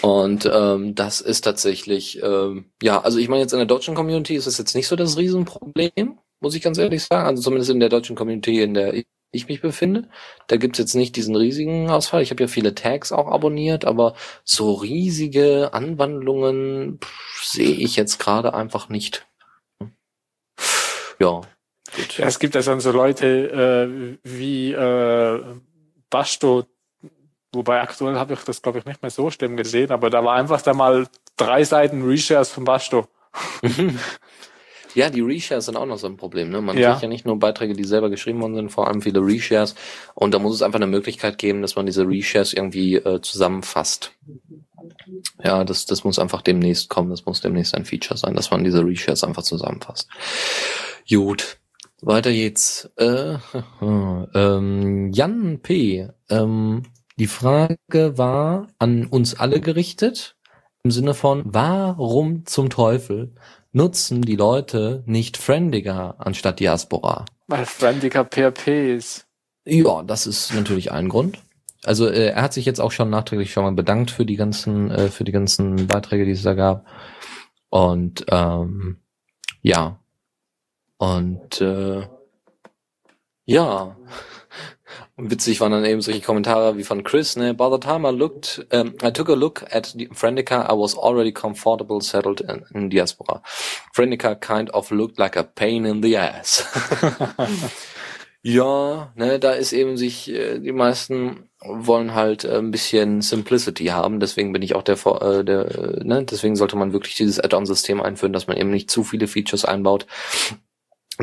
[SPEAKER 2] Und ähm, das ist tatsächlich, ähm, ja, also ich meine jetzt in der deutschen Community ist es jetzt nicht so das Riesenproblem, muss ich ganz ehrlich sagen. Also zumindest in der deutschen Community, in der ich mich befinde. Da gibt's jetzt nicht diesen riesigen Ausfall. Ich habe ja viele Tags auch abonniert, aber so riesige Anwandlungen sehe ich jetzt gerade einfach nicht. Ja. Gut.
[SPEAKER 3] Ja, es gibt ja dann so Leute äh, wie äh, Basto, wobei aktuell habe ich das, glaube ich, nicht mehr so schlimm gesehen, aber da war einfach da mal drei Seiten Reshares von Basto.
[SPEAKER 2] Ja, die Reshares sind auch noch so ein Problem. Ne? Man
[SPEAKER 3] Ja.
[SPEAKER 2] kriegt ja nicht nur Beiträge, die selber geschrieben worden sind, vor allem viele Reshares. Und da muss es einfach eine Möglichkeit geben, dass man diese Reshares irgendwie äh, zusammenfasst. Ja, das, das muss einfach demnächst kommen. Das muss demnächst ein Feature sein, dass man diese Reshares einfach zusammenfasst. Gut. Weiter geht's. Äh, ähm, Jan P. Ähm, die Frage war an uns alle gerichtet. Im Sinne von, warum zum Teufel nutzen die Leute nicht Friendiger anstatt Diaspora?
[SPEAKER 3] Weil Friendiger PHP ist.
[SPEAKER 2] Ja, das ist natürlich ein Grund. Also äh, er hat sich jetzt auch schon nachträglich schon mal bedankt für die ganzen äh, für die ganzen Beiträge, die es da gab. Und ähm, ja und äh, ja und witzig waren dann eben solche Kommentare wie von Chris, ne? By the time I looked, um, I took a look at the Friendica, I was already comfortable settled in, in Diaspora. Friendica kind of looked like a pain in the ass. Ja, ne, da ist eben sich, äh, die meisten wollen halt äh, ein bisschen Simplicity haben, deswegen bin ich auch der, äh, der äh, ne, deswegen sollte man wirklich dieses Add-on-System einführen, dass man eben nicht zu viele Features einbaut,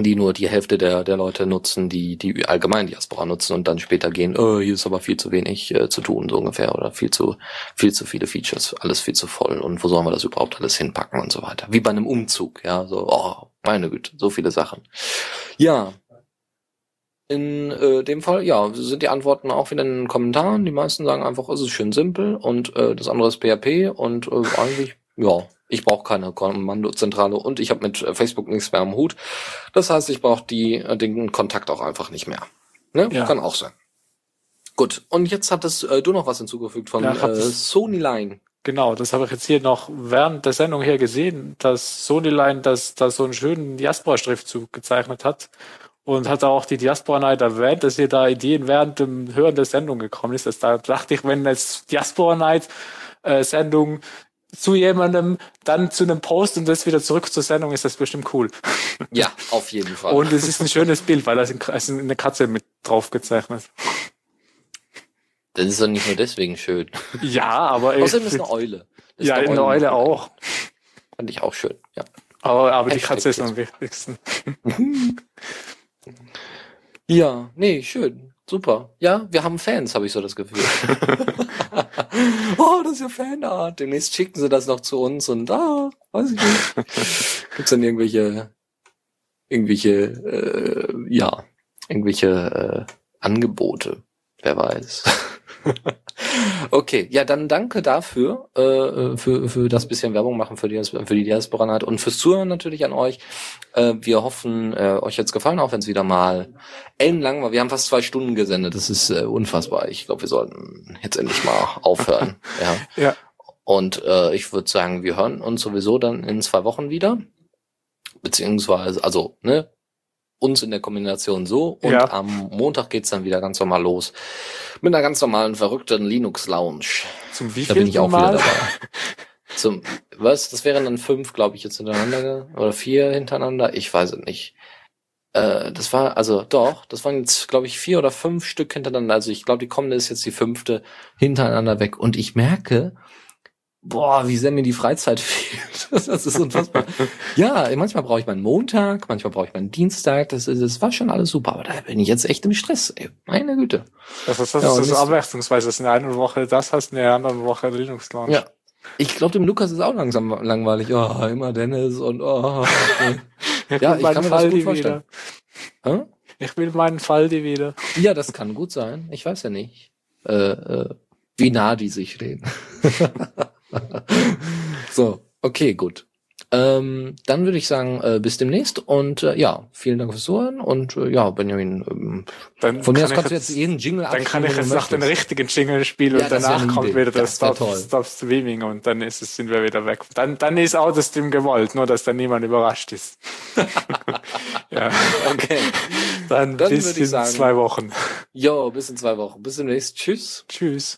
[SPEAKER 2] die nur die Hälfte der, der Leute nutzen, die, die allgemein Diaspora nutzen und dann später gehen, oh, hier ist aber viel zu wenig äh, zu tun, so ungefähr, oder viel zu, viel zu viele Features, alles viel zu voll und wo sollen wir das überhaupt alles hinpacken und so weiter. Wie bei einem Umzug, ja, so, oh, meine Güte, so viele Sachen. Ja, in äh, dem Fall, ja, sind die Antworten auch wieder in den Kommentaren. Die meisten sagen einfach, es ist schön simpel und äh, das andere ist PHP und äh, eigentlich, ja, ich brauche keine Kommandozentrale und ich habe mit äh, Facebook nichts mehr am Hut. Das heißt, ich brauche die äh, den Kontakt auch einfach nicht mehr. Ne?
[SPEAKER 3] Ja.
[SPEAKER 2] Kann auch sein. Gut, und jetzt hattest äh, du noch was hinzugefügt von
[SPEAKER 3] Ja,
[SPEAKER 2] äh. Sony Line.
[SPEAKER 3] Genau, das habe ich jetzt hier noch während der Sendung hier gesehen, dass Sonyline das, das so einen schönen Diaspora-Schriftzug gezeichnet hat und hat auch die Diaspora Night erwähnt, dass hier da Ideen während dem Hören der Sendung gekommen ist. Das, da dachte ich, wenn jetzt Diaspora Night äh, Sendung zu jemandem, dann zu einem Post und das wieder zurück zur Sendung, ist das bestimmt cool.
[SPEAKER 2] Ja, auf jeden Fall.
[SPEAKER 3] Und es ist ein schönes Bild, weil da ist eine Katze mit drauf gezeichnet.
[SPEAKER 2] Das ist doch nicht nur deswegen schön.
[SPEAKER 3] Ja, aber
[SPEAKER 2] Außerdem ist eine Eule.
[SPEAKER 3] Ist ja, eine Eule, Eule auch.
[SPEAKER 2] Fand ich auch schön, ja.
[SPEAKER 3] Aber, aber die Katze ist am wichtigsten.
[SPEAKER 2] ja, nee, schön. Super. Ja, wir haben Fans, habe ich so das Gefühl. oh, das ist ja Fanart. Demnächst schicken sie das noch zu uns und ah, weiß ich nicht. Gibt's dann irgendwelche, irgendwelche, äh, ja, irgendwelche äh, Angebote? Wer weiß. okay, ja, dann danke dafür, äh, für, für das bisschen Werbung machen für die, für die Diaspora Night und fürs Zuhören natürlich an euch. Äh, wir hoffen, äh, euch hat's gefallen, auch wenn es wieder mal ellenlang war. Wir haben fast zwei Stunden gesendet, das ist äh, unfassbar. Ich glaube, wir sollten jetzt endlich mal aufhören. ja.
[SPEAKER 3] ja.
[SPEAKER 2] Und äh, ich würde sagen, wir hören uns sowieso dann in zwei Wochen wieder. Beziehungsweise, also, ne, uns in der Kombination so und ja. am Montag geht's dann wieder ganz normal los mit einer ganz normalen verrückten Linux Lounge.
[SPEAKER 3] Zum wie Da bin ich auch Mal? wieder dabei.
[SPEAKER 2] Zum was? Das wären dann fünf, glaube ich, jetzt hintereinander oder vier hintereinander. Ich weiß es nicht. Äh, das war also doch, das waren jetzt glaube ich vier oder fünf Stück hintereinander. Also ich glaube, die kommende ist jetzt die fünfte hintereinander weg und ich merke, boah, wie sehr mir die Freizeit fehlt. Das ist unfassbar. ja, manchmal brauche ich meinen Montag, manchmal brauche ich meinen Dienstag. Das, ist, das war schon alles super, aber da bin ich jetzt echt im Stress. Ey. Meine Güte.
[SPEAKER 3] Das ist, das ja, ist abwechslungsweise, dass in der einen Woche das hast, in der anderen Woche Linux Launch.
[SPEAKER 2] Ja. Ich glaube, dem Lukas ist auch langsam langweilig. Oh, immer Dennis und oh. Okay. ja, ich kann mir Fall das gut vorstellen.
[SPEAKER 3] Hm? Ich will meinen Fall die wieder.
[SPEAKER 2] Ja, das kann gut sein. Ich weiß ja nicht, äh, äh, wie nah die sich stehen. so, okay, gut. Ähm, dann würde ich sagen, äh, bis demnächst und äh, ja, vielen Dank fürs Zuhören und äh, ja, Benjamin, ähm,
[SPEAKER 3] dann von mir aus kannst du jetzt jeden Jingle Dann kann ich jetzt nach den richtigen Jingle spielen ja, und danach kommt wieder das, Stop, Stop Streaming und dann ist es, sind wir wieder weg. Dann, dann ist auch das Stream gewollt, nur dass dann niemand überrascht ist.
[SPEAKER 2] ja. Okay.
[SPEAKER 3] Dann, dann bis in sagen, zwei Wochen.
[SPEAKER 2] Jo, bis in zwei Wochen. Bis demnächst. Tschüss.
[SPEAKER 3] Tschüss.